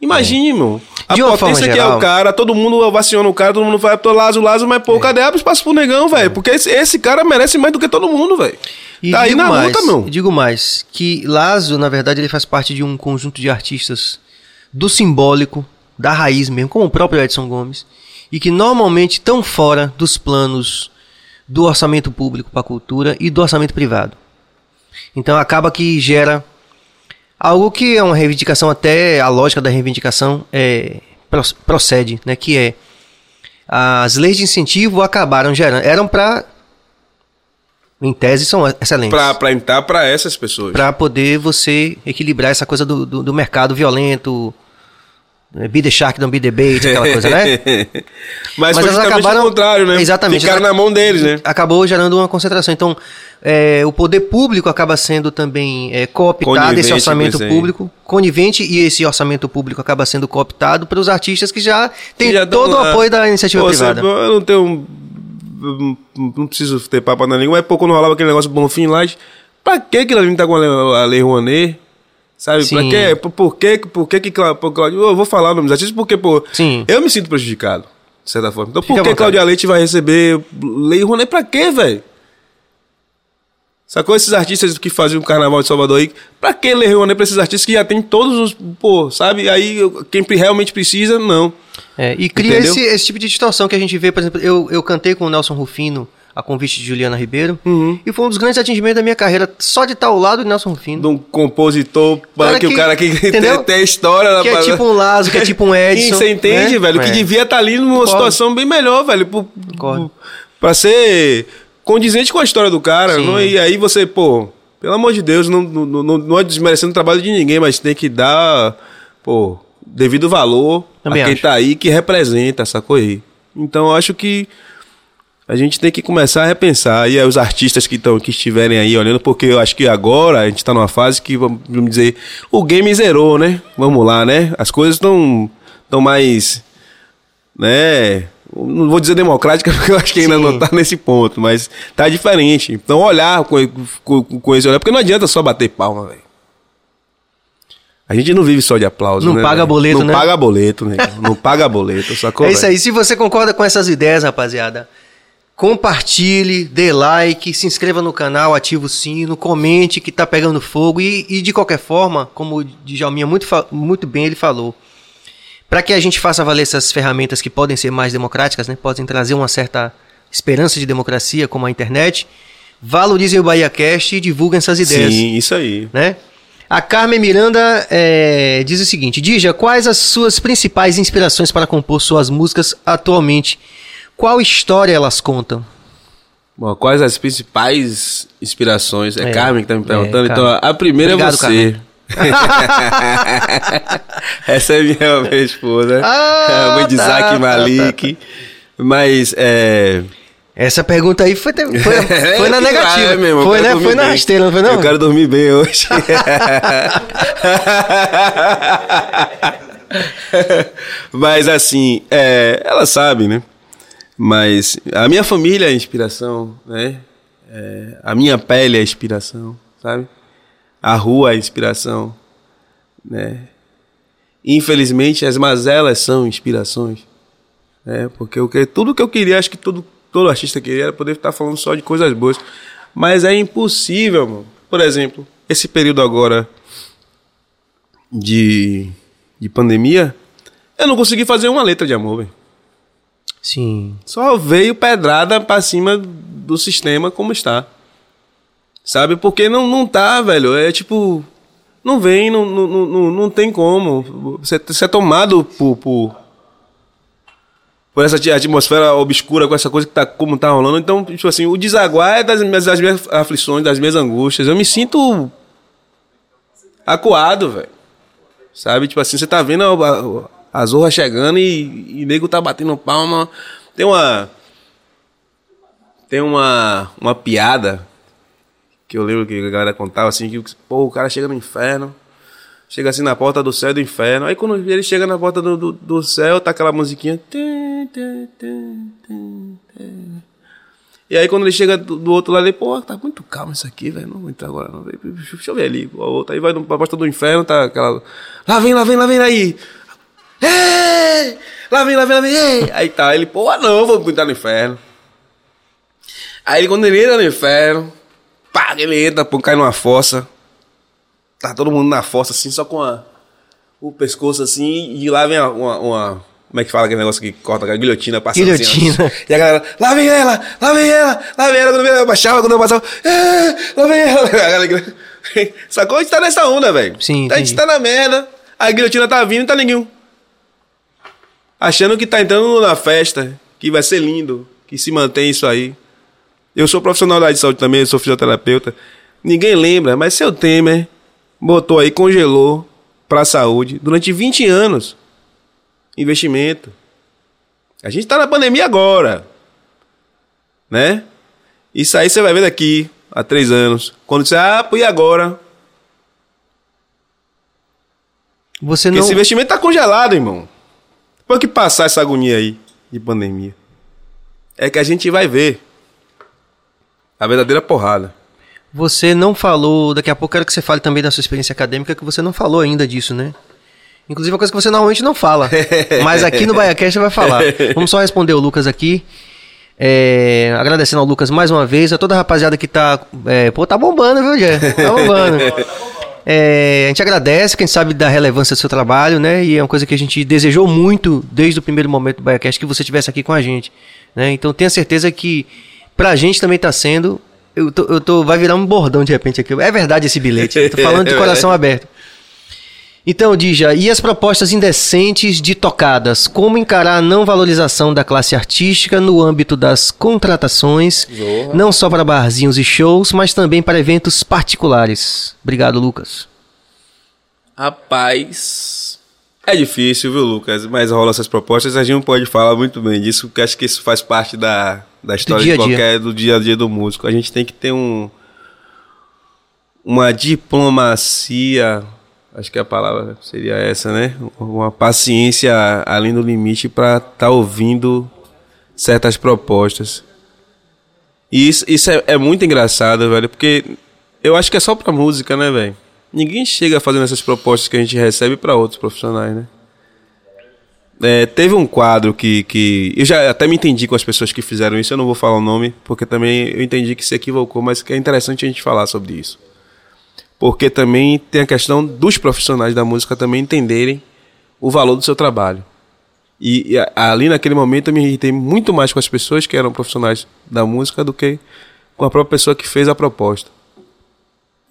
Imagine. A De uma forma potência que é geral- o cara, todo mundo ovaciona o cara, todo mundo fala, tô Lazo, Lazo, mas, É. pô, cadê abre espaço pro negão, velho? Porque esse, esse cara merece mais do que todo mundo, velho. E Tá aí na mais, luta, meu. Digo mais, que Lazo, na verdade, ele faz parte de um conjunto de artistas do simbólico, da raiz mesmo, como o próprio Edson Gomes, e que normalmente estão fora dos planos do orçamento público para a cultura e do orçamento privado. Então acaba que gera algo que é uma reivindicação até a lógica da reivindicação é pro- procede, né, que é as leis de incentivo acabaram gerando, eram para em tese, são excelentes. Pra entrar pra essas pessoas. Pra poder você equilibrar essa coisa do, do, do mercado violento, be the shark, don't be the bait, aquela coisa, né? Mas, Mas elas acabaram- o contrário, né? Exatamente. Ficaram na mão deles, né? Acabou gerando uma concentração. Então, é, o poder público acaba sendo também é, cooptado, Conivente esse orçamento aí. público, conivente, e esse orçamento público acaba sendo cooptado pelos artistas que já têm Já todo o apoio da iniciativa Pô, privada. eu não tenho. Não preciso ter papo na língua, mas pô, quando rolava aquele negócio Bonfim lá, pra que que ele tá com a lei, a lei Rouanet? Sabe? Pra Sim. quê? Por, por que por que que Cláudio- Eu vou falar o nome dos artistas porque, pô, Sim. eu me sinto prejudicado, de certa forma. Então por que. Cláudia Leite vai receber lei Rouanet pra quê, velho? Sacou esses artistas que faziam o carnaval de Salvador aí? Pra que lei Rouanet pra esses artistas que já tem todos os. Pô, sabe? Aí quem realmente precisa, não. É, e cria esse, esse tipo de distorção que a gente vê, por exemplo, eu, eu cantei com o Nelson Rufino a convite de Juliana Ribeiro, Uhum. e foi um dos grandes atingimentos da minha carreira, só de estar ao lado de Nelson Rufino. de um compositor Cara que, que- o cara que entendeu? tem, tem a história Que é tipo um Lazo, que é tipo um Edson, você entende, né? velho? É. Que devia estar ali numa Concordo. situação bem melhor, velho. Pro, Concordo. pra ser condizente com a história do cara. Não- e aí você, pô, pelo amor de Deus, não, não, não, não é desmerecendo o trabalho de ninguém, mas tem que dar, pô, devido valor Também a quem acho. tá aí que representa, sacou aí? Então eu acho que a gente tem que começar a repensar. E aí os artistas que, tão, que estiverem aí olhando, porque eu acho que agora a gente tá numa fase que, vamos dizer, o game zerou, né? Vamos lá, né? As coisas estão tão mais. né? Não vou dizer democrática, porque eu acho que ainda Sim. não tá nesse ponto, mas tá diferente. Então olhar com, com, com esse olhar, porque não adianta só bater palma, velho. A gente não vive só de aplauso, Não né, paga velho? boleto, não né? paga boleto, né? Não paga boleto, sacou? É isso aí. Se você concorda com essas ideias, rapaziada, compartilhe, dê like, se inscreva no canal, ative o sino, comente que tá pegando fogo e, e de qualquer forma, como o Djalminha muito, muito bem ele falou, para que a gente faça valer essas ferramentas que podem ser mais democráticas, né, podem trazer uma certa esperança de democracia, como a internet, valorizem o BahiaCast e divulguem essas ideias Sim, isso aí. né? A Carmen Miranda é, diz o seguinte: Dija, quais as suas principais inspirações para compor suas músicas atualmente? Qual história elas contam? Bom, quais as principais inspirações? É, É, Carmen que tá me perguntando. é, então, a primeira Obrigado, é você. Essa é minha, minha esposa. Ah, a mãe de tá, Isaac tá, Malik. Mas, é... Essa pergunta aí foi, foi, foi na negativa. irmão, foi, né? foi na rasteira, não foi não? Eu quero dormir bem hoje. Mas assim, é, ela sabe, né? Mas a minha família é a inspiração, né? É, a minha pele é a inspiração, sabe? A rua é a inspiração, né? Infelizmente, as mazelas são inspirações, né? Porque eu, tudo que eu queria, acho que todo, todo artista queria, era poder estar falando só de coisas boas. Mas é impossível, mano. Por exemplo, esse período agora de, de pandemia, eu não consegui fazer uma letra de amor, velho. Sim. Só veio pedrada pra cima do sistema como está. Sabe? Porque não, não tá, velho. É tipo. Não vem, não, não, não, não- tem como. Você, é tomado por, por. Por essa atmosfera obscura, com essa coisa que tá como tá rolando. Então, tipo assim, o desaguar é das minhas, das minhas aflições, das minhas angústias. Eu me sinto. acuado, velho. Sabe? Tipo assim, você tá vendo a, a, zorra chegando e, e nego tá batendo palma. Tem uma. Tem uma, uma piada que eu lembro que a galera contava assim: que pô, o cara chega no inferno, chega assim na porta do céu e do inferno. Aí quando ele chega na porta do, do, do céu, tá aquela musiquinha. E aí quando ele chega do, do outro lado, ele, pô, tá muito calmo isso aqui, velho. Não vou entrar agora, não. Deixa eu ver ali. Aí vai pra porta do inferno, tá aquela. Lá vem, lá vem, lá vem, aí. Ei! Lá vem, lá vem, lá vem. Ei! Aí tá, ele, pô, não, vou entrar no inferno. Aí ele, quando ele entra no inferno, pá, ele entra, pô, cai numa fossa. Tá todo mundo na fossa, assim, só com a, o pescoço assim, e lá vem uma, uma- uma- Como é que fala aquele negócio que corta a guilhotina passando Guilhotina. assim. E a galera, lá vem ela, lá vem ela, lá vem ela, quando eu baixava, quando eu passava, "É, lá vem ela. A galera- Sacou? A gente tá nessa onda, velho. Sim, A gente entendi. tá na merda, a guilhotina tá vindo e tá ninguém. Achando que tá entrando na festa, que vai ser lindo, que se mantém isso aí. Eu sou profissional da área de saúde também, eu sou fisioterapeuta. Ninguém lembra, mas seu Temer botou aí, congelou para a saúde durante 20 anos. Investimento. A gente tá na pandemia agora. Né? Isso aí você vai ver daqui a três anos. Quando você, ah, pô, e agora? Você não. esse investimento tá congelado, irmão. Depois que passar essa agonia aí de pandemia, é que a gente vai ver a verdadeira porrada. Você não falou, daqui a pouco quero que você fale também da sua experiência acadêmica, que você não falou ainda disso, né? Inclusive é uma coisa que você normalmente não fala. mas aqui no BaiaCast você vai falar. Vamos só responder o Lucas aqui. É, agradecendo ao Lucas mais uma vez, a toda a rapaziada que tá. É, pô, tá bombando, viu, Jé? Tá bombando. É, a gente agradece, quem sabe da relevância do seu trabalho, né? E é uma coisa que a gente desejou muito desde o primeiro momento do BaiaCast que você estivesse aqui com a gente. Né? Então tenha certeza que pra gente também tá sendo. Eu tô, eu tô, vai virar um bordão de repente aqui. É verdade esse bilhete. Eu tô falando de coração aberto. Então, Dija, e as propostas indecentes de tocadas? Como encarar a não valorização da classe artística no âmbito das contratações, Zorra. não só para barzinhos e shows, mas também para eventos particulares? Obrigado, Lucas. Rapaz. É difícil, viu, Lucas? Mas rola essas propostas. A gente não pode falar muito bem disso, porque acho que isso faz parte da, da história de dia. qualquer, do dia a dia do músico. A gente tem que ter um. Uma diplomacia. Acho que a palavra seria essa, né? Uma paciência além do limite para estar tá ouvindo certas propostas. E isso, isso é, é muito engraçado, velho, porque eu acho que é só pra música, né, velho? Ninguém chega fazendo essas propostas que a gente recebe pra outros profissionais, né? É, teve um quadro que, que. Eu já até me entendi com as pessoas que fizeram isso, eu não vou falar o nome, porque também eu entendi que se equivocou, mas que é interessante a gente falar sobre isso. Porque também tem a questão dos profissionais da música também entenderem o valor do seu trabalho. E, e ali naquele momento eu me irritei muito mais com as pessoas que eram profissionais da música do que com a própria pessoa que fez a proposta.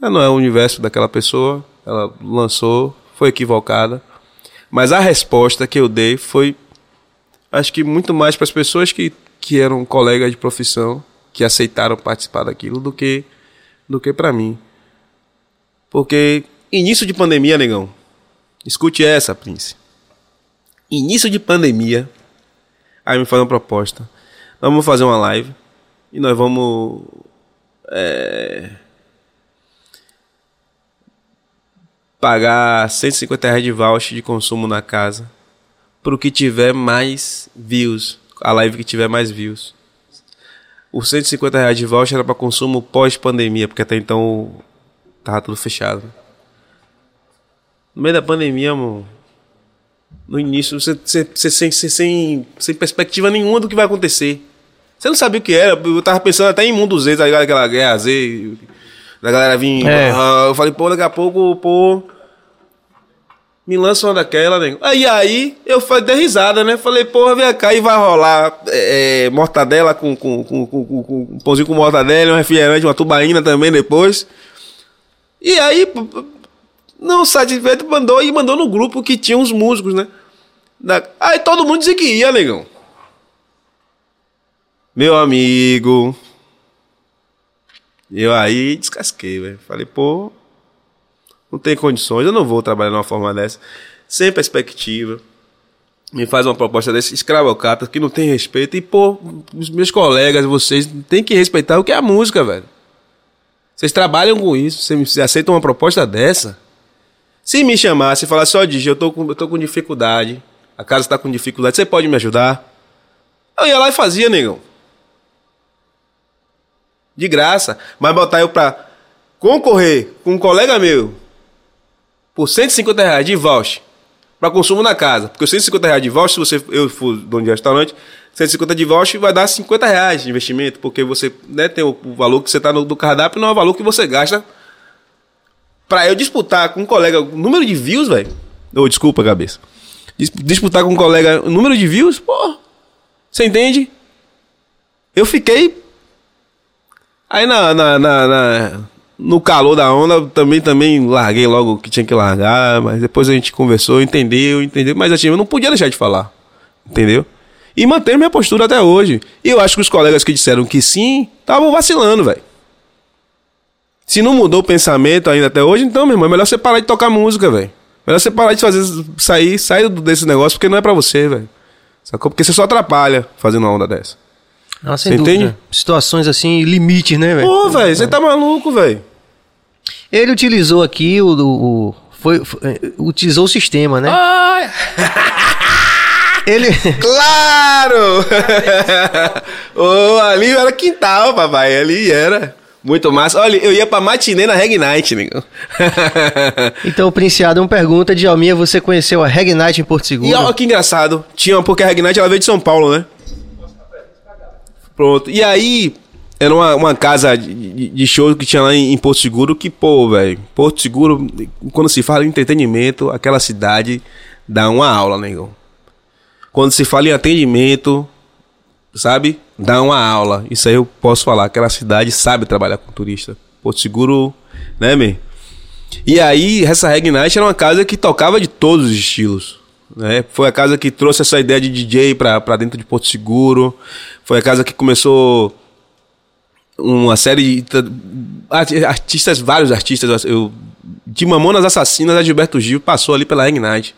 Ela não é o universo daquela pessoa, ela lançou, foi equivocada. Mas a resposta que eu dei foi, acho que muito mais para as pessoas que, que eram colegas de profissão, que aceitaram participar daquilo, do que, do que para mim. Porque início de pandemia, negão. Escute essa, Prince. Início de pandemia. Aí me faz uma proposta. Nós vamos fazer uma live e nós vamos é, pagar 150 reais de voucher de consumo na casa pro que tiver mais views, a live que tiver mais views. Os 150 reais de voucher era para consumo pós-pandemia, porque até então tava tudo fechado. No meio da pandemia, mano, no início, você, você, você sem, sem, sem, sem perspectiva nenhuma do que vai acontecer. Você não sabia o que era. Eu tava pensando até em Mundo Z, tá ligado? Aquela guerra Z, da galera vir. É. Ah, eu falei, pô, daqui a pouco, pô. Me lança uma daquela, né? Aí, aí, eu falei, dei risada, né? Falei, porra, vem cá e vai rolar é, é, mortadela com, com, com, com, com, com um pãozinho com mortadela, um refrigerante, uma tubaína também depois. E aí, não satisfeito, mandou e mandou no grupo que tinha uns músicos, né? Da- Aí todo mundo dizia que ia, negão. Meu amigo. Eu aí descasquei, velho. Falei, pô, não tem condições, eu não vou trabalhar de uma forma dessa. Sem perspectiva. Me faz uma proposta desse escravocata que não tem respeito. E, pô, os meus colegas, vocês, têm que respeitar o que é a música, velho. Vocês trabalham com isso, vocês aceitam uma proposta dessa? Se me chamasse e falasse, ó, Digi, eu tô com, eu tô com dificuldade, a casa tá com dificuldade, você pode me ajudar? Eu ia lá e fazia, negão. De graça. Mas botar eu pra concorrer com um colega meu por 150 reais de voucher para consumo na casa. Porque os 150 reais de voucher, se você, eu for dono de restaurante, 150 de voucher vai dar 50 reais de investimento, porque você né, tem o, o valor que você tá no do cardápio, não é o valor que você gasta para eu disputar com um colega o número de views, velho. Ou desculpa, cabeça. Dis- disputar com um colega o número de views, pô. Você entende? Eu fiquei Aí na, na, na- na- no calor da onda, também, também larguei logo o que tinha que largar, mas depois a gente conversou, entendeu, entendeu, mas assim, eu não podia deixar de falar, entendeu? E mantenho minha postura até hoje. E eu acho que os colegas que disseram que sim, estavam vacilando, velho. Se não mudou o pensamento ainda até hoje, então, meu irmão, é melhor você parar de tocar música, velho. Melhor você parar de fazer sair, sair desse negócio, porque não é pra você, velho. Sacou? Porque você só atrapalha fazendo uma onda dessa. Ah, sem Você dúvida. entende? Situações assim, limites, né, velho? Pô, velho, você tá maluco, velho. Ele utilizou aqui o. o- o- foi, foi- eh, utilizou o sistema, né? Ai, Ele. claro! Ô, ali era quintal, papai. Ali era. Muito massa. Olha, eu ia pra matinê na Reg Night, nego. Então, o Prince Adam pergunta: Djalminha, você conheceu a Reg Night em Porto Seguro? E olha que engraçado. Tinha, porque a Reg Night ela veio de São Paulo, né? Pronto. E aí, era uma, uma casa de, de- de show que tinha lá em, em Porto Seguro que, pô, velho, Porto Seguro, quando se fala em entretenimento, aquela cidade dá uma aula, negão. Quando se fala em atendimento, sabe? Dá uma aula. Isso aí eu posso falar. Aquela cidade sabe trabalhar com turista. Porto Seguro, né, man? E aí, essa Reg Night era uma casa que tocava de todos os estilos. Né? Foi a casa que trouxe essa ideia de DJ pra dentro de Porto Seguro. Foi a casa que começou uma série de arti- artistas, vários artistas. Eu, de Mamonas Assassinas a Gilberto Gil passou ali pela Reg Night.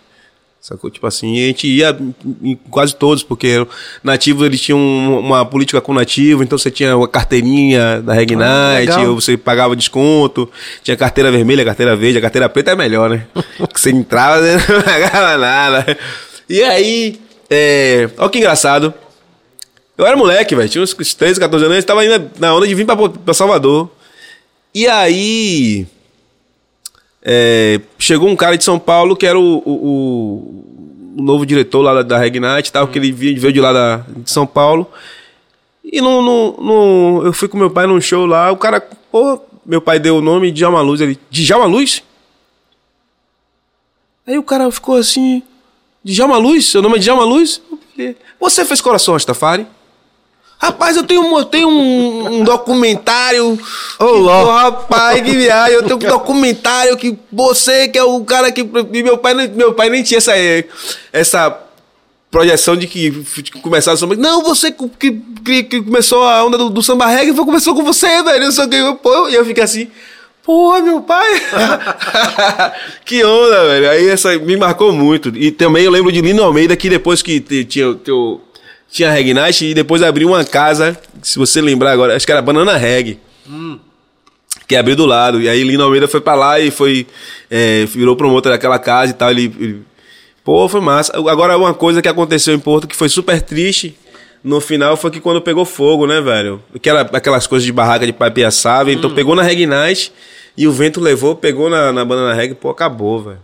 Sacou? Tipo assim, a gente ia em quase todos, porque nativos eles tinham um- uma política com nativo, então você tinha uma carteirinha da Reg Night, legal. ou você pagava desconto, tinha carteira vermelha, carteira verde, a carteira preta é melhor, né? que você entrava não pagava nada. E aí, é... olha que engraçado. Eu era moleque, velho, tinha uns 13, 14 anos, eu tava indo na onda de vir pra, pra Salvador. E aí. É, chegou um cara de São Paulo que era o, o, o- novo diretor lá da, da Reg Night e tal, que ele veio, de lá da, de São Paulo. E no, no, no- eu fui com meu pai num show lá, o cara, pô, meu pai deu o nome de Djalma Luz, ele, Djalma Luz? Aí o cara ficou assim, Djalma Luz? Seu nome é Djalma Luz? Você fez Coração Rastafari? Rapaz, eu tenho um, eu tenho um, um documentário. Ô, Ló. rapaz, que viagem. Eu tenho um documentário que você, que é o cara que. meu pai, nem- meu pai nem tinha essa, essa projeção de que a samba. Não, você que, que, que começou a onda do, do samba reggae, foi, começou com você, velho. Eu sou que pô, e eu fiquei assim. Porra, meu pai! que onda, velho. Aí essa me marcou muito. E também eu lembro de Lino Almeida, que depois que tinha, teu, tinha Reg Night, e depois abriu uma casa, se você lembrar agora, acho que era Banana Reg. Que abriu do lado. E aí Lino Almeida foi pra lá e foi. é, virou promotor daquela casa e tal. Ele, ele- Pô, foi massa. Agora, uma coisa que aconteceu em Porto que foi super triste no final foi que quando pegou fogo, né, velho? Que era aquelas coisas de barraca de pai piaçava. Então pegou na Reg Night e o vento levou, pegou na, na banana reg, pô, acabou, velho.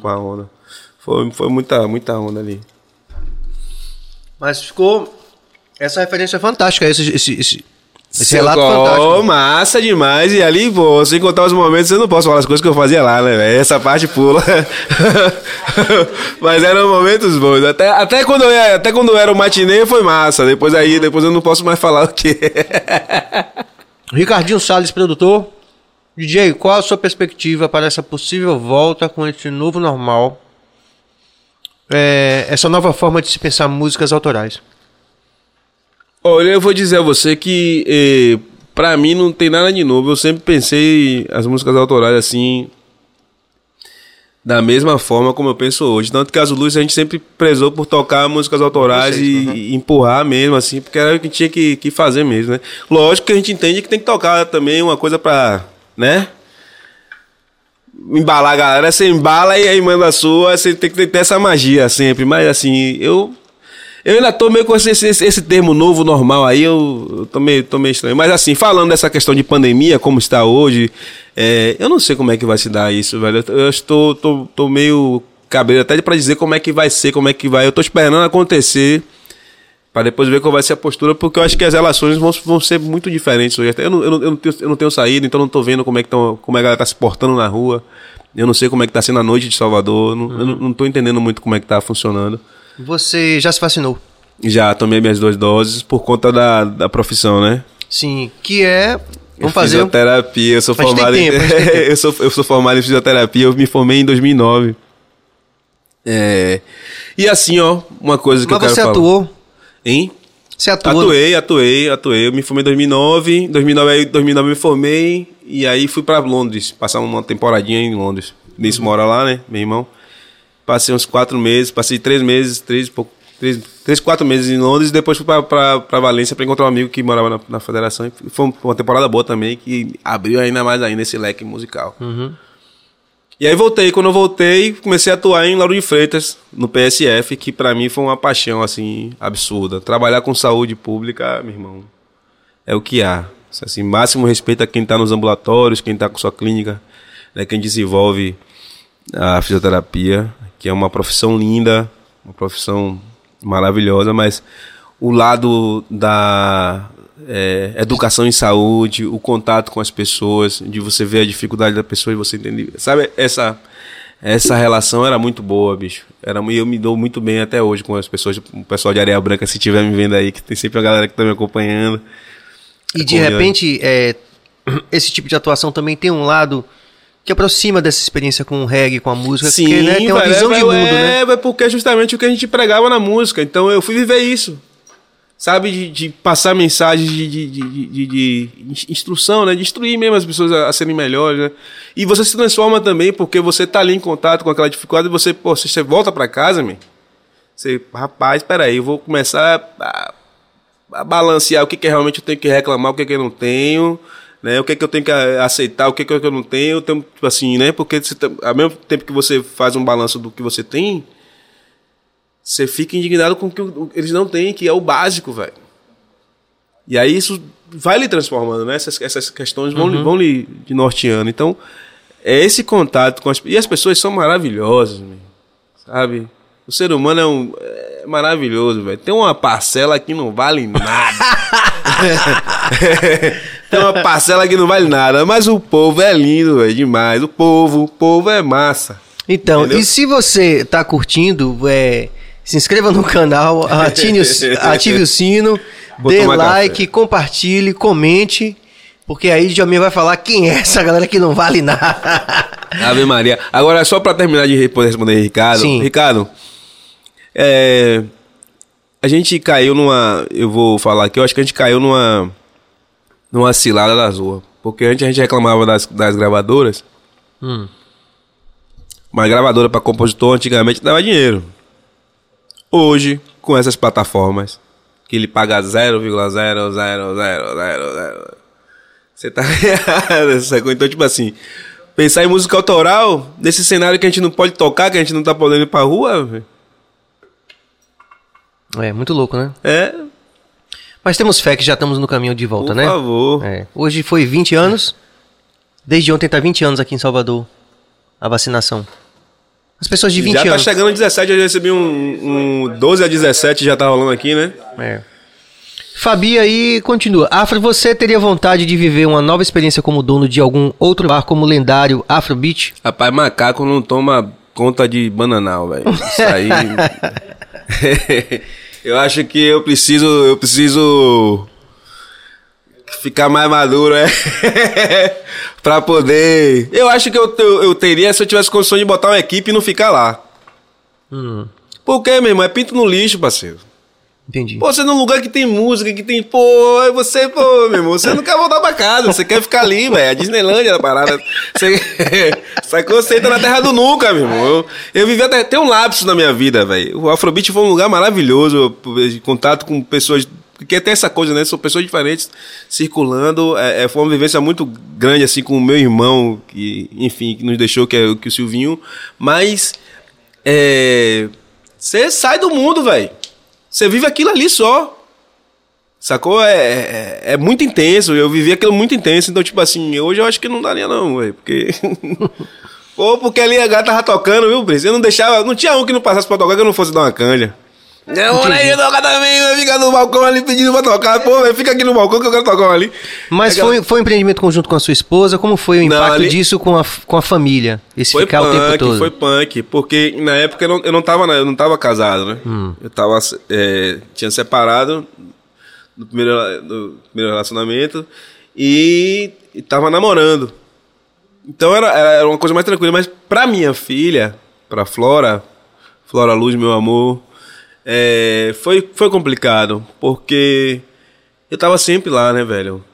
Com a onda. Foi, foi muita, muita onda ali. Mas ficou. Essa referência é fantástica, esse, esse, esse, esse relato Ô, fantástico. massa demais. E ali, pô, sem contar os momentos, eu não posso falar as coisas que eu fazia lá, né, velho? Essa parte pula. Mas eram momentos bons. Até, até, quando eu, ia- até quando eu era o matinê foi massa. Depois aí, depois eu não posso mais falar o quê. Ricardinho Salles, produtor. DJ, qual a sua perspectiva para essa possível volta com esse novo normal? É, essa nova forma de se pensar músicas autorais. Olha, eu vou dizer a você que eh, pra mim não tem nada de novo. Eu sempre pensei as músicas autorais assim. Da mesma forma como eu penso hoje. Tanto que as Luz a gente sempre prezou por tocar músicas autorais Vocês, e, uhum. e empurrar mesmo, assim, porque era o que tinha que, que fazer mesmo, né? Lógico que a gente entende que tem que tocar também uma coisa pra. né? Embalar a galera, você embala e aí manda a sua, você tem que ter essa magia sempre. Mas assim, eu eu ainda tô meio com esse, esse, esse termo novo, normal aí, eu, eu tô, meio, tô meio estranho. Mas assim, falando dessa questão de pandemia, como está hoje, é, eu não sei como é que vai se dar isso, velho. Eu, eu estou tô, tô meio cabreiro até pra dizer como é que vai ser, como é que vai. Eu tô esperando acontecer pra depois ver qual vai ser a postura, porque eu acho que as relações vão, vão ser muito diferentes hoje. Eu não, eu, não, eu, não tenho, eu não tenho saído, então não tô vendo como é que tão, como é a galera tá se portando na rua. Eu não sei como é que tá sendo a noite de Salvador. eu não- Eu não, tô entendendo muito como é que tá funcionando. Você já se vacinou? Já tomei minhas duas doses por conta da, da profissão, né? Sim. Que é. Vamos fazer. Fisioterapia, eu sou formado em... tempo, tempo. eu, sou, eu sou formado em fisioterapia, eu me formei em 2009. É... E assim, ó, uma coisa que Mas eu quero você falar. atuou. Hein? Você atuou. Atuei, atuei, atuei. Eu me formei em 2009. 2009, aí, 2009 eu me formei. E aí fui pra Londres. Passar uma temporadinha em Londres. Nisso mora lá, né? Meu irmão. Passei uns quatro meses. Passei três meses, três, pouco, três, três quatro meses em Londres. Depois fui pra Valência pra encontrar um amigo que morava na, na federação. E foi uma temporada boa também, que abriu ainda mais ainda esse leque musical. E aí voltei, quando eu voltei, comecei a atuar em Lauro de Freitas, no PSF, que pra mim foi uma paixão, assim, absurda. Trabalhar com saúde pública, meu irmão, é o que há. Assim, máximo respeito a quem tá nos ambulatórios, quem tá com sua clínica, né, quem desenvolve a fisioterapia, que é uma profissão linda, uma profissão maravilhosa, mas o lado da é, educação em saúde, o contato com as pessoas, de você ver a dificuldade da pessoa e você entender. Sabe, essa, essa relação era muito boa, bicho. Era, e eu me dou muito bem até hoje com as pessoas, o pessoal de Areia Branca, se estiver me vendo aí, que tem sempre a galera que tá me acompanhando. E de repente, é, esse tipo de atuação também tem um lado que aproxima dessa experiência com o reggae, com a música, Sim, porque né, tem uma velho, visão é, de mundo, é, né? É porque é justamente o que a gente pregava na música. Então eu fui viver isso. Sabe, de, de passar mensagens de, de, de, instrução, né? De instruir mesmo as pessoas a, a serem melhores, né? E você se transforma também, porque você tá ali em contato com aquela dificuldade e você, pô, se você volta pra casa, meu, você, rapaz, peraí, eu vou começar a, a balancear o que, que realmente eu tenho que reclamar, o que, que eu não tenho, né? O que, que eu tenho que aceitar, o que, que eu não tenho, tem, tipo assim, né? Porque você, ao mesmo tempo que você faz um balanço do que você tem, você fica indignado com o que eles não têm, que é o básico, velho. E aí isso vai lhe transformando, né? Essas, essas questões vão, lhe- vão lhe de norteando. Então, é esse contato com as E as pessoas são maravilhosas, meu, sabe? O ser humano é, um, é maravilhoso, velho. Tem uma parcela que não vale nada. Tem uma parcela que não vale nada, mas o povo é lindo, velho, demais. O povo, o povo é massa. Então, Entendeu? e se você tá curtindo, é, se inscreva no canal, ative o, ative o sino, Vou dê like, compartilhe, comente, porque aí Djalminha vai falar quem é essa galera que não vale nada. Ave Maria. Agora, só pra terminar de responder, Ricardo. Sim. Ricardo, é, a gente caiu numa. Eu vou falar aqui, eu acho que a gente caiu numa. numa cilada da Zorra. Porque antes a gente reclamava das, das gravadoras. Mas gravadora pra compositor antigamente dava dinheiro. Hoje, com essas plataformas, que ele paga 0,00000. Você tá sacou? Então, tipo assim, pensar em música autoral, nesse cenário que a gente não pode tocar, que a gente não tá podendo ir pra rua, É, muito louco, né? é, Mas temos fé que já estamos no caminho de volta, por né? favor. É. Hoje foi 20 anos. Desde ontem tá 20 anos aqui em Salvador. A vacinação. As pessoas de 20 já tá anos. chegando a 17, eu já recebi um, um 12 a 17, já tá rolando aqui, né? É. Fabi aí continua. Afro, você teria vontade de viver uma nova experiência como dono de algum outro bar como lendário Afrobeat? Rapaz, macaco não toma conta de bananal, velho. Isso aí. eu acho que eu preciso. Eu preciso. Ficar mais maduro, é. pra poder. Eu acho que eu, eu, eu teria se eu tivesse condições de botar uma equipe e não ficar lá. Por quê, meu irmão? É pinto no lixo, parceiro. Entendi. Pô, você num lugar que tem música, que tem, pô, aí você, pô, meu irmão, você não quer voltar pra casa, você quer ficar ali, velho. A Disneylândia da parada. Você, sacou? Você entra na terra do nunca, meu irmão. Eu, eu vivi até. Tem um lapso na minha vida, velho. O Afrobeat foi um lugar maravilhoso, de contato com pessoas. Porque tem essa coisa, né? São pessoas diferentes circulando. É, é, foi uma vivência muito grande, assim, com o meu irmão, que, enfim, que nos deixou, que é que é o Silvinho. Mas. É. Você sai do mundo, velho. Você vive aquilo ali só. Sacou? É, é, é muito intenso. Eu vivi aquilo muito intenso. Então, tipo assim, hoje eu acho que não daria, não, velho. Porque. Pô, porque ali a gata tava tocando, viu, Brice? Eu não deixava. Não tinha um que não passasse pra tocar que eu não fosse dar uma canja. Não, olha aí, toca também, vai ficar no balcão ali pedindo pra tocar. Pô, velho, fica aqui no balcão que eu quero tocar ali. Mas foi, foi um empreendimento conjunto com a sua esposa? Como foi o Não, impacto ali- disso com a, com a família? Esse Foi ficar o tempo punk, todo? foi punk, porque na época eu não, eu não, tava, eu não tava casado, né? Eu tava, é, tinha separado no primeiro, primeiro relacionamento e, e tava namorando. Então era, era uma coisa mais tranquila, mas pra minha filha, pra Flora, Flora Luz, meu amor, É, foi, foi complicado, porque eu tava sempre lá, né, velho?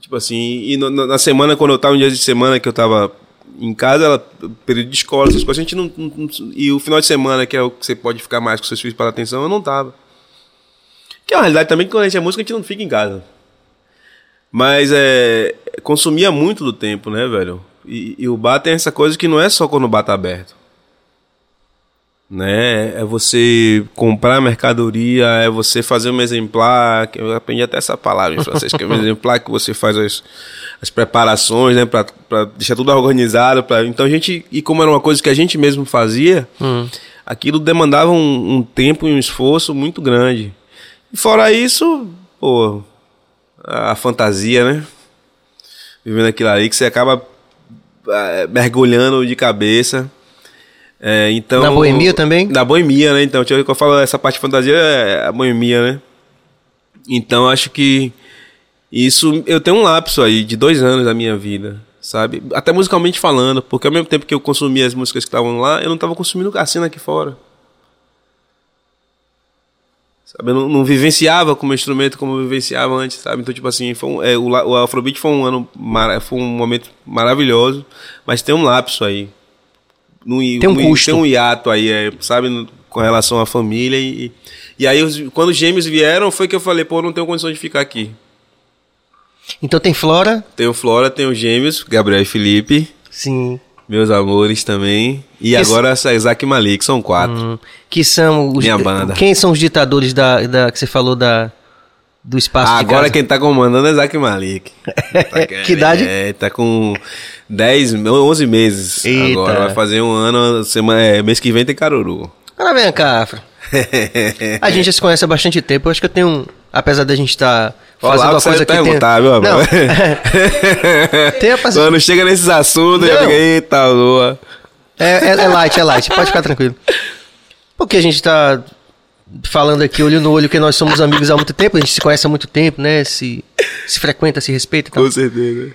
Tipo assim, e no- na semana, quando eu tava, em dias de semana que eu tava em casa, ela, período de escola, essas coisas, a gente não- não- E o final de semana, que é o que você pode ficar mais com seus filhos para atenção, eu não tava. Que é uma realidade também que quando a gente é música, a gente não fica em casa. Mas é. Consumia muito do tempo, né, velho? E, e o bar tem essa coisa que não é só quando o bar tá aberto. Né? É você comprar mercadoria, é você fazer um exemplar. que Eu aprendi até essa palavra em francês, que é um exemplar que você faz as, as preparações, né? Pra deixar tudo organizado. Pra, então a gente. E como era uma coisa que a gente mesmo fazia, aquilo demandava um, um tempo e um esforço muito grande. E fora isso, pô, a fantasia, né? Vivendo aquilo ali que você acaba eh, mergulhando de cabeça. É, então, Na boemia também? Na boemia, né? Então, eu, falo, essa parte de fantasia é a boemia, né? Então, acho que isso. Eu tenho um lapso aí de dois anos da minha vida, sabe? Até musicalmente falando, porque ao mesmo tempo que eu consumia as músicas que estavam lá, eu não estava consumindo a cena aqui fora. Sabe, eu não, não vivenciava como instrumento como eu vivenciava antes, sabe? Então, tipo assim, foi um- é, o, o Afrobeat foi um ano, foi um momento maravilhoso, mas tem um lapso aí. Hi- Tem um hi- custo. Tem um hiato aí, é, sabe? no- com relação à família e... E aí, os- quando os gêmeos vieram, foi que eu falei, pô, não tenho condição de ficar aqui. Então tem Flora, Tenho Flora, tenho gêmeos, Gabriel e Felipe, sim, meus amores também. E Esse- agora essa Isaac Malik, são quatro. hum, que são os. Minha banda. Quem são os ditadores da, da que você falou da do espaço Agora quem tá comandando é Isaac Malik. Tá- Que idade? É, tá com 10, 11 meses Eita. agora. Vai fazer um ano, semana, é, mês que vem tem Caruru. Agora vem cá, Afro. A gente já se conhece há bastante tempo. Eu acho que eu tenho. Apesar da gente estar Olha fazendo lá o uma coisa que tem. perguntar, meu amor. Não. Tem a paci- Quando chega nesses assuntos, eu fico, eita, lua. É, é, é light, é light. Pode ficar tranquilo. Porque a gente tá falando aqui, olho no olho, que nós somos amigos há muito tempo, a gente se conhece há muito tempo, né? Se, se frequenta, se respeita tal. Com certeza.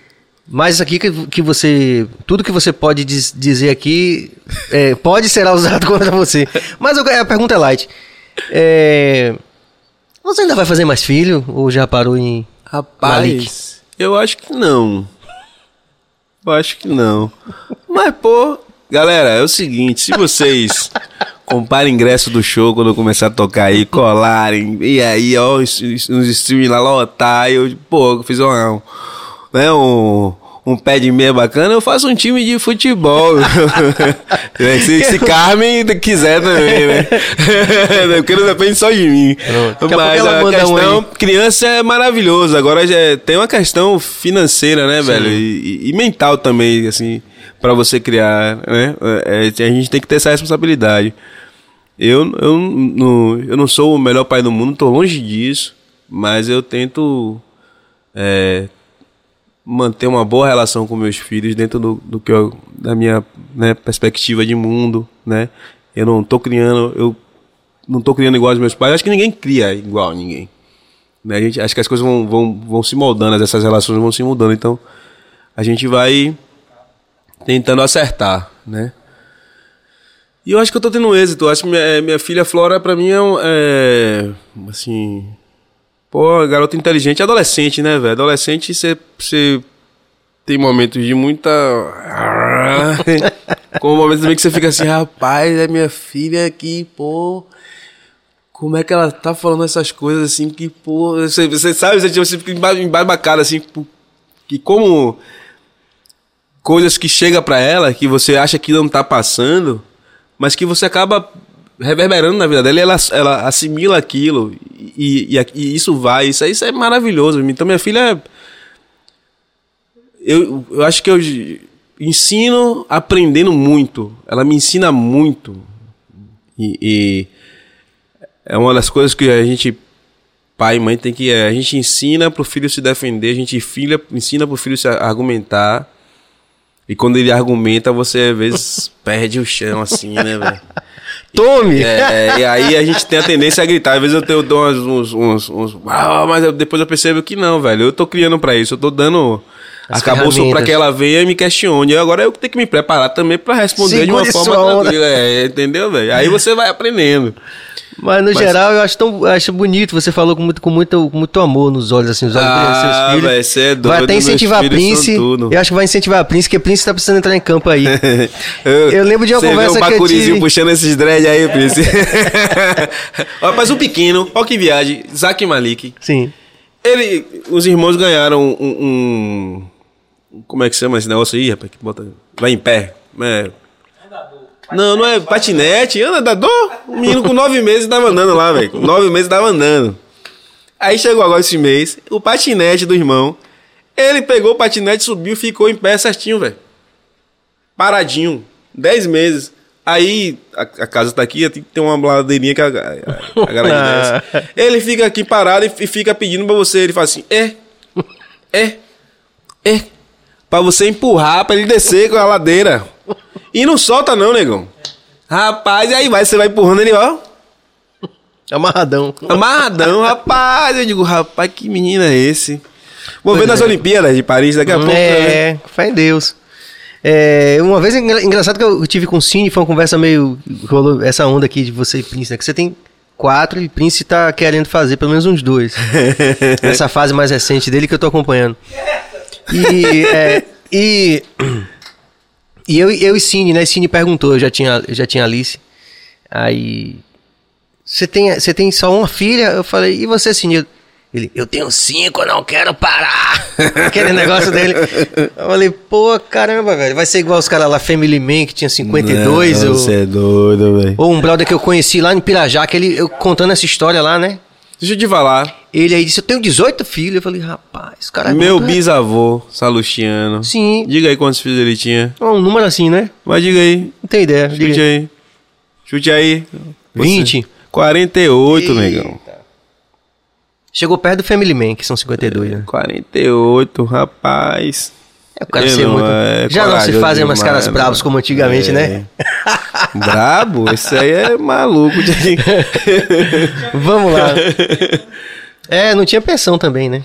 Mas isso aqui que, que você. Tudo que você pode diz- dizer aqui é, pode ser usado contra você. Mas eu- a pergunta é light. É, você ainda vai fazer mais filho? Ou já parou em. Malik? Rapaz, eu acho que não. Eu acho que não. Mas, pô, galera, é o seguinte, se vocês comprarem ingresso do show quando eu começar a tocar aí, colarem, e aí, ó, os, os streaming lá lotar, eu, pô, eu fiz um, né, um, um pé de meia bacana, eu faço um time de futebol. se, se Carmen quiser também, né? Porque não depende só de mim. A Mas a um questão, aí. criança é maravilhoso. Agora já é- tem uma questão financeira, né, velho? E, e- e mental também, assim, pra você criar, né? É, é, a gente tem que ter essa responsabilidade. Eu, eu, não, eu não sou o melhor pai do mundo, tô longe disso, mas eu tento é, manter uma boa relação com meus filhos dentro do, do que eu, da minha né, perspectiva de mundo, né? Eu não tô criando, eu não tô criando igual aos meus pais. Acho que ninguém cria igual a ninguém. Né? A gente, acho que as coisas vão, vão, vão se moldando, essas relações vão se mudando. Então, a gente vai tentando acertar, né? E eu acho que eu tô tendo êxito. Eu acho que minha, minha filha Flora, pra mim, é, um, é assim... Pô, garota inteligente, adolescente, né, velho? Adolescente, você, tem momentos de muita. Com momentos também que você fica assim, rapaz, é minha filha aqui, pô. Como é que ela tá falando essas coisas assim que, pô. Você, você sabe, você, você fica emba- embasbacado assim, que como. Coisas que chega pra ela que você acha que não tá passando, mas que você acaba reverberando na vida dela e ela, ela assimila aquilo e, e, e isso vai, isso, isso é maravilhoso. Então minha filha eu, eu acho que eu ensino aprendendo muito. Ela me ensina muito. E, e é uma das coisas que a gente, pai e mãe, tem que. é, A gente ensina pro filho se defender, a gente filha, ensina pro filho se argumentar. E quando ele argumenta, você às vezes perde o chão, assim, né, velho? Tome! É, e aí a gente tem a tendência a gritar. Às vezes eu, tenho, eu dou uns, uns, uns, uns- "Ah", mas eu- depois eu percebo que não, velho. Eu tô criando pra isso. Eu tô dando As Acabou ferramentas. que ela venha e me questione. Eu Agora eu tenho que me preparar também para responder de uma Segure forma tranquila. É, entendeu, velho? Aí você vai aprendendo. Mas no geral eu acho tão acho bonito, você falou com muito, com muito, com muito amor nos olhos, assim, os olhos brilhando dos Ah, seus filhos. véi, cê é doido, Vai até incentivar a Prince. Eu acho que vai incentivar a Prince, porque a Prince tá precisando entrar em campo aí. eu, Eu lembro de uma conversa vê que eu tive- puxando esses dread aí, Prince. Mas o pequeno, ó que viagem, Zack Malik. Sim. Ele, os irmãos ganharam um, um- Como é que chama esse negócio aí, rapaz? Que bota. Vai em pé. É. Não, não é patinete, é andador. O menino com nove meses tava andando lá, velho. Com nove meses tava andando. Aí chegou agora esse mês, o patinete do irmão. Ele pegou o patinete, subiu e ficou em pé certinho, velho. Paradinho. Dez meses. Aí, a, a casa tá aqui, tem que ter uma ladeirinha que a, a, a galera desce. Ele fica aqui parado e, e fica pedindo pra você. Ele fala assim: é, é, é. Pra você empurrar, pra ele descer com a ladeira. E não solta, não, negão. Rapaz, e aí vai, você vai empurrando ele, ó. Amarradão. Amarradão, rapaz. Eu digo, rapaz, que menino é esse? Vou ver nas é. Olimpíadas de Paris daqui a pouco. né? É, fé em Deus. É, uma vez engra- engraçado que eu tive com o Cine, foi uma conversa meio. rolou essa onda aqui de você e Prince, né? Que você tem quatro e Prince tá querendo fazer pelo menos uns dois. Nessa fase mais recente dele que eu tô acompanhando. E. é, e e eu, eu e Cine, né? Cine perguntou, eu já tinha, eu já tinha Alice. Aí. Você tem, você tem só uma filha? Eu falei, e você, Cine? Ele, eu tenho cinco, não quero parar. Aquele negócio dele. Eu falei, pô, caramba, velho. Vai ser igual os caras lá, Family Man, que tinha 52. Não, ou, Você é doido, velho. ou um brother que eu conheci lá em Pirajá, que ele, eu contando essa história lá, né? Deixa eu te falar. Ele aí disse, eu tenho 18 filhos. Eu falei, rapaz, cara é Meu completo. bisavô, Salustiano. Sim. Diga aí quantos filhos ele tinha. Um número assim, né? Mas diga aí. Não tem ideia. diga Chute aí. aí. Chute aí. Você. 20. 48, Eita. negão. Chegou perto do Family Man, que são 52, né? 48, rapaz. É, o cara ser não muito... é Já não se fazem mais demais, caras não. bravos como antigamente, É. né? Brabo? Esse aí é maluco. Vamos lá. É, não tinha pensão também, né?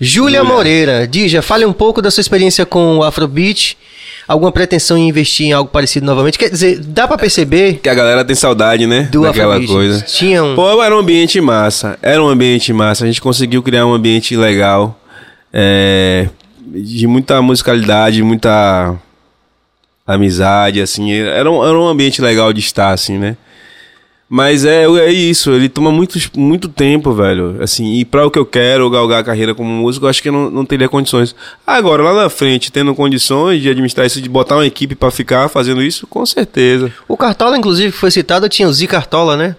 Júlia Moreira, Dija, fale um pouco da sua experiência com o Afrobeat. Alguma pretensão em investir em algo parecido novamente? Quer dizer, dá pra perceber que a galera tem saudade, né? do Daquela Afrobeat. coisa. Tinha um... Pô, era um ambiente massa. Era um ambiente massa. A gente conseguiu criar um ambiente legal. é, de muita musicalidade, muita amizade, assim. Era um, era um ambiente legal de estar, assim, né? Mas é, é isso, ele toma muito, muito tempo, velho. Assim, e pra o que eu quero, galgar a carreira como músico, eu acho que eu não, não teria condições. Agora, lá na frente, tendo condições de administrar isso, de botar uma equipe pra ficar fazendo isso, com certeza. O Cartola, inclusive, que foi citado, tinha o Z Cartola, né?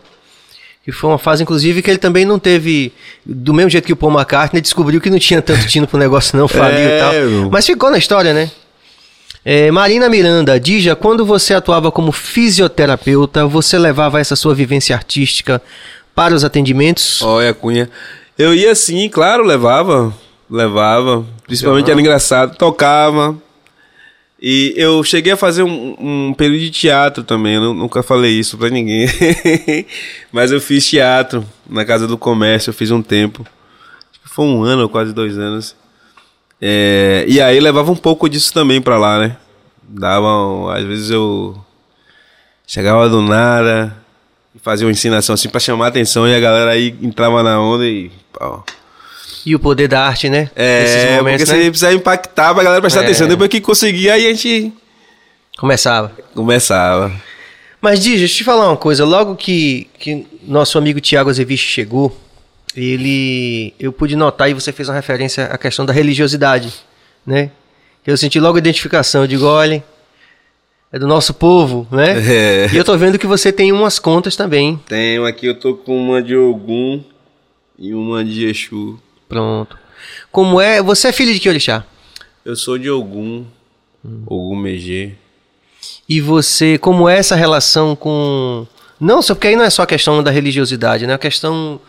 Que foi uma fase, inclusive, que ele também não teve. Do mesmo jeito que o Paul McCartney descobriu que não tinha tanto tino pro negócio, não, faliu É, e tal. meu. Mas ficou na história, né? É, Marina Miranda, Dija, quando você atuava como fisioterapeuta, você levava essa sua vivência artística para os atendimentos? Olha, Cunha. Eu ia sim, claro, levava. Levava. Principalmente era engraçado. Tocava. E eu cheguei a fazer um, um período de teatro também. Eu nu- nunca falei isso pra ninguém. Mas eu fiz teatro na Casa do Comércio. Eu fiz um tempo. Acho que foi um ano quase dois anos. É, e aí levava um pouco disso também pra lá, né? Dava. Às vezes eu chegava do nada e fazia uma ensinação assim pra chamar a atenção e a galera aí entrava na onda e. pau. E o poder da arte, né? É, porque você precisa impactar pra galera prestar É. atenção. Depois que conseguia, aí a gente Começava. começava. Mas, Dija, deixa eu te falar uma coisa. Logo que, que nosso amigo Tiago Azeviche chegou, ele. Eu pude notar, e você fez uma referência à questão da religiosidade, né? Eu senti logo a identificação. Eu digo, olha, é do nosso povo, né? É. E eu tô vendo que você tem umas contas também. Tenho aqui, eu tô com uma de Ogum e uma de Exu. Pronto. Como é. Você é filho de que orixá? Eu sou de Ogum, Ogum Megê. E você, como é essa relação com. Não, só porque aí não é só a questão da religiosidade, né? A questão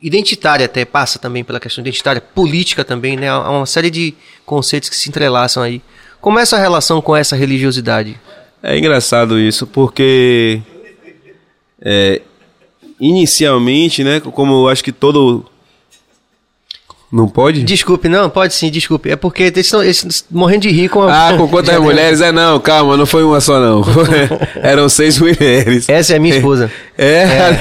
identitária até, passa também pela questão identitária, política também, né? Há uma série de conceitos que se entrelaçam aí. Como é essa relação com essa religiosidade? É engraçado isso, porque é, inicialmente, né, como eu acho que todo Não pode? Desculpe, não, pode sim, desculpe. É porque eles estão eles estão morrendo de rir com a... Ah, com quantas Já- mulheres? É não, calma, não foi uma só não. Eram seis mulheres. Essa é a minha esposa. É.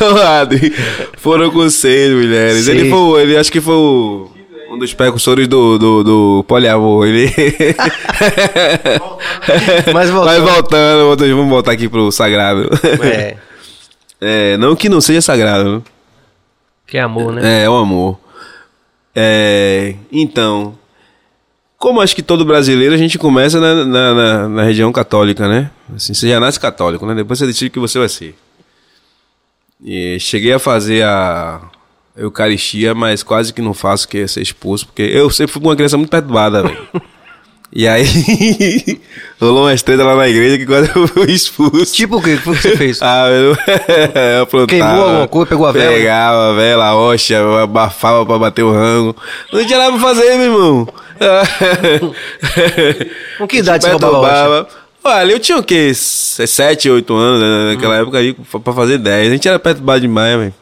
O Adri, Foram com seis mulheres. Ele foi, ele acho que foi o- um dos precursores do, do, do poliamor. Ele... Mas voltando. Mas voltando, vamos voltar aqui pro sagrado. É, É, não que não seja sagrado. que é amor, né? É, é o amor. É, então, como acho que todo brasileiro, a gente começa na, na, na- na região católica, né? Assim, você já nasce católico, né? Depois você decide o que você vai ser. E cheguei a fazer a Eucaristia, mas quase que não faço, que é ser expulso, porque eu sempre fui uma criança muito perturbada, velho. E aí, rolou uma estrela lá na igreja que quase eu fui expulso. Tipo o que que você fez? Ah, eu, eu aprontava. Queimou alguma coisa, pegou a vela? Pegava a vela, a eu abafava pra bater o rango. Não tinha nada pra fazer, meu irmão. Com que idade você roubava a rocha? Olha, eu tinha o quê? 7, 8 anos né, naquela época aí, pra fazer 10. A gente era perturbado demais, velho.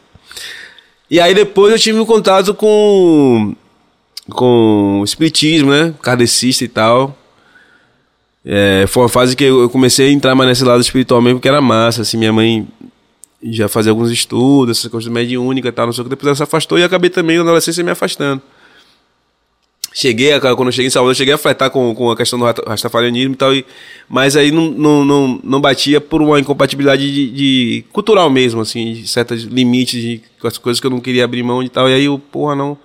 E aí depois eu tive um contato com com o espiritismo, né? Kardecista e tal. É, foi uma fase que eu comecei a entrar mais nesse lado espiritual mesmo, porque era massa, assim, minha mãe já fazia alguns estudos, essas coisas mediúnicas e tal, não sei o que, depois ela se afastou e acabei também na adolescência me afastando. Cheguei, a, quando eu cheguei em Salvador, cheguei a fletar com, com a questão do rasta- rastafarianismo e tal, e, mas aí não, não, não, não batia por uma incompatibilidade de, de- cultural mesmo, assim, de certos limites, de coisas que eu não queria abrir mão e tal, e aí eu, porra, não,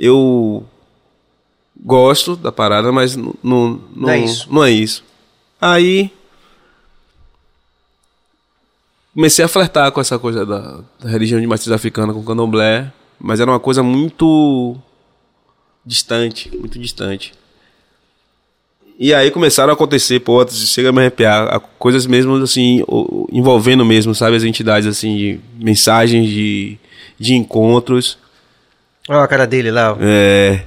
eu gosto da parada, mas não, não, não, é isso. não é isso. Aí comecei a flertar com essa coisa da, da religião de matriz africana com o candomblé, mas era uma coisa muito distante, muito distante. E aí começaram a acontecer, pô, chega a me arrepiar, coisas mesmo assim, envolvendo mesmo, sabe, as entidades assim, de mensagens de, de encontros, Olha a cara dele lá. é,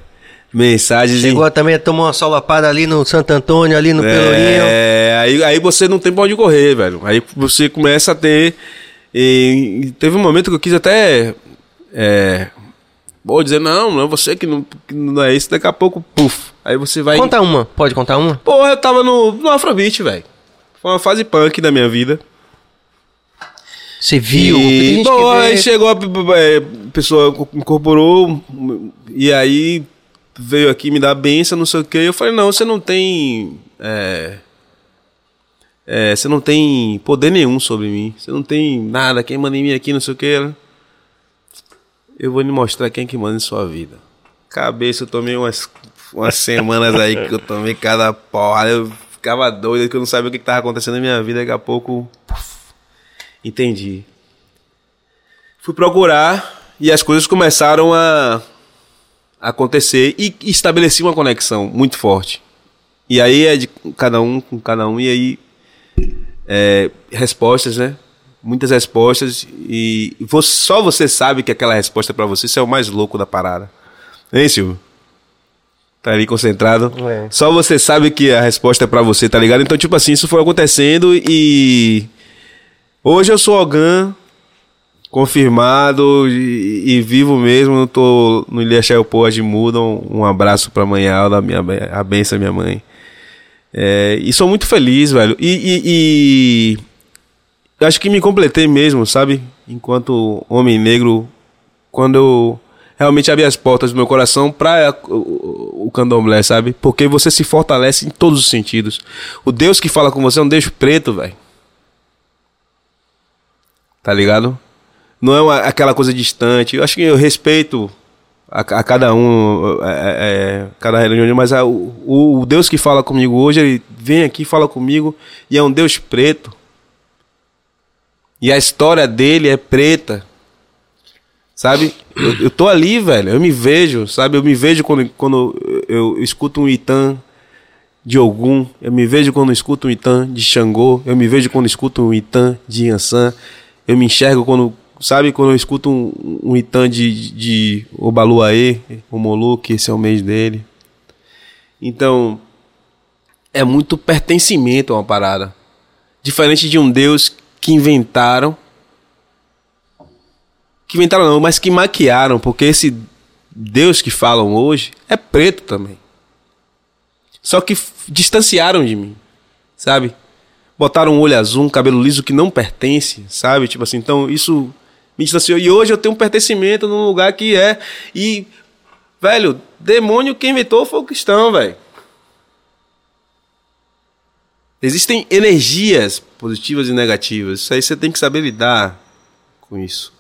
mensagens de- Chegou também a tomar uma solapada ali no Santo Antônio, ali no Pelourinho. É, aí, aí você não tem pra onde correr, velho. Aí você começa a ter. E, teve um momento que eu quis até. É, vou dizer, não, não é você que não, que não é isso. Daqui a pouco, puf. Aí você vai. Conta uma, pode contar uma? Porra, eu tava no, no Afrobeat, velho. Foi uma fase punk da minha vida. Você viu? E, bom, aí chegou a é, pessoa incorporou e aí veio aqui me dar a benção, não sei o que. Eu falei, não, você não tem. é, é, você não tem poder nenhum sobre mim. Você não tem nada. Quem manda em mim aqui, não sei o que. Eu vou lhe mostrar quem que manda em sua vida. Cabeça, eu tomei umas, umas semanas aí que eu tomei cada porra. Eu ficava doido, que eu não sabia o que que tava acontecendo na minha vida. Daqui a pouco. Entendi. Fui procurar e as coisas começaram a acontecer e estabeleci uma conexão muito forte. E aí é de cada um com cada um, e aí é, respostas, né? Muitas respostas, e vo- só você sabe que aquela resposta é pra você, isso é o mais louco da parada. Hein, Silvio? Tá ali concentrado. É. Só você sabe que a resposta é pra você, tá ligado? Então, tipo assim, isso foi acontecendo e. Hoje eu sou Algan, confirmado e, e vivo mesmo. Eu tô no Ilha Xaiopô de Muda. Um, um abraço pra mãe Alda, minha, a benção, minha mãe. É, e sou muito feliz, velho. E, e- e acho que me completei mesmo, sabe? Enquanto homem negro, quando eu realmente abri as portas do meu coração para o, o, o candomblé, sabe? Porque você se fortalece em todos os sentidos. O Deus que fala com você é um Deus preto, velho. Tá ligado? Não é uma- aquela coisa distante. Eu acho que eu respeito a, a cada um, é, é, é, cada religião, mas o, o Deus que fala comigo hoje, ele vem aqui, fala comigo, e é um Deus preto. E a história dele é preta. Sabe? Eu, eu tô ali, velho. Eu me vejo, sabe? Eu me vejo quando, quando eu, eu escuto um Itã de Ogum. Eu me vejo quando escuto um Itã de Xangô. Eu me vejo quando escuto um Itã de Yansan. Eu me enxergo quando, sabe? Quando eu escuto um, um Itã de, de Obaluaê, o que esse é o mês dele. Então, é muito pertencimento a uma parada. Diferente de um Deus que inventaram que inventaram não, mas que maquiaram, porque esse Deus que falam hoje é preto também. Só que distanciaram de mim, sabe? Botaram um olho azul, um cabelo liso que não pertence, sabe? Tipo assim, então isso me distanciou. E hoje eu tenho um pertencimento num lugar que é. E, velho, demônio quem inventou foi o cristão, velho. Existem energias positivas e negativas. Isso aí você tem que saber lidar com isso.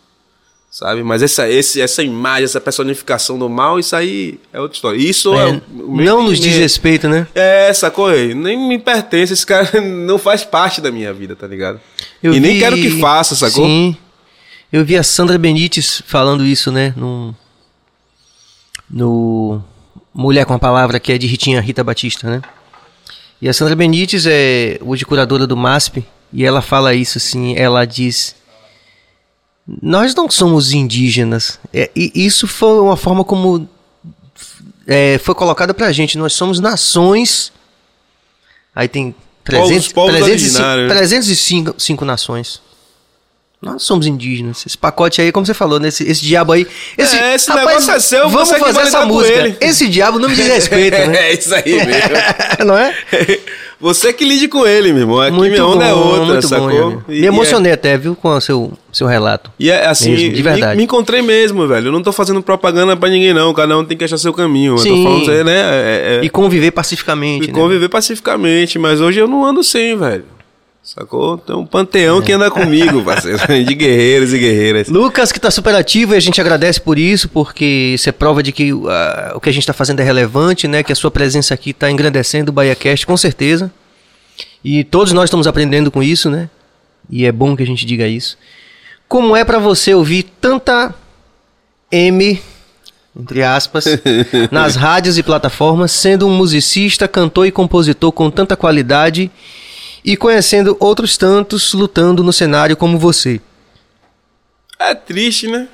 Sabe? Mas essa, esse, essa imagem, essa personificação do mal, isso aí é outra história. Isso é, É, não nos diz respeito, né? É, sacou? Nem me pertence, esse cara não faz parte da minha vida, tá ligado? Eu e nem vi- quero que faça, sacou? Sim. Eu vi a Sandra Benites falando isso, né? No, no Mulher com a Palavra, que é de Ritinha Rita Batista, né? E a Sandra Benites é hoje curadora do MASP, e ela fala isso assim, ela diz... Nós não somos indígenas. É, e isso foi uma forma como é, foi colocada pra gente. Nós somos nações. Aí tem 300, povos 305, né? 305 cinco nações. Nós somos indígenas. Esse pacote aí, como você falou, né? esse, esse diabo aí. Esse, É, esse negócio é seu, Vamos fazer essa música. ele. Esse diabo não me diz respeito, né? É isso aí mesmo. não é? Você que lide com ele, meu irmão. Aqui minha onda é outra, muito sacou? bom. E- Me emocionei até, viu, com o seu, seu relato. E é assim, Mesmo, de verdade. Me, me encontrei mesmo, velho. Eu não tô fazendo propaganda pra ninguém, não. Cada um tem que achar seu caminho. Eu Sim. tô falando, né? É, é, E conviver pacificamente, e né? conviver pacificamente. Mas hoje eu não ando sem, velho. Sacou? Tem um panteão que anda comigo, parceiro. De guerreiros e guerreiras. Lucas, que está super ativo, e a gente agradece por isso, porque isso é prova de que ah, o que a gente está fazendo é relevante, né? Que a sua presença aqui está engrandecendo o BahiaCast, com certeza. E todos nós estamos aprendendo com isso, né? E é bom que a gente diga isso. Como é para você ouvir tanta M, entre aspas, nas rádios e plataformas, sendo um musicista, cantor e compositor com tanta qualidade e conhecendo outros tantos lutando no cenário como você? É triste, né?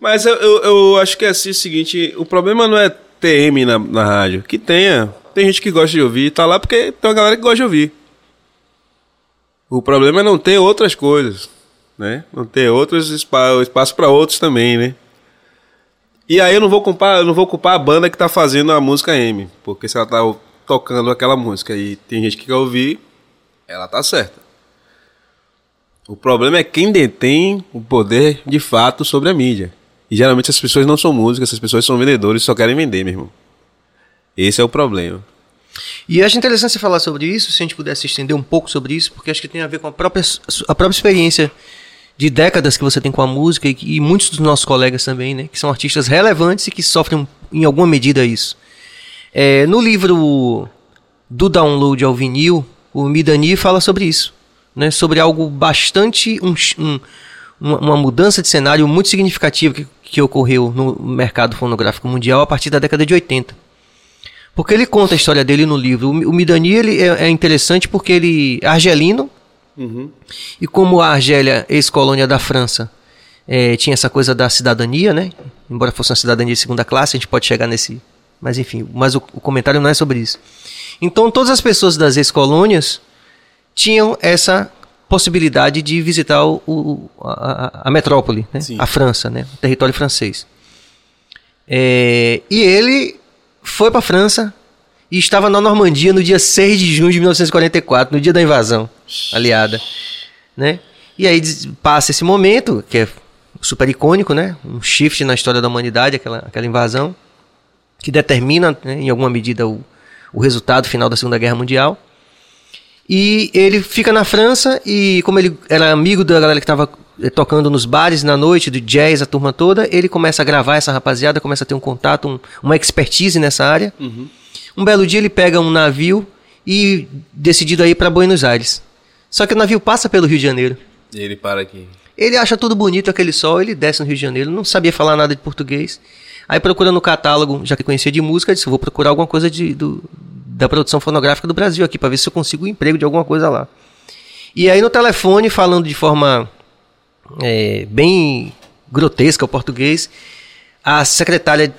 Mas eu, eu, eu acho que é assim o seguinte: o problema não é TM na, na rádio. Que tenha. Tem gente que gosta de ouvir, tá lá porque tem uma galera que gosta de ouvir. O problema é não ter outras coisas, né? Não ter outros espaços espaço para outros também, né? E aí eu não vou culpar, eu não vou culpar a banda que tá fazendo a música M, porque se ela tá tocando aquela música e tem gente que quer ouvir, ela tá certa. O problema é quem detém o poder de fato sobre a mídia. E geralmente as pessoas não são músicas, essas pessoas são vendedores e só querem vender, meu irmão. Esse é o problema. E acho interessante você falar sobre isso, se a gente pudesse estender um pouco sobre isso, porque acho que tem a ver com a própria, a própria experiência de décadas que você tem com a música e, e muitos dos nossos colegas também, né? Que são artistas relevantes e que sofrem em alguma medida isso. É, no livro do download ao vinil, o Midani fala sobre isso, né? Sobre algo bastante um, um- uma, mudança de cenário muito significativa que, que ocorreu no mercado fonográfico mundial a partir da década de 80. Porque ele conta a história dele no livro. O, Mi- o Midani ele é, é interessante porque ele é argelino e como a Argélia, ex-colônia da França, eh, tinha essa coisa da cidadania, né? Embora fosse uma cidadania de segunda classe, a gente pode chegar nesse. Mas enfim, mas o, o comentário não é sobre isso. Então todas as pessoas das ex-colônias tinham essa possibilidade de visitar o, o- a, a- metrópole, né? A França, né? o território francês. É, e ele foi para a França e estava na Normandia no dia 6 de junho de 1944, no dia da invasão aliada. Né? E aí passa esse momento, que é super icônico, né? um shift na história da humanidade, aquela, aquela invasão, que determina, né, em alguma medida, o, o resultado final da Segunda Guerra Mundial. E ele fica na França e como ele era amigo da galera que estava tocando nos bares na noite, do jazz, a turma toda, ele começa a gravar essa rapaziada, começa a ter um contato, um- uma expertise nessa área. Um belo dia ele pega um navio e decidido a ir para Buenos Aires. Só que o navio passa pelo Rio de Janeiro. E ele para aqui. Ele acha tudo bonito, aquele sol, ele desce no Rio de Janeiro, não sabia falar nada de português. Aí procurando no catálogo, já que conhecia de música, disse, vou procurar alguma coisa de, do- da produção fonográfica do Brasil aqui, para ver se eu consigo um emprego de alguma coisa lá. E aí no telefone, falando de forma é, bem grotesca o português, a secretária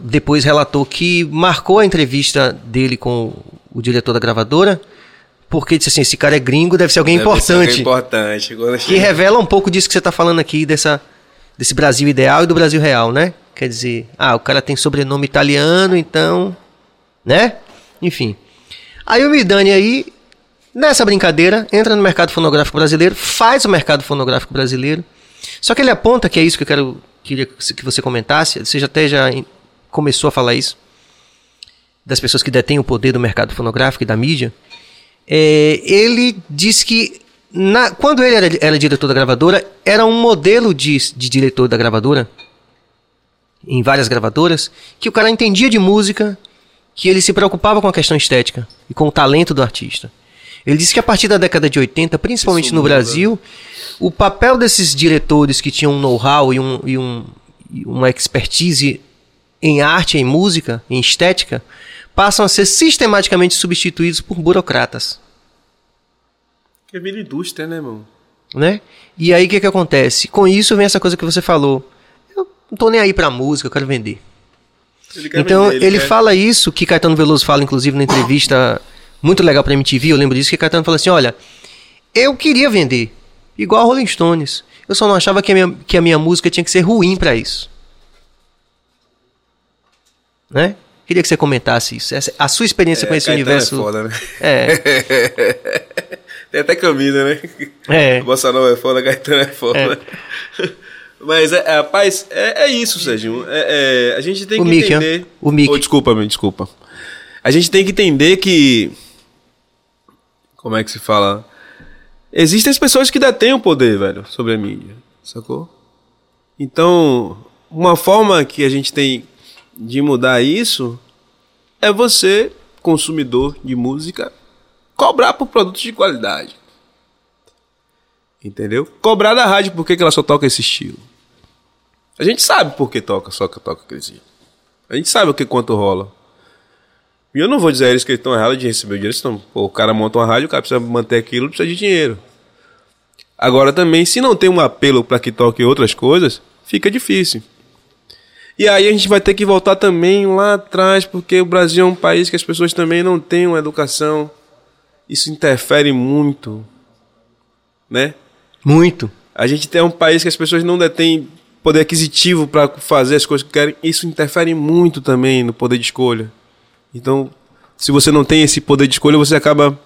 depois relatou que marcou a entrevista dele com o diretor da gravadora porque disse assim, esse cara é gringo, deve ser alguém Deve ser importante. alguém importante. Que revela um pouco disso que você está falando aqui, dessa, desse Brasil ideal e do Brasil real, né? Quer dizer, ah, o cara tem sobrenome italiano, então. Né? Enfim. Aí o Midani aí, nessa brincadeira, entra no mercado fonográfico brasileiro, faz o mercado fonográfico brasileiro. Só que ele aponta que é isso que eu quero queria que você comentasse, você já até já começou a falar isso, das pessoas que detêm o poder do mercado fonográfico e da mídia. É, ele diz que na- quando ele era, era diretor da gravadora, era um modelo de, de diretor da gravadora, em várias gravadoras, que o cara entendia de música, que ele se preocupava com a questão estética e com o talento do artista. Ele disse que a partir da década de 80, principalmente Isso no muda. Brasil, o papel desses diretores que tinham um know-how e, um, e um- e uma expertise em arte, em música, em estética, passam a ser sistematicamente substituídos por burocratas. Que vira indústria, né, irmão? né? E aí o que que acontece? Com isso vem essa coisa que você falou. Não tô nem aí pra música, eu quero vender. Ele Então vender, ele, quer- fala isso que Caetano Veloso fala inclusive na entrevista muito legal pra MTV, eu lembro disso que Caetano falou assim, olha, eu queria vender igual a Rolling Stones. Eu só não achava que a minha, que a minha música tinha que ser ruim pra isso. Né? Queria que você comentasse isso. Essa- a sua experiência com esse Caetano universo. É foda, né? É, Tem até camisa, né? é. Bossa Nova é foda, Gaetano é foda. Mas, é, rapaz, é, é isso, Sérgio. É, é, a gente tem O que Mickey, entender. ó. O Mickey. Oh, desculpa, me desculpa. A gente tem que entender que. Como é que se fala? Existem as pessoas que detêm o poder, velho, sobre a mídia. Sacou? Então, uma forma que a gente tem de mudar isso é você, consumidor de música, cobrar por produtos de qualidade. Entendeu? Cobrar da rádio por que ela só toca esse estilo. A gente sabe por que toca, só que toca estilo. A gente sabe o que quanto rola. E eu não vou dizer a eles que eles estão errados de receber o dinheiro, senão pô, o cara monta uma rádio, o cara precisa manter aquilo, precisa de dinheiro. Agora também, se não tem um apelo para que toque outras coisas, fica difícil. E aí a gente vai ter que voltar também lá atrás, porque o Brasil é um país que as pessoas também não têm uma educação. Isso interfere muito, né? Muito. A gente tem um país que as pessoas não detêm poder aquisitivo para fazer as coisas que querem. Isso interfere muito também no poder de escolha. Então, se você não tem esse poder de escolha, você acaba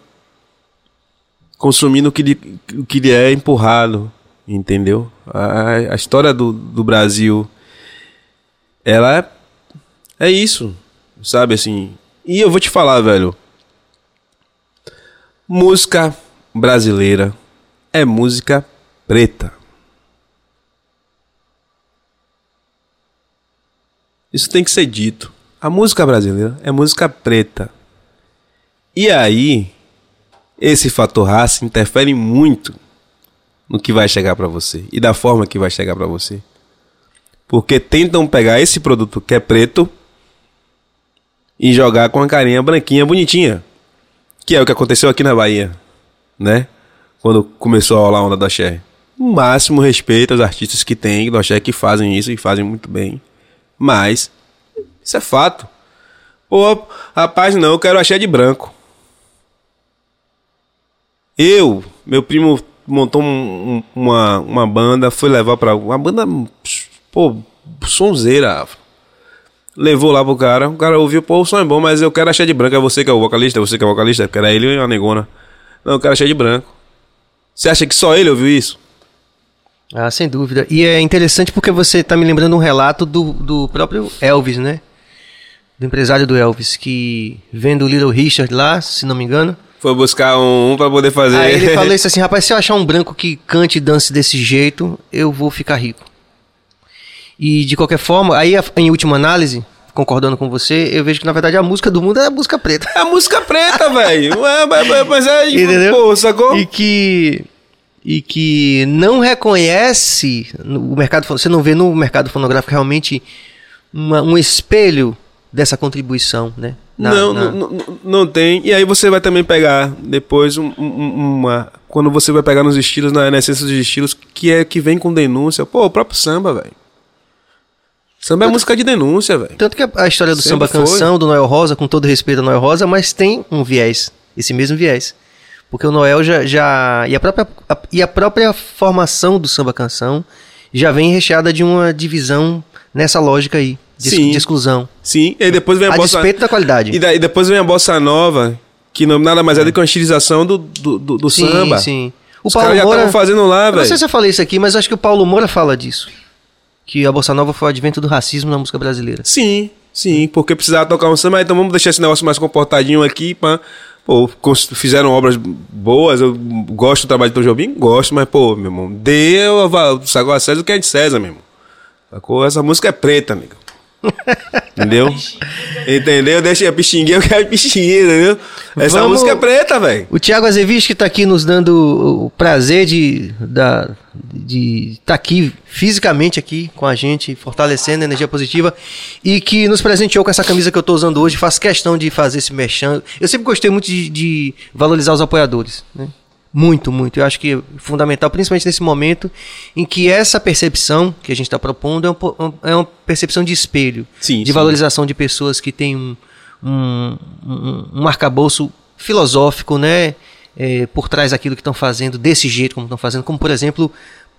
consumindo o que lhe, o que lhe é empurrado. Entendeu? A, a história do, do Brasil, ela é, é isso. Sabe assim? E eu vou te falar, velho. Música brasileira é música preta. Isso tem que ser dito. A música brasileira é música preta. E aí, esse fator raça interfere muito no que vai chegar para você e da forma que vai chegar para você. Porque tentam pegar esse produto que é preto e jogar com a carinha branquinha bonitinha. Que é o que aconteceu aqui na Bahia, né? Quando começou a rolar a onda do axé. O máximo respeito aos artistas que tem do axé que fazem isso e fazem muito bem. Mas, isso é fato. Pô, rapaz, não, eu quero axé de branco. Eu, meu primo montou um- um- uma, uma banda, foi levar pra. Uma banda, pô, sonzeira. Levou lá pro cara, o cara ouviu, pô, o som é bom, mas eu quero axé de branco. É você que é o vocalista, é você que é o vocalista, porque era ele e a negona. Não, eu quero axé de branco. Você acha que só ele ouviu isso? Ah, sem dúvida. E é interessante porque você está me lembrando um relato do, do próprio Elvis, né? Do empresário do Elvis, que vendo o Little Richard lá, se não me engano. Foi buscar um, um pra poder fazer. Aí ele falou isso assim, rapaz, se eu achar um branco que cante e dance desse jeito, eu vou ficar rico. E de qualquer forma, aí em última análise, concordando com você, eu vejo que na verdade a música do mundo é a música preta. É a música preta, velho. Mas é. Entendeu? Pô, sacou? E que e que não reconhece o mercado, você não vê no mercado fonográfico realmente uma- um espelho dessa contribuição, né? Na- não, na- não, não, não tem. E aí você vai também pegar depois um- um- uma. Quando você vai pegar nos estilos, na, na essência dos estilos, que é que vem com denúncia. Pô, o próprio samba, velho. Samba é música de denúncia, velho. Tanto que a, a história do Sempre samba canção do Noel Rosa, com todo respeito ao Noel Rosa, mas tem um viés, esse mesmo viés. Porque o Noel já. já e, a própria, a- e a própria formação do samba canção já vem recheada de uma divisão nessa lógica aí, de, Sim. de exclusão. Sim, e depois vem a, A bossa... despeito da qualidade. E daí depois vem a bossa nova, que não, nada mais é do que uma estilização do, do, do, do sim, samba. sim. O Os Paulo caras já Moura. estavam fazendo lá, Eu não sei velho. se eu falei isso aqui, mas acho que o Paulo Moura fala disso. Que a Bossa Nova foi o advento do racismo na música brasileira. Sim, sim, porque precisava tocar um samba, então vamos deixar esse negócio mais comportadinho aqui, pá. Pô, fizeram obras boas, eu gosto do trabalho do Tom Jobim, gosto, mas, pô, meu irmão, a va- sacou a César o que é de César, meu irmão. Sacou? Essa música é preta, amigo. Entendeu? Entendeu? Deixa a pixinguinha, eu quero pixinguinha, entendeu? Essa Vamos- música é preta, velho. O Thiago Azeviche que está aqui nos dando o prazer de estar de tá aqui fisicamente aqui com a gente, fortalecendo a energia positiva e que nos presenteou com essa camisa que eu estou usando hoje. Faço questão de fazer esse merchan. Eu sempre gostei muito de, de valorizar os apoiadores. Né? Muito, muito. Eu acho que é fundamental, principalmente nesse momento em que essa percepção que a gente está propondo é, um é uma percepção de espelho, Sim, de sim. valorização de pessoas que têm um, um, um, um arcabouço filosófico, né? é, por trás daquilo que estão fazendo, desse jeito como estão fazendo, como por exemplo,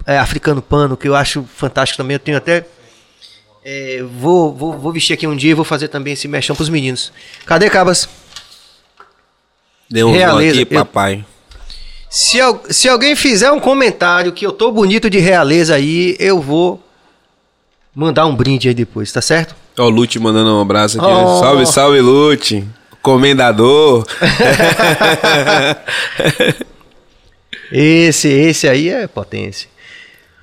é, Africano Pano, que eu acho fantástico também. Eu tenho até. é, vou, vou, vou vestir aqui um dia e vou fazer também esse mexão pros meninos. Cadê Cabas? Deu um Realeza, aqui, eu- papai. Se, se alguém fizer um comentário que eu tô bonito de realeza aí, eu vou mandar um brinde aí depois, tá certo? Ó, o Lute mandando um abraço aqui. Oh. Salve, salve, Lute. Comendador. Esse, esse aí é potência.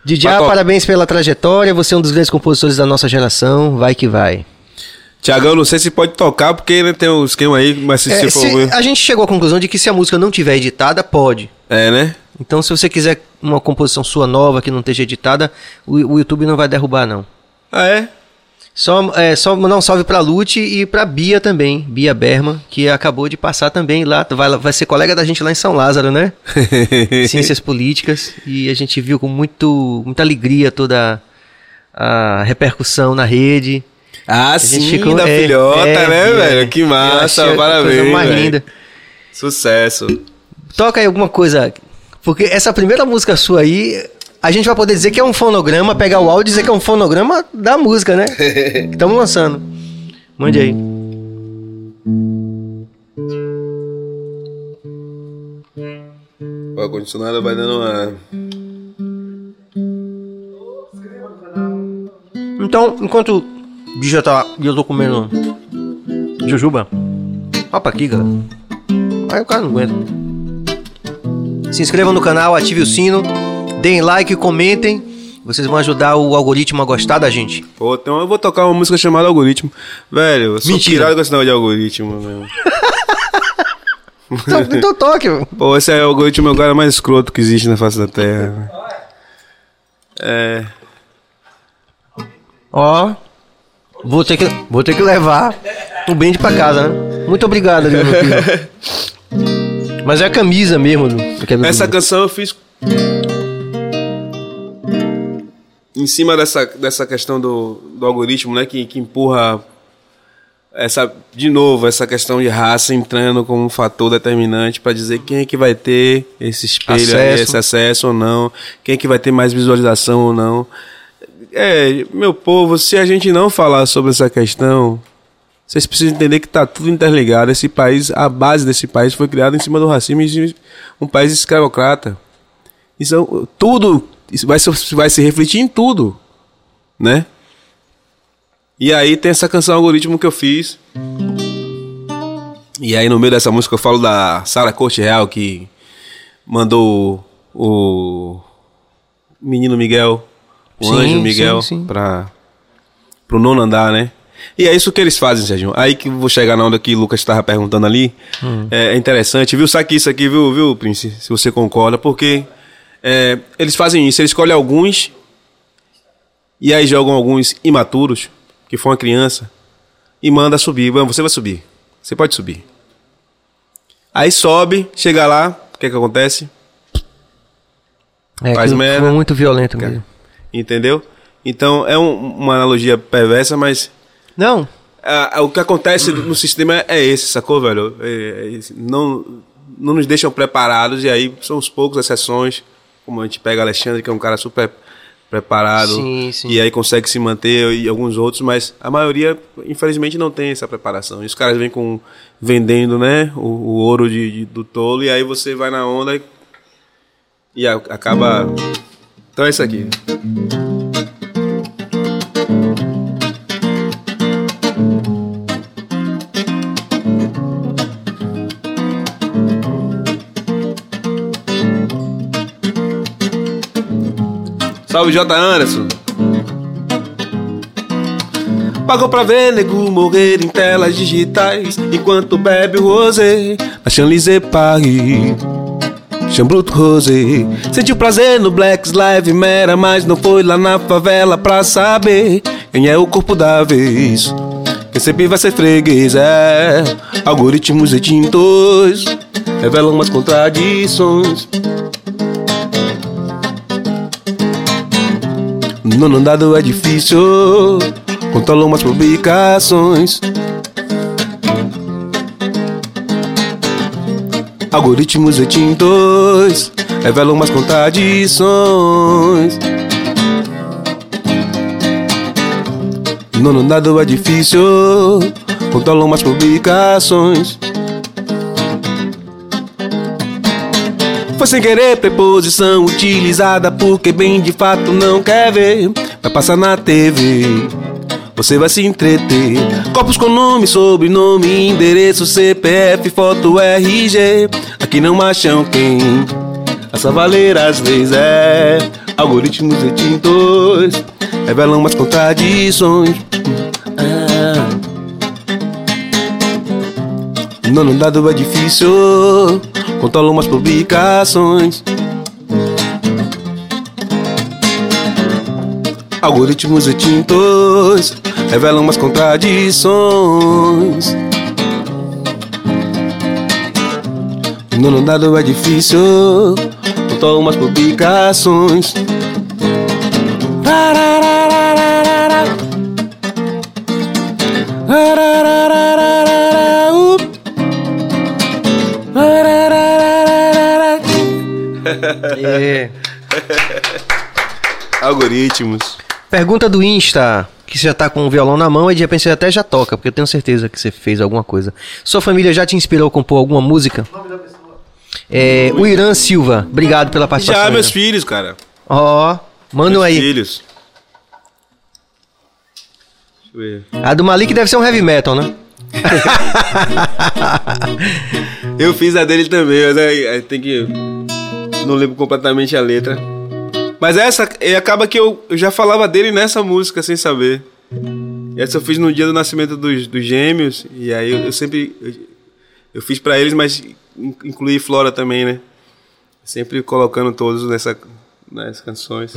Didiá, parabéns pela trajetória. Você é um dos grandes compositores da nossa geração. Vai que vai. Tiagão, não sei se pode tocar, porque né, tem um esquema aí, mas se, É, se for. a gente chegou à conclusão de que se a música não tiver editada, pode. É, né? Então, se você quiser uma composição sua nova que não esteja editada, o, o YouTube não vai derrubar, não. Ah, é? Só, é, só mandar um salve pra Lute e pra Bia também, Bia Berman, que acabou de passar também lá. Vai, vai ser colega da gente lá em São Lázaro, né? Ciências Políticas. E a gente viu com muito, muita alegria toda a repercussão na rede. ah, sim, ficou- da é, filhota, é, né, é. velho? Que massa, parabéns. coisa mais linda. Sucesso. Toca aí alguma coisa. Porque essa primeira música sua aí, a gente vai poder dizer que é um fonograma, pegar o áudio e dizer que é um fonograma da música, né? que estamos lançando. Mande aí. Ó, o condicionado vai dando uma. Então, enquanto o bicho tá. e eu tô comendo jujuba. Ó pra aqui, galera. Aí o cara não aguenta. Se inscrevam no canal, ative o sino, deem like, comentem. Vocês vão ajudar o algoritmo a gostar da gente. Pô, então eu vou tocar uma música chamada Algoritmo. Velho, eu sou Mentira. com esse negócio de algoritmo, meu. Então, então toque. meu. Pô, esse é o algoritmo é o cara mais escroto que existe na face da Terra. É. Ó. Vou ter que, vou ter que levar o brinde pra casa, né? Muito obrigado, meu filho. Mas é a camisa mesmo do, do Quebra Essa canção eu fiz em cima dessa, dessa questão do, do algoritmo, né, que, que empurra essa de novo essa questão de raça entrando como um fator determinante para dizer quem é que vai ter esse espelho, aí, Acesso. esse acesso ou não, quem é que vai ter mais visualização ou não. É, meu povo, se a gente não falar sobre essa questão, vocês precisam entender que está tudo interligado. Esse país, a base desse país foi criada em cima do racismo, de um país escravocrata. Isso, tudo isso vai, se- vai se refletir em tudo, né? E aí tem essa canção algoritmo que eu fiz. E aí no meio dessa música eu falo da Sara Corte Real que mandou o menino Miguel, o Sim, anjo Miguel, sim, sim. para pro nono andar, né? E é isso que eles fazem, Sérgio. Aí que vou chegar na onda que o Lucas estava perguntando ali. Hum. É, é interessante, viu? Saque isso aqui, viu, viu, Prince? Se você concorda, porque é, eles fazem isso, eles escolhem alguns e aí jogam alguns imaturos, que foi uma criança, e manda subir. Você vai subir. Você pode subir. Aí sobe, chega lá, o que que acontece? É, faz merda. foi muito violento mesmo. Entendeu? Então é um- uma analogia perversa, mas Não, Ah, ah, o que acontece no sistema é esse, sacou, velho? É- é não, não nos deixam preparados, e aí são os poucos exceções, como a gente pega Alexandre, que é um cara super preparado, Sim, sim. e aí consegue se manter, e alguns outros, mas a maioria, infelizmente, não tem essa preparação. E os caras vêm com, vendendo, né, o, o ouro de, de- do tolo, e aí você vai na onda e, e acaba... Então é isso aqui. Salve J. Anderson. Pagou pra ver nego morrer em telas digitais Enquanto bebe o rosé na Champs-Élysées Paris Chambruto Rosé Sentiu prazer no Black Lives Matter Mas não foi lá na favela pra saber Quem é o corpo da vez Quem sempre vai ser freguês É algoritmos extintos Revelam umas contradições No não dado é difícil. Controlam umas publicações. Algoritmos extintos. Revelam umas contradições. No não dado é difícil. Controlam umas publicações Foi sem querer preposição utilizada porque bem de fato não quer ver. Vai passar na TV, você vai se entreter. Copos com nome, sobrenome, endereço, CPF, foto, RG. Aqui não acham quem essa valer às vezes é. Algoritmos extintos revelam umas contradições. Ah. Não, não dado é difícil Controlam umas publicações Algoritmos extintos Revelam umas contradições não dado é difícil Controlam umas publicações Rarararararara. Rarararararara. É. Algoritmos. Pergunta do Insta, que você já tá com o violão na mão e de repente você até já toca, porque eu tenho certeza que você fez alguma coisa. Sua família já te inspirou a compor alguma música? É, o Irã Silva, obrigado pela participação. Já, meus filhos, cara. Ó, mandam meus aí. filhos. Deixa eu ver. A do Malik deve ser um heavy metal, né? Eu fiz a dele também, mas aí, aí tem que. Não lembro completamente a letra. Mas essa, acaba que eu, eu já falava dele nessa música sem saber. Essa eu fiz no dia do nascimento dos, dos gêmeos, e aí eu, eu sempre. Eu, eu fiz pra eles, mas in- incluí Flora também, né? Sempre colocando todos nessa, nas canções.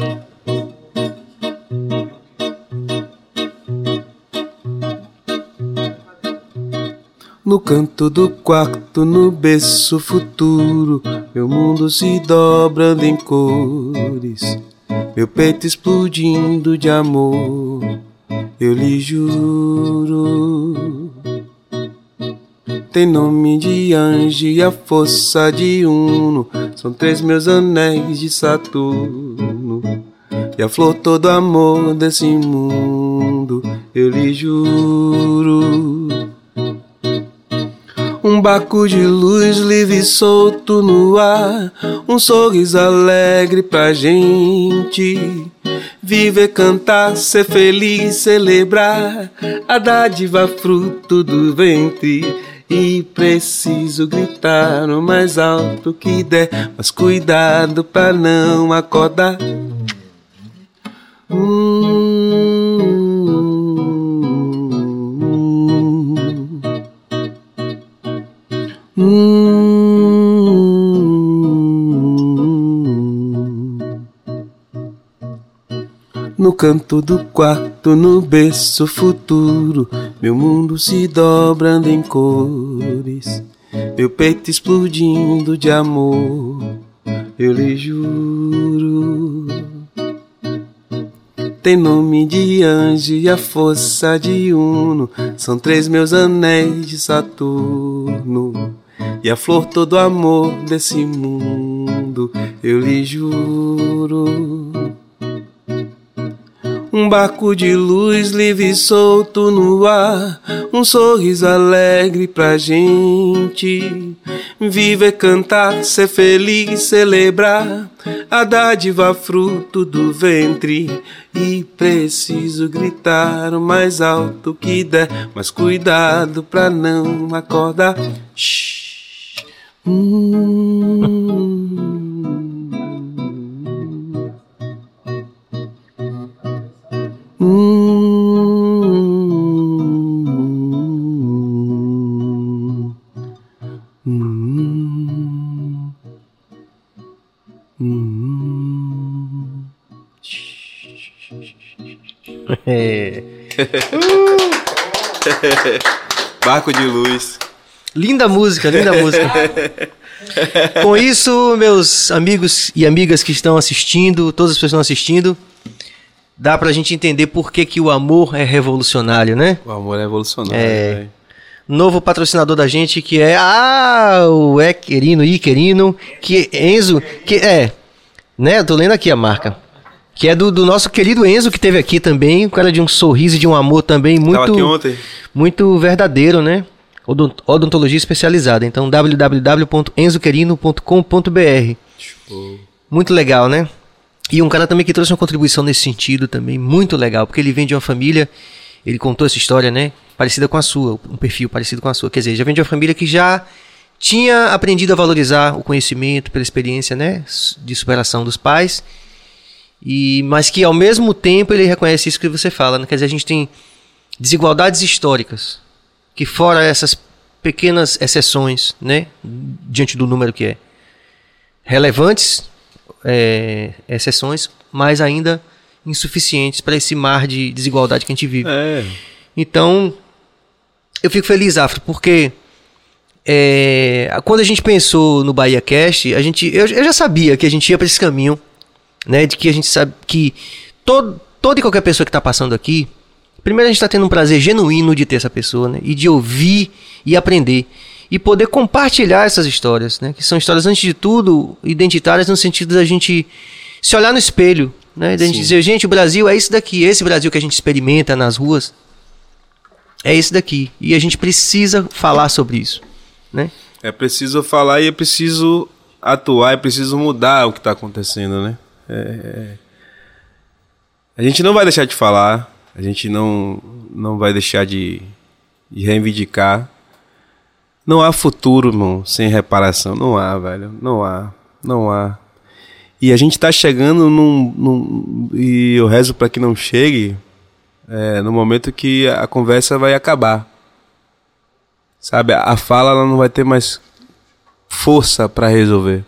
No canto do quarto, no berço futuro, meu mundo se dobrando em cores, meu peito explodindo de amor, eu lhe juro. Tem nome de anjo e a força de Uno, são três meus anéis de Saturno. E a flor todo amor desse mundo, eu lhe juro. Baco de luz livre solto no ar, um sorriso alegre pra gente. Viver, cantar, ser feliz, celebrar a dádiva fruto do ventre. E preciso gritar o mais alto que der, mas cuidado pra não acordar. Hum. Canto do quarto, no berço futuro, meu mundo se dobrando em cores, meu peito explodindo de amor, eu lhe juro. Tem nome de anjo e a força de Uno, são três meus anéis de Saturno. e a flor todo amor desse mundo, eu lhe juro. Um barco de luz livre e solto no ar, um sorriso alegre pra gente. Viver, cantar, ser feliz, celebrar a dádiva fruto do ventre. E preciso gritar o mais alto que der, mas cuidado pra não acordar. Shhh. Hum. Barco de luz. Linda música, linda música. Com isso, meus amigos e amigas que estão assistindo, todas as pessoas que estão assistindo, dá pra gente entender por que, que o amor é revolucionário, né? O amor é evolucionário. É. velho. Novo patrocinador da gente que é ah, o Equerino, Iquerino, que Enzo, que é, né? Eu tô lendo aqui a marca. Que é do, do nosso querido Enzo que teve aqui também, um cara de um sorriso e de um amor também muito muito verdadeiro, né? Odont- Odontologia especializada. Então www.enzoquerino.com.br. Muito legal, né? E um cara também que trouxe uma contribuição nesse sentido também, muito legal, porque ele vem de uma família, ele contou essa história, né? Parecida com a sua, um perfil parecido com a sua. Quer dizer, já vem de uma família que já tinha aprendido a valorizar o conhecimento pela experiência, né? De superação dos pais. E, mas que ao mesmo tempo ele reconhece isso que você fala, né? Quer dizer, a gente tem desigualdades históricas que fora essas pequenas exceções, né, diante do número que é relevantes é, exceções, mas ainda insuficientes para esse mar de desigualdade que a gente vive. É. Então, eu fico feliz, Afro, porque é, quando a gente pensou no Bahia Cast, a gente, eu, eu já sabia que a gente ia para esse caminho, né? De que a gente sabe que todo, toda e qualquer pessoa que está passando aqui, primeiro a gente está tendo um prazer genuíno de ter essa pessoa, né? E de ouvir e aprender. E poder compartilhar essas histórias, né? Que são histórias, antes de tudo, identitárias no sentido da gente se olhar no espelho, né? Da gente Sim. dizer, gente, o Brasil é isso daqui, esse Brasil que a gente experimenta nas ruas, é esse daqui. E a gente precisa falar sobre isso, né? É preciso falar e é preciso atuar, é preciso mudar o que está acontecendo, né? É- A gente não vai deixar de falar, a gente não, não vai deixar de, de reivindicar. Não há futuro, irmão, sem reparação. Não há, velho. Não há. Não há. E a gente tá chegando num. num- e eu rezo para que não chegue é, no momento que a conversa vai acabar. Sabe, a fala ela não vai ter mais força para resolver.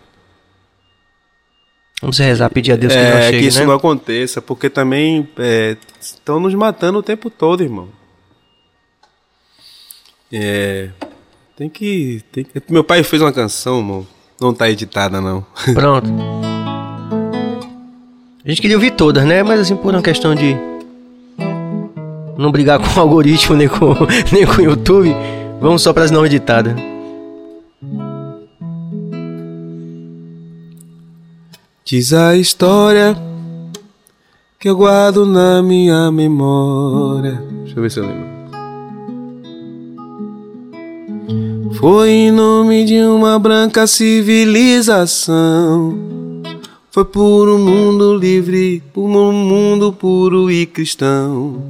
Vamos rezar, pedir a Deus que não é, chegue, que isso né? não aconteça, porque também estão nos matando o tempo todo, irmão. É, tem que, tem que. Meu pai fez uma canção, irmão. Não tá editada, não. Pronto. A gente queria ouvir todas, né? Mas assim, por uma questão de não brigar com o algoritmo nem com, nem com o YouTube, vamos só para as não editadas. Diz a história que eu guardo na minha memória. Deixa eu ver se eu lembro. Foi em nome de uma branca civilização. Foi por um mundo livre, por um mundo puro e cristão.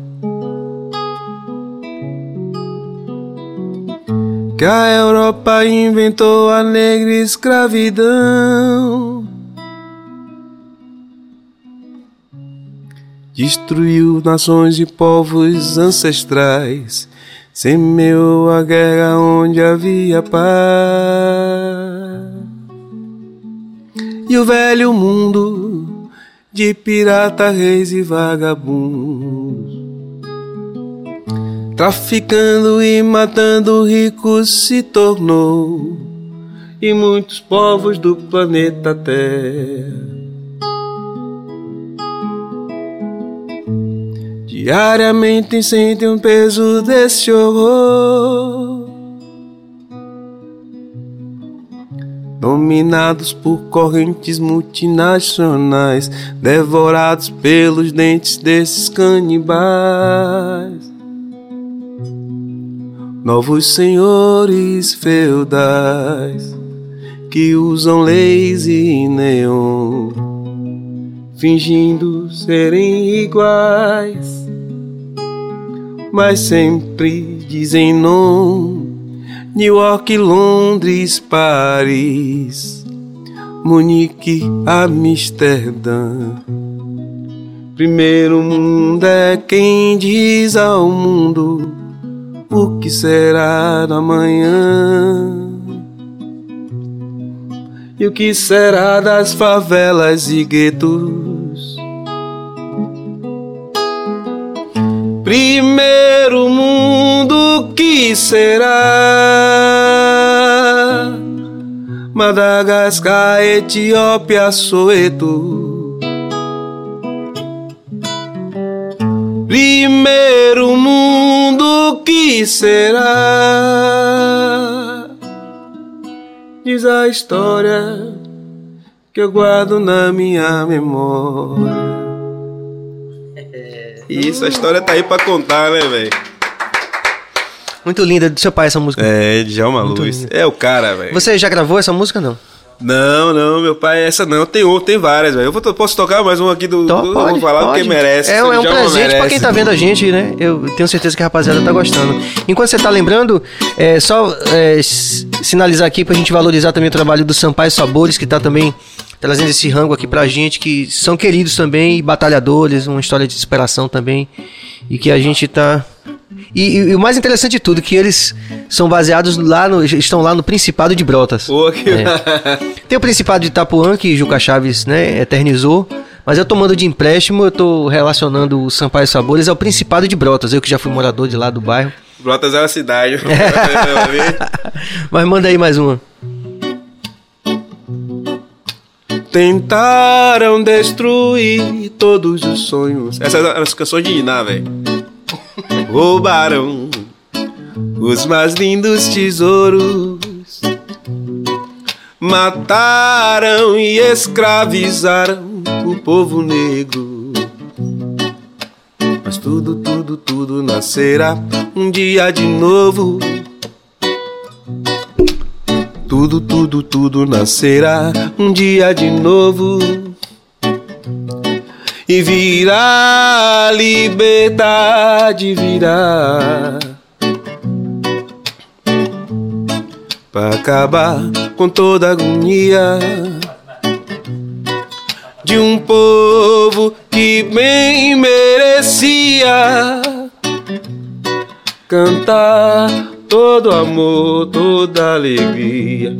Que a Europa inventou a negra escravidão. Destruiu nações e povos ancestrais, semeou a guerra onde havia paz. E o velho mundo de pirata, reis e vagabundos, traficando e matando ricos se tornou, e muitos povos do planeta Terra. Diariamente sentem o peso desse horror. dominados por correntes multinacionais, devorados pelos dentes desses canibais. Novos senhores feudais que usam leis e neon, fingindo serem iguais, mas sempre dizem não. New York, Londres, Paris, Munique, Amsterdã. Primeiro mundo é quem diz ao mundo o que será da manhã. E o que será das favelas e guetos? Primeiro mundo, que será? Madagascar, Etiópia, Soeto. Primeiro mundo, que será? Diz a história que eu guardo na minha memória. Isso, a história tá aí pra contar, né, velho? Muito linda do seu pai essa música. É, Djalma Muito Luz. É o cara, velho. Você já gravou essa música não? Não, não, meu pai, essa não. Tem outro, tem várias, velho. Eu vou, posso tocar mais um aqui do. Então, do pode, vou falar pode. porque merece. É, é um presente pra merece. quem tá vendo a gente, né? Eu tenho certeza que a rapaziada tá gostando. Enquanto você tá lembrando, é só é, sinalizar aqui pra gente valorizar também o trabalho do Sampaio Sabores, que tá também trazendo esse rango aqui pra gente, que são queridos também, batalhadores, uma história de superação também, e que a gente tá... E, e- e o mais interessante de tudo, que eles são baseados lá no... estão lá no Principado de Brotas. Que... É. Tem o Principado de Itapuã, que Juca Chaves né, eternizou. Mas eu tomando de empréstimo, eu tô relacionando o Sampaio Sabores ao Principado de Brotas. Eu que já fui morador de lá do bairro. Brotas é uma cidade. Mas manda aí mais uma. Tentaram destruir todos os sonhos. Essas eram as canções de Iná, velho. Roubaram os mais lindos tesouros. Mataram e escravizaram o povo negro. Mas tudo, tudo, tudo nascerá um dia de novo. Tudo, tudo, tudo nascerá um dia de novo. E virá liberdade, virá. Para acabar com toda agonia de um povo que bem merecia cantar todo amor, toda alegria.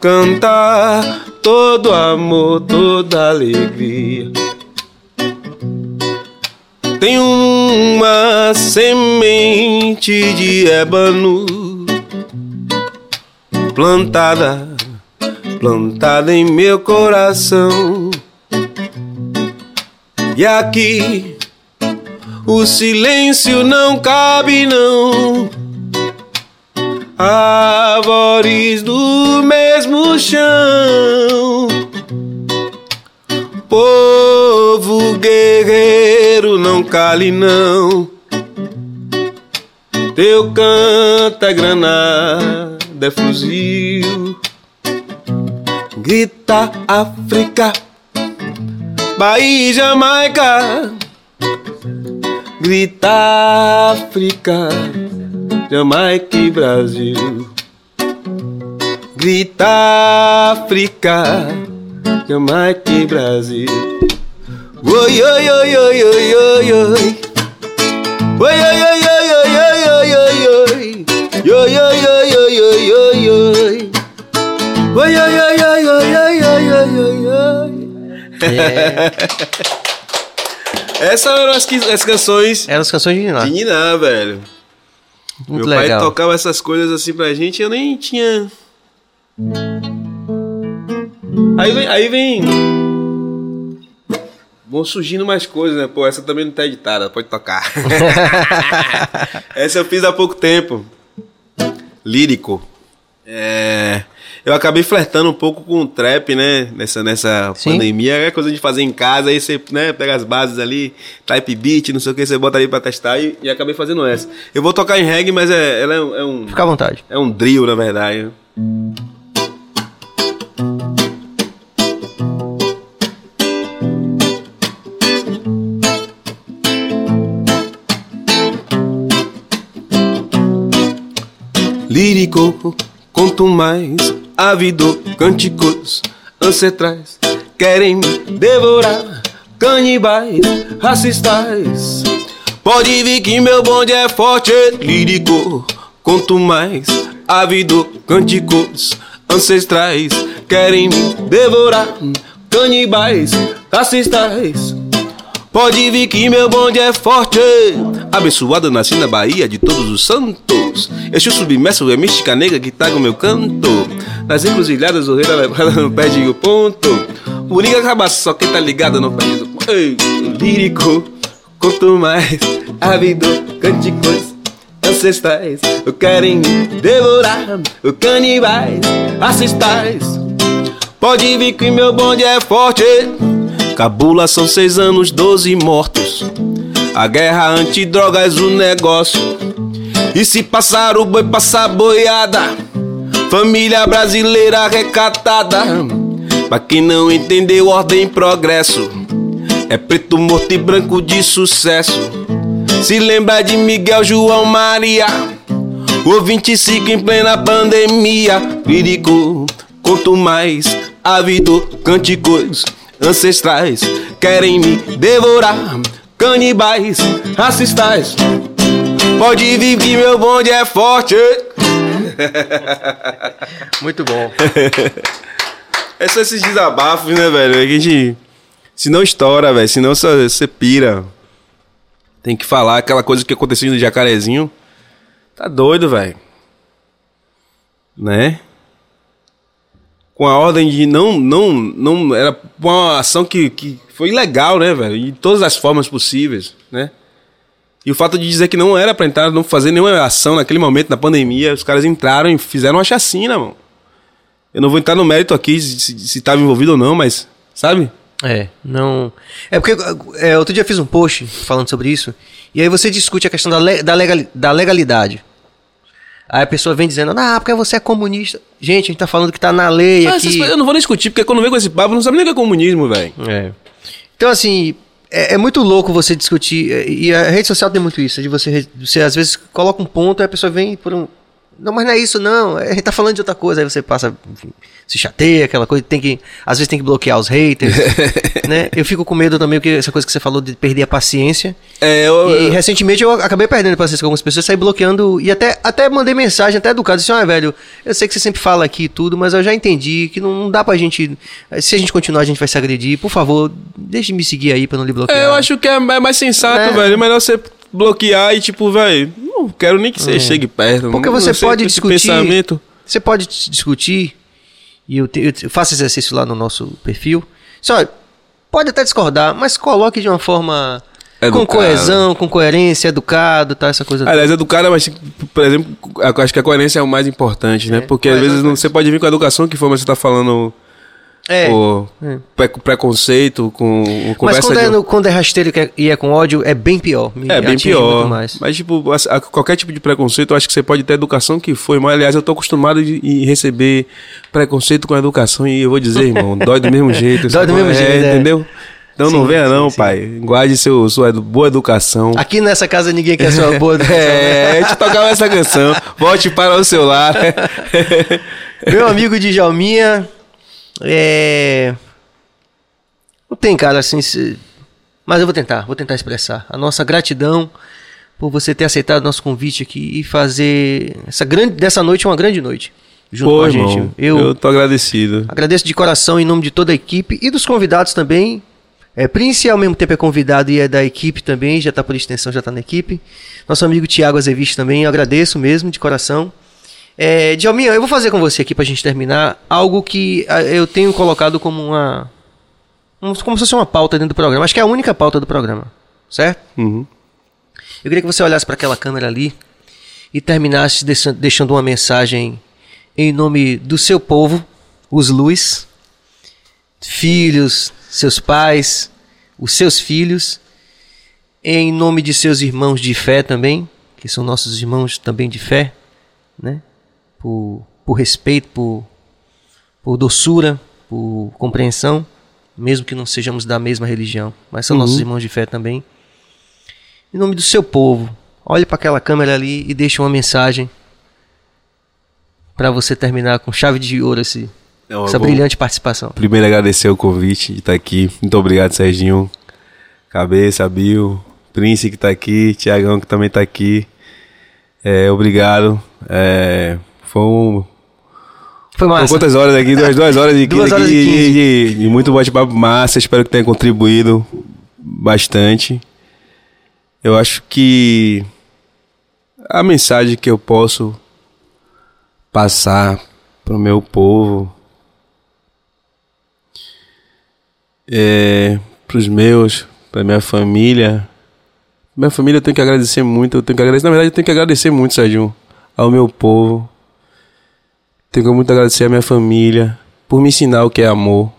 Cantar todo amor, toda alegria. Tem uma semente de ébano plantada, plantada em meu coração. E aqui o silêncio não cabe, não. Árvores do mesmo chão. Povo guerreiro, não cale, não. Teu canto é granada, é fuzil. Grita África, Bahia e Jamaica. Grita África, Jamaica e Brasil. Grita África, Jamaica e Brasil. Oi, oi, oi, oi, oi, oi, oi. Oi, oi, oi, oi, oi, oi, oi, oi, oi. Oi, oi, oi, oi, oi, oi, oi. Oi, oi, oi, oi, oi, oi, oi, oi. É, Essas eram as, as canções eram as canções de Niná. de Niná, velho. Muito Meu legal. pai tocava essas coisas assim pra gente, eu nem tinha. Aí vem. Aí vem. Vão surgindo mais coisas, né? Pô, essa também não tá editada, pode tocar. essa eu fiz há pouco tempo. Lírico. É, eu acabei flertando um pouco com o trap, né? Nessa, nessa Sim. pandemia. É coisa de fazer em casa, aí você né, pega as bases ali, type beat, não sei o que, você bota ali pra testar e, e acabei fazendo essa. Eu vou tocar em reggae, mas é, ela é, um- é um. Fica à vontade. É um drill, na verdade. Lírico, conto mais, ávido, cânticos ancestrais querem me devorar, canibais, racistas. Pode vir que meu bonde é forte, lírico, conto mais, ávido, cânticos ancestrais querem me devorar, canibais, racistas. Pode vir que meu bonde é forte. Abençoado nasci na Bahia de todos os santos. Exu submerso é mística negra que tá com meu canto. Nas encruzilhadas o rei da levada não perde o ponto. O liga acaba só quem tá ligado não perde o. Ei, lírico, quanto mais ávido, cânticos ancestrais. Querem me devorar, canibais, assistais. Pode vir que meu bonde é forte. Cabula são seis anos, doze mortos. A guerra antidrogas, o negócio. E se passar o boi, passar boiada. Família brasileira recatada. Pra quem não entendeu, ordem e progresso. É preto, morto e branco de sucesso. Se lembra de Miguel, João, Maria. O 25 em plena pandemia. Lírico, quanto mais ávido, cânticos ancestrais querem me devorar. Canibais, racistas. Pode vir que meu bonde é forte. Muito bom. É só esses desabafos, né, velho? É que a gente. Se não estoura, velho. Senão você você pira. Tem que falar aquela coisa que aconteceu no jacarezinho. Tá doido, velho. Né? Com a ordem de não. não, não era uma ação que, que foi ilegal, né, velho? De todas as formas possíveis, né? E o fato de dizer que não era pra entrar, não fazer nenhuma ação naquele momento, na pandemia, os caras entraram e fizeram uma chacina, mano. Eu não vou entrar no mérito aqui se, se tava envolvido ou não, mas, sabe? É, não. É porque é, outro dia eu fiz um post falando sobre isso, e aí você discute a questão da, le- da, legali- da legalidade. Aí a pessoa vem dizendo, ah, porque você é comunista. Gente, a gente tá falando que tá na lei Ah, aqui. essas- eu não vou nem discutir, porque quando vem com esse papo, não sabe nem o que é comunismo, velho. É. Então, assim, é, é muito louco você discutir. é, E a rede social tem muito isso, de você, você às vezes coloca um ponto e a pessoa vem por um. Não, mas não é isso, não. A gente tá falando de outra coisa. Aí você passa, enfim, se chateia, aquela coisa. Tem que, às vezes tem que bloquear os haters. né? Eu fico com medo também, porque essa coisa que você falou de perder a paciência. É, eu, E recentemente eu acabei perdendo a paciência com algumas pessoas, saí bloqueando e até, até mandei mensagem, até educado, disse, ah, velho, eu sei que você sempre fala aqui e tudo, mas eu já entendi que não, não dá pra gente, se a gente continuar a gente vai se agredir, por favor, deixe de me seguir aí pra não lhe bloquear. é, eu acho que é é mais sensato, É. velho. É melhor você bloquear e, tipo, velho, não quero nem que você chegue perto. Porque você pode discutir, Pensamento. você pode dis- discutir, e eu, te- eu faço exercício lá no nosso perfil, só, pode até discordar, mas coloque de uma forma... Com Educado. coesão, com coerência, educado, tá? Essa coisa Aliás, educar, mas, por exemplo, acho que a coerência é o mais importante, né? É, Porque às mas vezes não, você pode vir com a educação que for, mas você tá falando É. é. pre- preconceito, com Mas conversa quando é, de- no- quando é rasteiro que é- e é com ódio, é bem pior. Me É bem pior. muito mais. Mas, tipo, a- a- qualquer tipo de preconceito, eu acho que você pode ter educação que foi. Mas, aliás, eu tô acostumado de- em receber preconceito com a educação e eu vou dizer, irmão, dói do mesmo jeito. Dói do mesmo É, jeito, é. Entendeu? Então não Sim, venha sim, não, sim. pai. Guarde seu, sua boa educação. Aqui nessa casa ninguém quer sua boa educação. É, a gente tocava essa canção. Volte para o seu lar. Meu amigo Djalminha, é... Não tem, cara, assim... se- Mas eu vou tentar, vou tentar expressar. A nossa gratidão por você ter aceitado nosso convite aqui e fazer essa grande, dessa noite uma grande noite. Junto Pô, com a gente. irmão, eu, eu tô agradecido. Agradeço de coração em nome de toda a equipe e dos convidados também. É, Prince ao mesmo tempo é convidado e é da equipe também, já está por extensão, já está na equipe. Nosso amigo Tiago Azeviche também, eu agradeço mesmo de coração. É, Djalminha, eu vou fazer com você aqui para a gente terminar algo que ah, eu tenho colocado como uma. um- como se fosse uma pauta dentro do programa. Acho que é a única pauta do programa, certo? Uhum. Eu queria que você olhasse para aquela câmera ali e terminasse deixa- deixando uma mensagem em nome do seu povo, os Luz, filhos, seus pais, os seus filhos, em nome de seus irmãos de fé também, que são nossos irmãos também de fé, né? Por, por respeito, por, por doçura, por compreensão, mesmo que não sejamos da mesma religião, mas são Uhum. nossos irmãos de fé também. Em nome do seu povo, olhe para aquela câmera ali e deixe uma mensagem para você terminar com chave de ouro esse, Não, essa eu vou brilhante participação. Primeiro agradecer o convite de estar aqui. Muito obrigado, Serginho. Cabeça, Bill, Prince que está aqui, Tiagão que também está aqui. É, obrigado. É, foi um, Foi massa. quantas horas aqui? Duas, duas horas de, Duas de- horas e de- quinze. de- de muito bate-papo massa. Espero que tenha contribuído bastante. Eu acho que a mensagem que eu posso passar para o meu povo é, para os meus, para minha família. Minha família eu tenho que agradecer muito. Eu tenho que agradecer, na verdade, eu tenho que agradecer muito, Sérgio, ao meu povo. Tenho muito agradecer à minha família por me ensinar o que é amor.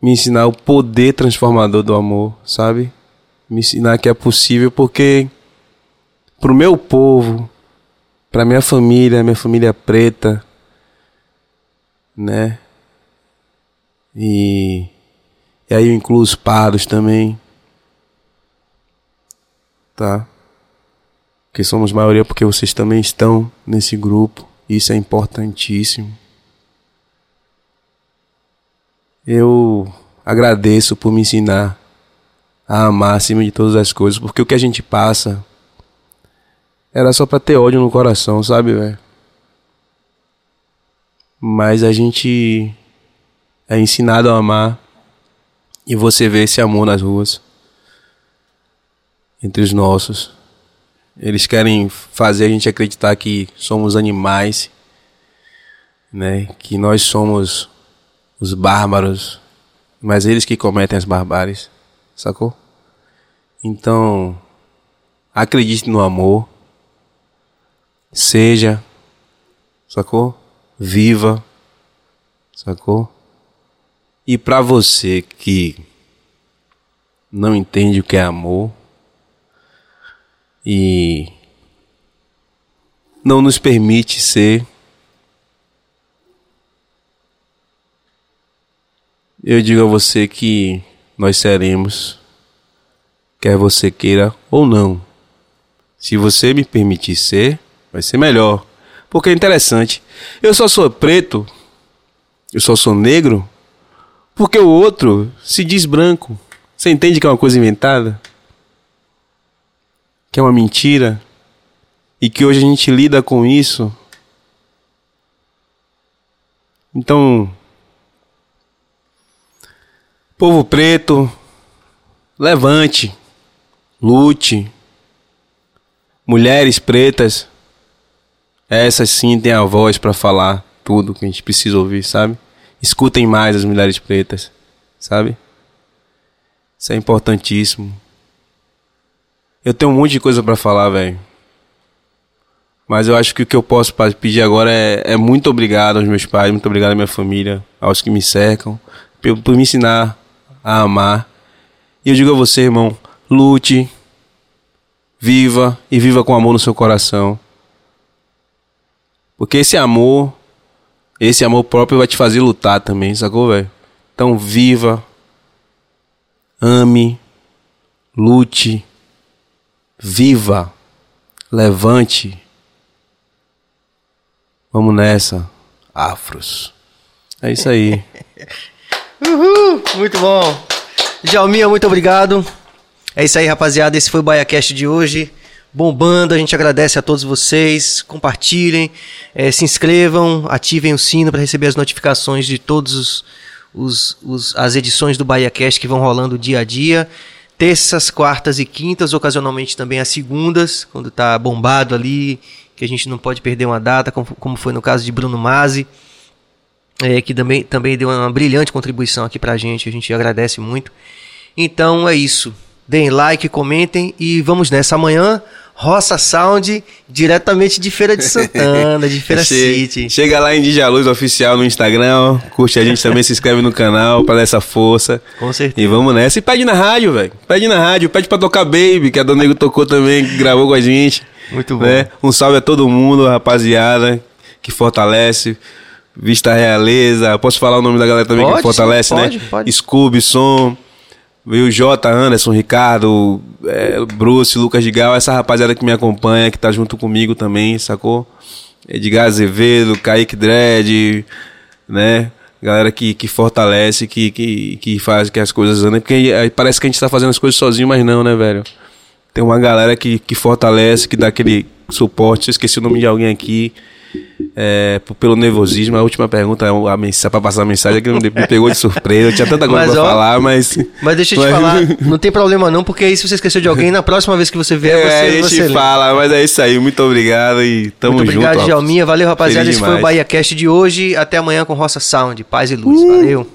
Me ensinar o poder transformador do amor, sabe? Me ensinar que é possível porque pro meu povo, pra minha família, minha família preta, né? E, e aí eu incluo os pardos também. Tá? Que somos maioria porque vocês também estão nesse grupo. Isso é importantíssimo. Eu agradeço por me ensinar a amar acima de todas as coisas, porque o que a gente passa era só pra ter ódio no coração, sabe, velho? Mas a gente é ensinado a amar e você vê esse amor nas ruas entre os nossos. Eles querem fazer a gente acreditar que somos animais, né? Que nós somos os bárbaros, mas eles que cometem as barbáries, sacou? Então, acredite no amor, seja, sacou? Viva, sacou? E pra você que não entende o que é amor, e não nos permite ser. Eu digo a você que nós seremos, quer você queira ou não. Se você me permitir ser, vai ser melhor. Porque é interessante. Eu só sou preto, eu só sou negro, porque o outro se diz branco. Você entende que é uma coisa inventada? Que é uma mentira e que hoje a gente lida com isso. Então, povo preto, levante, lute. Mulheres pretas, essas sim têm a voz para falar tudo que a gente precisa ouvir, sabe? Escutem mais as mulheres pretas, sabe? Isso é importantíssimo. Eu tenho um monte de coisa pra falar, velho. Mas eu acho que o que eu posso pedir agora é, é muito obrigado aos meus pais, muito obrigado à minha família, aos que me cercam, por, por me ensinar a amar. E eu digo a você, irmão, lute, viva e viva com amor no seu coração. Porque esse amor, esse amor próprio vai te fazer lutar também, sacou, velho? Então viva, ame, lute, viva, levante. Vamos nessa, afros. É isso aí. Uhul, muito bom. Jalminha, muito obrigado. É isso aí, rapaziada. Esse foi o BaiaCast de hoje. Bombando, a gente agradece a todos vocês. Compartilhem, eh, se inscrevam, ativem o sino para receber as notificações de todos os, os- os- as edições do BahiaCast que vão rolando dia a dia. Terças, quartas e quintas, ocasionalmente também as segundas, quando tá bombado ali, que a gente não pode perder uma data, como, foi no caso de Bruno Mazzi é, que também, também deu uma brilhante contribuição aqui pra gente, a gente agradece muito. Então é isso. Deem like, comentem e vamos nessa. Amanhã Roça Sound, diretamente de Feira de Santana, de Feira City. Chega lá em Dijaluz Oficial no Instagram, curte a gente também, se inscreve no canal pra dar essa força. Com certeza. E vamos nessa. E pede na rádio, velho. Pede na rádio, pede pra tocar Baby, que a Dona Nego tocou também, que gravou com a gente. Muito bom. né? Um salve a todo mundo, rapaziada, que fortalece. Vista Realeza, posso falar o nome da galera também Pode, que fortalece, sim, né? pode, pode. Scooby, Som, veio o Jota, Anderson, Ricardo, é, Bruce, Lucas de Gal, essa rapaziada que me acompanha, que tá junto comigo também, sacou? Edgar Azevedo, Kaique Dredd, né? Galera que, que fortalece, que, que, que faz que as coisas andem, porque parece que a gente tá fazendo as coisas sozinho, mas não, né, velho? Tem uma galera que, que fortalece, que dá aquele suporte. Eu esqueci o nome de alguém aqui. É, pelo nervosismo. A última pergunta é a mensagem para passar a mensagem que me pegou de surpresa. Eu tinha tanta coisa Mas, pra ó, falar, mas. Mas deixa eu te Mas- falar, não tem problema não, porque aí se você esqueceu de alguém, na próxima vez que você vier, É, você, a gente você fala, mas é isso aí. Muito obrigado e tamo Muito junto. obrigado, ó. Djalminha. Valeu, rapaziada. Esse foi o. Bahia Cast de hoje. Até amanhã com Roça Sound. Paz e luz. Valeu.